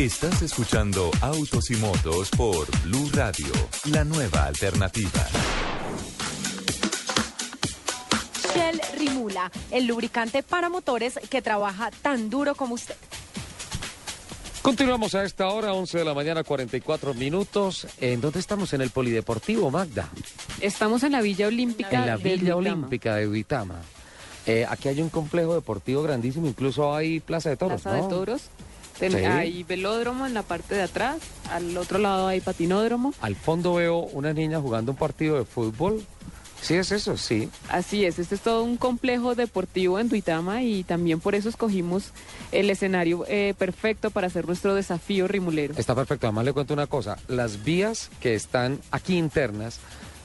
Estás escuchando Autos y Motos por Blue Radio, la nueva alternativa.
Shell Rimula, el lubricante para motores que trabaja tan duro como usted.
Continuamos a esta hora, 11 de la mañana, 44 minutos. ¿En dónde estamos? En el Polideportivo, Magda.
Estamos en la Villa Olímpica
En la
de
Villa. Olímpica de Duitama. Eh, aquí hay un complejo deportivo grandísimo, incluso hay plaza de toros,
Plaza
¿no?
de Toros. Ten-
Sí.
Hay velódromo en la parte de atrás, al otro lado hay patinódromo.
Al fondo veo una niña jugando un partido de fútbol. ¿Sí es eso? Sí.
Así es, este es todo un complejo deportivo en Duitama y también por eso escogimos el escenario eh, perfecto para hacer nuestro desafío rimulero.
Está perfecto. Además le cuento una cosa. Las vías que están aquí internas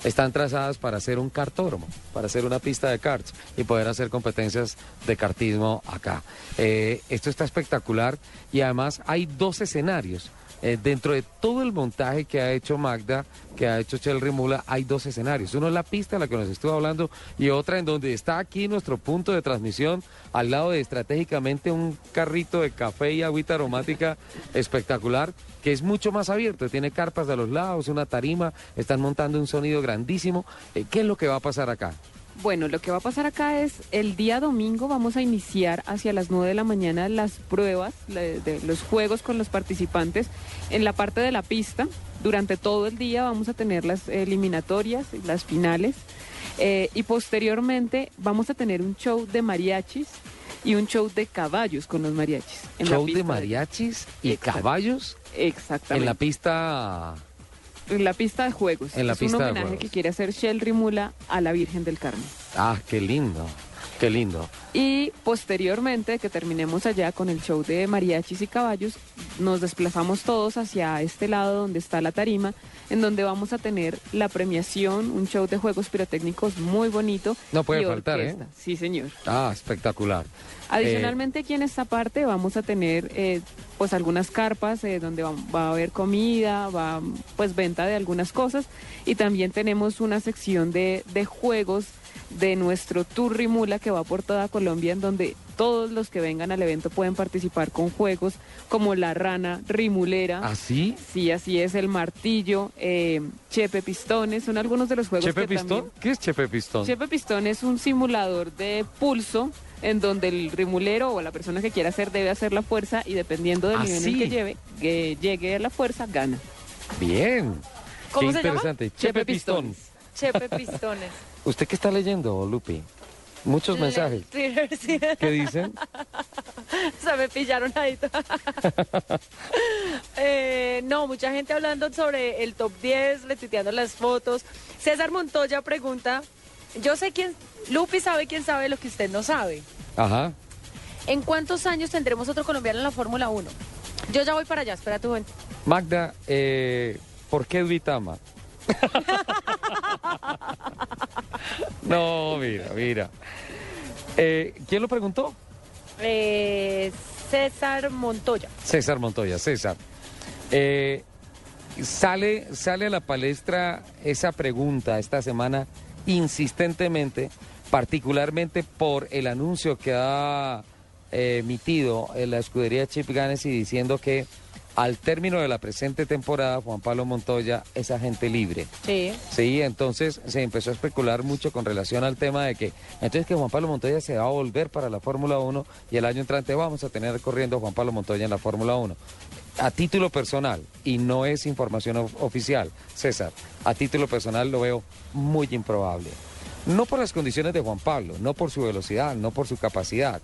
están trazadas para hacer un cartódromo, para hacer una pista de karts y poder hacer competencias de kartismo acá. Eh, esto está espectacular y además hay dos escenarios. Eh, dentro de todo el montaje que ha hecho Magda, que ha hecho Chel Rimula, hay dos escenarios. Uno es la pista, la que nos estuvo hablando, y otra en donde está aquí nuestro punto de transmisión, al lado de estratégicamente un carrito de café y agüita aromática espectacular, que es mucho más abierto. Tiene carpas a los lados, una tarima, están montando un sonido grandísimo. Eh, ¿Qué es lo que va a pasar acá?
Bueno, lo que va a pasar acá es el día domingo vamos a iniciar hacia las 9 de la mañana las pruebas de los juegos con los participantes en la parte de la pista. Durante todo el día vamos a tener las eliminatorias, las finales eh, y posteriormente vamos a tener un show de mariachis y un show de caballos con los mariachis. en la
Show
pista
de mariachis y
Exacto.
caballos
Exactamente.
en la pista...
En la pista de juegos.
En la
es
pista
un homenaje que quiere hacer Shell Rimula a la Virgen del Carmen.
Ah, qué lindo, qué lindo.
Y posteriormente, que terminemos allá con el show de mariachis y caballos, nos desplazamos todos hacia este lado donde está la tarima, en donde vamos a tener la premiación, un show de juegos pirotécnicos muy bonito.
No puede
y
faltar, ¿eh?
orquesta. Sí, señor.
Ah, espectacular.
Adicionalmente aquí en esta parte vamos a tener eh, pues algunas carpas eh, donde va, va a haber comida, va pues venta de algunas cosas y también tenemos una sección de, de juegos de nuestro Tour Rimula que va por toda Colombia en donde todos los que vengan al evento pueden participar con juegos como la rana rimulera.
¿Así?
Sí, así es, el martillo, eh, chepe pistones, son algunos de los juegos
¿Chepe
que
Pistón?
también...
¿Qué es Chepe Pistón?
Chepe Pistón es un simulador de pulso en donde el rimulero o la persona que quiera hacer debe hacer la fuerza y dependiendo del
¿Ah,
nivel en que lleve, que llegue a la fuerza, gana.
Bien.
¿Cómo
qué
se llama?
interesante. Chepe Pistón.
Chepe Pistones.
¿Usted qué está leyendo, Lupi? Muchos mensajes.
Twitter, sí.
¿Qué dicen?
Se me pillaron ahí. Eh, no, mucha gente hablando sobre el top 10, retuiteando las fotos. César Montoya pregunta, yo sé quién, Lupi sabe quién sabe lo que usted no sabe.
Ajá.
¿En cuántos años tendremos otro colombiano en la Fórmula 1? Yo ya voy para allá, espera tu momento.
Magda, eh, ¿por qué Duitama? no, mira, mira. Eh, ¿Quién lo preguntó?
Eh, César Montoya.
César Montoya, César. Eh, sale, sale a la palestra esa pregunta esta semana insistentemente, particularmente por el anuncio que ha emitido en la escudería Chip Ganassi diciendo que al término de la presente temporada Juan Pablo Montoya es agente libre.
Sí.
Sí, entonces se empezó a especular mucho con relación al tema de que entonces que Juan Pablo Montoya se va a volver para la Fórmula 1 y el año entrante vamos a tener corriendo a Juan Pablo Montoya en la Fórmula 1. a título personal, y no es información of- oficial, César, a título personal lo veo muy improbable. No por las condiciones de Juan Pablo, no por su velocidad, no por su capacidad.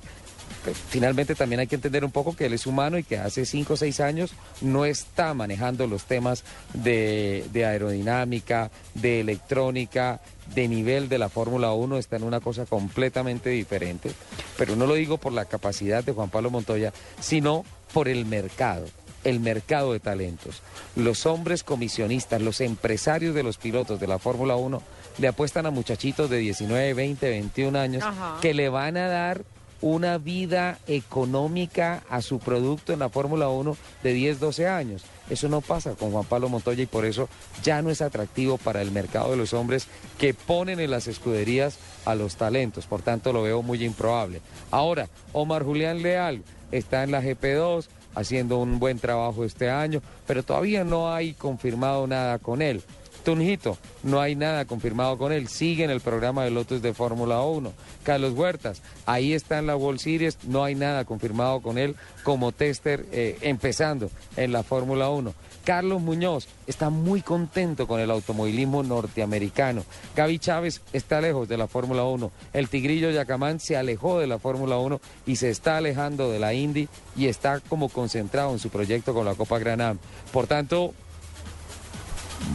Pero finalmente también hay que entender un poco que él es humano y que hace cinco o seis años no está manejando los temas de, de aerodinámica, de electrónica, de nivel de la Fórmula 1, está en una cosa completamente diferente. Pero no lo digo por la capacidad de Juan Pablo Montoya, sino por el mercado el mercado de talentos. Los hombres comisionistas, los empresarios de los pilotos de la Fórmula 1 le apuestan a muchachitos de 19, 20, 21 años
Ajá.
que le van a dar una vida económica a su producto en la Fórmula 1 de 10, 12 años. Eso no pasa con Juan Pablo Montoya y por eso ya no es atractivo para el mercado de los hombres que ponen en las escuderías a los talentos. Por tanto, lo veo muy improbable. Ahora, Omar Julián Leal está en la GP2 haciendo un buen trabajo este año, pero todavía no hay confirmado nada con él. Tunjito, no hay nada confirmado con él. Sigue en el programa de Lotus de Fórmula 1. Carlos Huertas, ahí está en la World Series. No hay nada confirmado con él como tester eh, empezando en la Fórmula 1. Carlos Muñoz está muy contento con el automovilismo norteamericano. Gaby Chávez está lejos de la Fórmula 1. El Tigrillo Yacamán se alejó de la Fórmula 1 y se está alejando de la Indy y está como concentrado en su proyecto con la Copa Granam. Por tanto,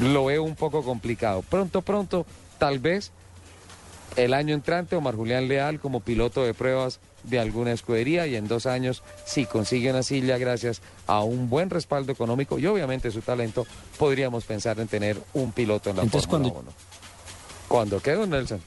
lo veo un poco complicado. Pronto, pronto, tal vez el año entrante Omar Julián Leal como piloto de pruebas de alguna escudería y en dos años, si consigue una silla gracias a un buen respaldo económico y obviamente su talento, podríamos pensar en tener un piloto en la
Entonces,
Fórmula
cuando-
1. ¿Cuándo qué, don Nelson?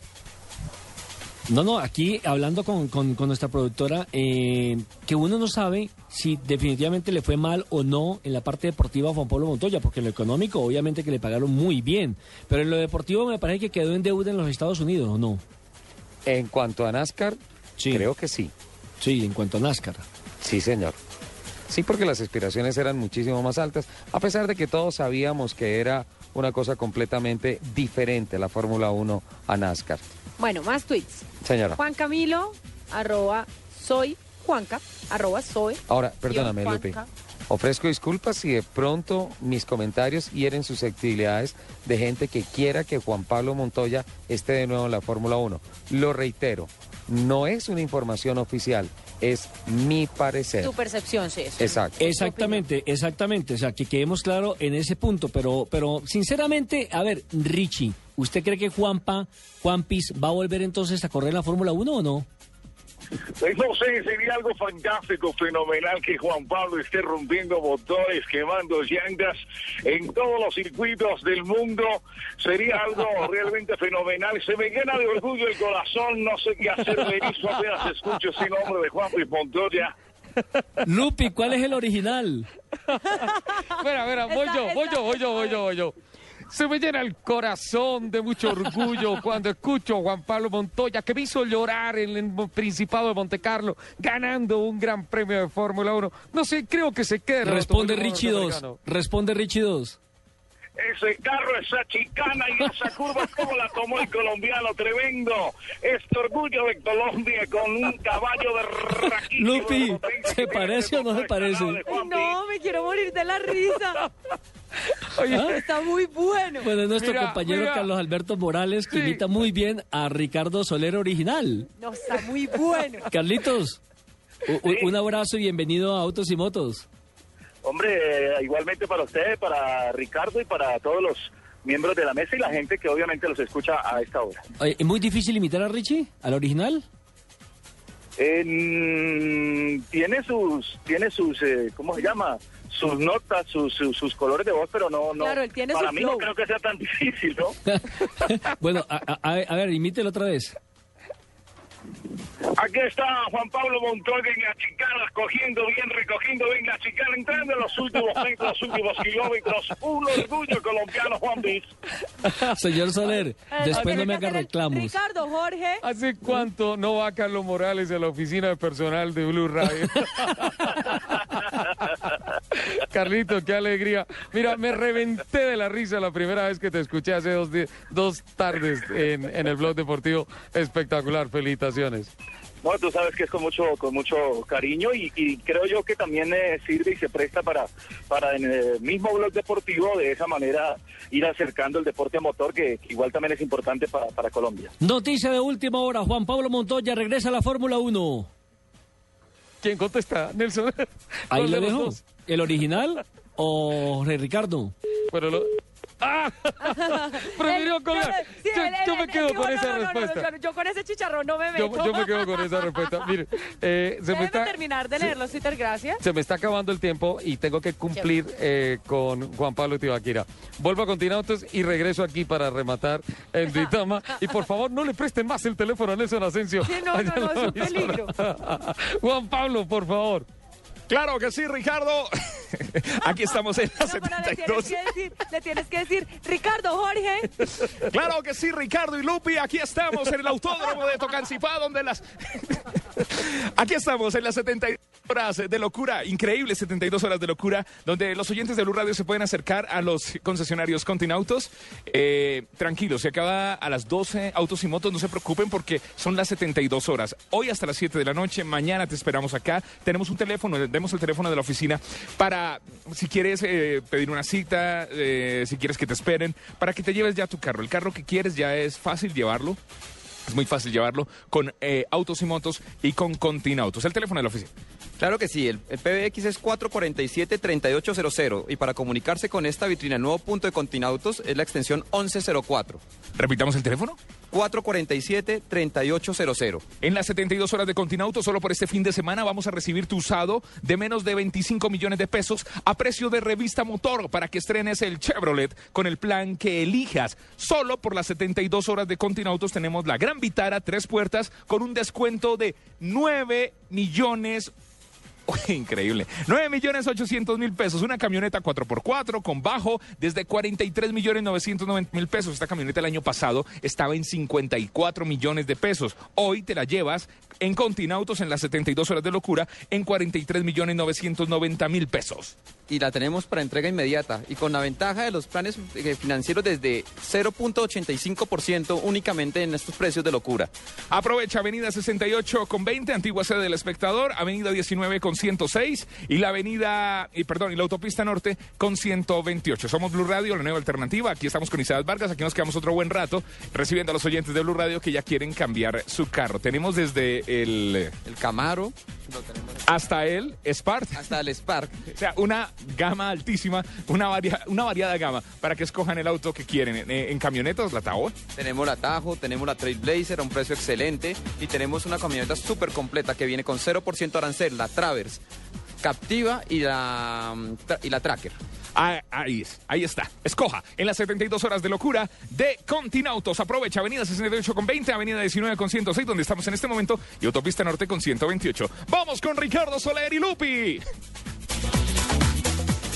No, no, aquí hablando con, con- con nuestra productora, eh, que uno no sabe si definitivamente le fue mal o no en la parte deportiva a Juan Pablo Montoya, porque en lo económico obviamente que le pagaron muy bien, pero en lo deportivo me parece que quedó en deuda en los Estados Unidos, ¿o no?
En cuanto a NASCAR, creo que sí.
Sí, en cuanto a NASCAR.
Sí, señor. Sí, porque las aspiraciones eran muchísimo más altas, a pesar de que todos sabíamos que era una cosa completamente diferente la Fórmula 1 a NASCAR.
Bueno, más tweets.
Señora.
Juan Camilo, arroba soy Juanca, arroba soy.
Ahora, perdóname, Lupe. Ofrezco disculpas si de pronto mis comentarios hieren susceptibilidades de gente que quiera que Juan Pablo Montoya esté de nuevo en la Fórmula 1. Lo reitero, no es una información oficial, es mi parecer.
Tu percepción, sí. eso.
Exacto.
Exactamente, exactamente. O sea, que quedemos claro en ese punto. Pero, pero sinceramente, a ver, Richie, ¿usted cree que Juanpa, Juanpis, va a volver entonces a correr la Fórmula 1 o no?
Pues no sé, sería algo fantástico, fenomenal que Juan Pablo esté rompiendo motores, quemando llantas en todos los circuitos del mundo. Sería algo realmente fenomenal. Se me llena de orgullo el corazón. No sé qué hacer, me hizo apenas escucho ese nombre de Juan Luis Montoya.
Lupi, ¿cuál es el original?
Espera, espera, voy yo, voy yo, voy yo, voy yo, voy yo. Se me llena el corazón de mucho orgullo cuando escucho a Juan Pablo Montoya, que me hizo llorar en el Principado de Montecarlo, ganando un gran premio de Fórmula 1. No sé, creo que se quede.
Responde Richie 2.
norteamericano.
Responde Richie 2.
Ese carro, esa chicana y esa curva, ¿cómo la tomó el colombiano? Tremendo. Este orgullo de Colombia con un caballo de raquísimo.
Lupi, ¿se parece o no se parece?
No, me quiero morir de la risa.
Oye.
Está muy bueno.
Bueno, es nuestro
Mira,
compañero
mira.
Carlos Alberto Morales, que imita muy bien a Ricardo Soler original.
No, está muy bueno.
Carlitos, un abrazo y bienvenido a Autos y Motos.
Hombre, eh, igualmente para usted, para Ricardo y para todos los miembros de la mesa y la gente que obviamente los escucha a esta hora.
¿Es muy difícil imitar a Richie, al original?
Eh, tiene sus, tiene sus, eh, ¿cómo se llama? Sus notas, sus, sus, sus colores de voz, pero no, no.
Claro, él tiene
para
su
mí
flow.
no creo que sea tan difícil, ¿no?
bueno, a, a- a- a ver, imítelo otra vez.
Aquí está Juan Pablo Montoya en la chicana, cogiendo bien, recogiendo bien la chicana, entrando en los últimos metros, los últimos kilómetros. Un orgullo colombiano, Juan Luis.
Señor Soler, después no me haga reclamos.
Ricardo, Jorge.
¿Hace cuánto no va Carlos Morales a la oficina de personal de Blue Radio? Carlito, qué alegría. Mira, me reventé de la risa la primera vez que te escuché hace dos, dos tardes en, en el blog deportivo. Espectacular, felicitaciones.
No, tú sabes que es con mucho con mucho cariño y, y creo yo que también eh, sirve y se presta para para en el mismo blog deportivo de esa manera ir acercando el deporte a motor que, que igual también es importante para, para Colombia.
Noticia de última hora, Juan Pablo Montoya regresa a la Fórmula 1.
¿Quién contesta? Nelson.
Ahí
¿Cuál
lo
de los
dejo.
dos?
¿El original o Jorge Ricardo?
Pero lo... ¡Ah! Prefirió con la-
Sí,
yo, yo me quedo con
no,
esa
no,
respuesta.
no, yo con ese chicharrón no me
Yo,
meto.
yo me quedo con esa respuesta. Mire, eh, se, me está,
terminar de leerlo, Twitter, gracias.
se me está acabando el tiempo y tengo que cumplir eh, con Juan Pablo Tibaquira. Vuelvo a Continautos y regreso aquí para rematar en Duitama. Y por favor, no le presten más el teléfono a Nelson Asensio.
Sí, no, no, no, es un peligro.
Juan Pablo, por favor.
Claro que sí, Ricardo. Aquí estamos en la
No, pero le
72.
tienes que decir, le tienes que decir, Ricardo, Jorge.
Claro que sí, Ricardo y Lupi. Aquí estamos en el autódromo de Tocancipá, donde las. Aquí estamos en las 72 horas de locura, increíble 72 horas de locura, donde los oyentes de Blue Radio se pueden acercar a los concesionarios Continautos. Eh, tranquilos, se acaba a las 12 autos y motos, no se preocupen porque son las 72 horas. Hoy hasta las 7 de la noche, mañana te esperamos acá. Tenemos un teléfono, demos el teléfono de la oficina para, si quieres eh, pedir una cita, eh, si quieres que te esperen, para que te lleves ya tu carro. El carro que quieres ya es fácil llevarlo. Es muy fácil llevarlo con eh, autos y motos y con Continautos. El teléfono de la oficina.
Claro que sí, el, el PBX es 447-3800 y para comunicarse con esta vitrina nuevo punto de Continautos es la extensión 1104.
Repitamos el teléfono.
447-3800.
En las 72 horas de Continauto, solo por este fin de semana, vamos a recibir tu usado de menos de 25 millones de pesos a precio de revista motor para que estrenes el Chevrolet con el plan que elijas. Solo por las 72 horas de Continautos tenemos la Gran Vitara, tres puertas, con un descuento de 9 millones Increíble. 9 millones 800 mil pesos. Una camioneta 4x4 con bajo desde 43 millones 990 mil pesos. Esta camioneta el año pasado estaba en 54 millones de pesos. Hoy te la llevas en Continautos en las 72 horas de locura en 43 millones 990 mil pesos.
Y la tenemos para entrega inmediata y con la ventaja de los planes eh, financieros desde 0.85% únicamente en estos precios de locura.
Aprovecha Avenida 68 con 20, antigua sede del espectador, Avenida 19 con 106 y la Avenida, y perdón, y la autopista norte con 128. Somos Blue Radio, la nueva alternativa. Aquí estamos con Isabel Vargas, aquí nos quedamos otro buen rato recibiendo a los oyentes de Blue Radio que ya quieren cambiar su carro. Tenemos desde el,
el Camaro
hasta el Spark.
Hasta el Spark.
O sea, una gama altísima, una, varia- una variada gama para que escojan el auto que quieren. En, en camionetas, la Tahoe.
Tenemos la Tajo, tenemos la Trailblazer a un precio excelente y tenemos una camioneta súper completa que viene con 0% arancel, la Captiva y la, mm, y la Tracker.
Ah, Ahí, ahí está. Escoja en las 72 horas de locura de Continautos. Aprovecha Avenida 68 con 20, Avenida 19 con 106, donde estamos en este momento, y Autopista Norte con 128. Vamos con Ricardo Soler y Lupi.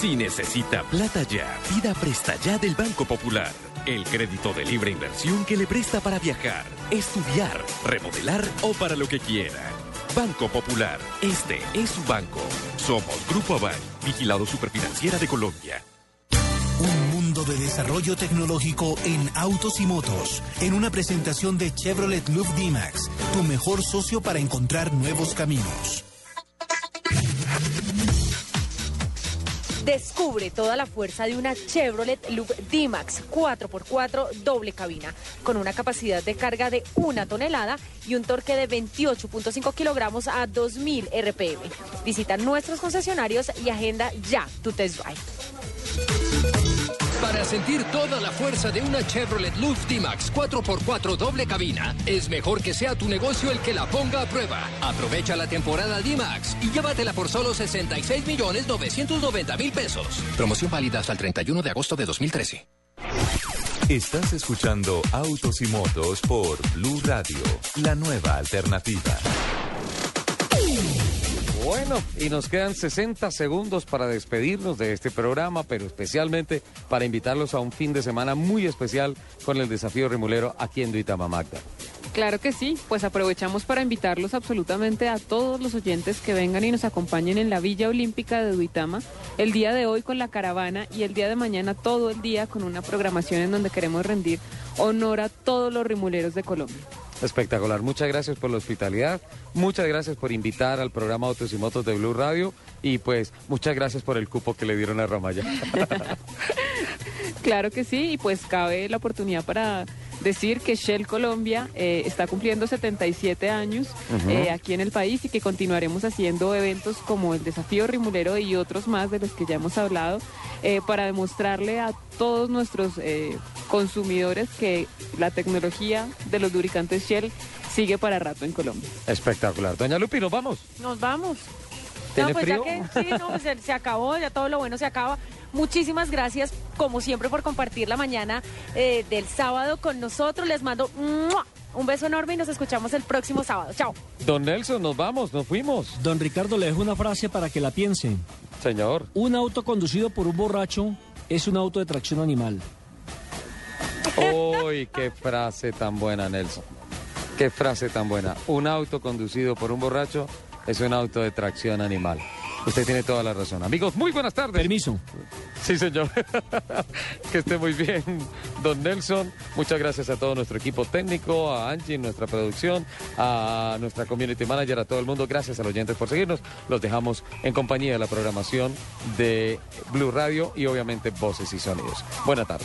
Si necesita plata ya, pida Presta Ya del Banco Popular. El crédito de libre inversión que le presta para viajar, estudiar, remodelar o para lo que quiera. Banco Popular, este es su banco. Somos Grupo Aval, vigilado superfinanciera de Colombia.
Un mundo de desarrollo tecnológico en autos y motos. En una presentación de Chevrolet Loop D-Max, tu mejor socio para encontrar nuevos caminos.
Descubre toda la fuerza de una Chevrolet Loop D-Max 4x4 doble cabina, con una capacidad de carga de una tonelada y un torque de 28.5 kilogramos a 2000 RPM. Visita nuestros concesionarios y agenda ya tu test drive.
Para sentir toda la fuerza de una Chevrolet Luft D-Max 4x4 doble cabina, es mejor que sea tu negocio el que la ponga a prueba. Aprovecha la temporada D-Max y llévatela por solo 66 millones 990 mil pesos. Promoción válida hasta el 31 de agosto de 2013.
Estás escuchando Autos y Motos por Blue Radio, la nueva alternativa.
Bueno, y nos quedan 60 segundos para despedirnos de este programa, pero especialmente para invitarlos a un fin de semana muy especial con el desafío rimulero aquí en Duitama Magda.
Claro que sí, pues aprovechamos para invitarlos absolutamente a todos los oyentes que vengan y nos acompañen en la Villa Olímpica de Duitama el día de hoy con la caravana y el día de mañana todo el día con una programación en donde queremos rendir honor a todos los rimuleros de Colombia.
Espectacular. Muchas gracias por la hospitalidad. Muchas gracias por invitar al programa Autos y Motos de Blue Radio. Y pues muchas gracias por el cupo que le dieron a Ramaya.
Claro que sí, y pues cabe la oportunidad para decir que Shell Colombia eh, está cumpliendo 77 años eh, aquí en el país y que continuaremos haciendo eventos como el Desafío Rimulero y otros más de los que ya hemos hablado eh, para demostrarle a todos nuestros eh, consumidores que la tecnología de los lubricantes Shell sigue para rato en Colombia.
Espectacular. Doña Lupi, nos vamos.
Nos vamos.
¿Tiene
no, pues
frío?
ya que sí, no, pues se, se acabó, ya todo lo bueno se acaba. Muchísimas gracias, como siempre, por compartir la mañana eh, del sábado con nosotros. Les mando ¡mua! un beso enorme y nos escuchamos el próximo sábado. Chao.
Don Nelson, nos vamos, nos fuimos.
Don Ricardo le dejo una frase para que la piense.
Señor.
Un auto conducido por un borracho es un auto de tracción animal.
Uy, qué frase tan buena, Nelson. Qué frase tan buena. Un auto conducido por un borracho es un auto de tracción animal. Usted tiene toda la razón. Amigos, muy buenas tardes.
Permiso.
Sí, señor. que esté muy bien, don Nelson. Muchas gracias a todo nuestro equipo técnico, a Angie, nuestra producción, a nuestra community manager, a todo el mundo. Gracias a los oyentes por seguirnos. Los dejamos en compañía de la programación de Blue Radio y obviamente Voces y Sonidos. Buena tarde.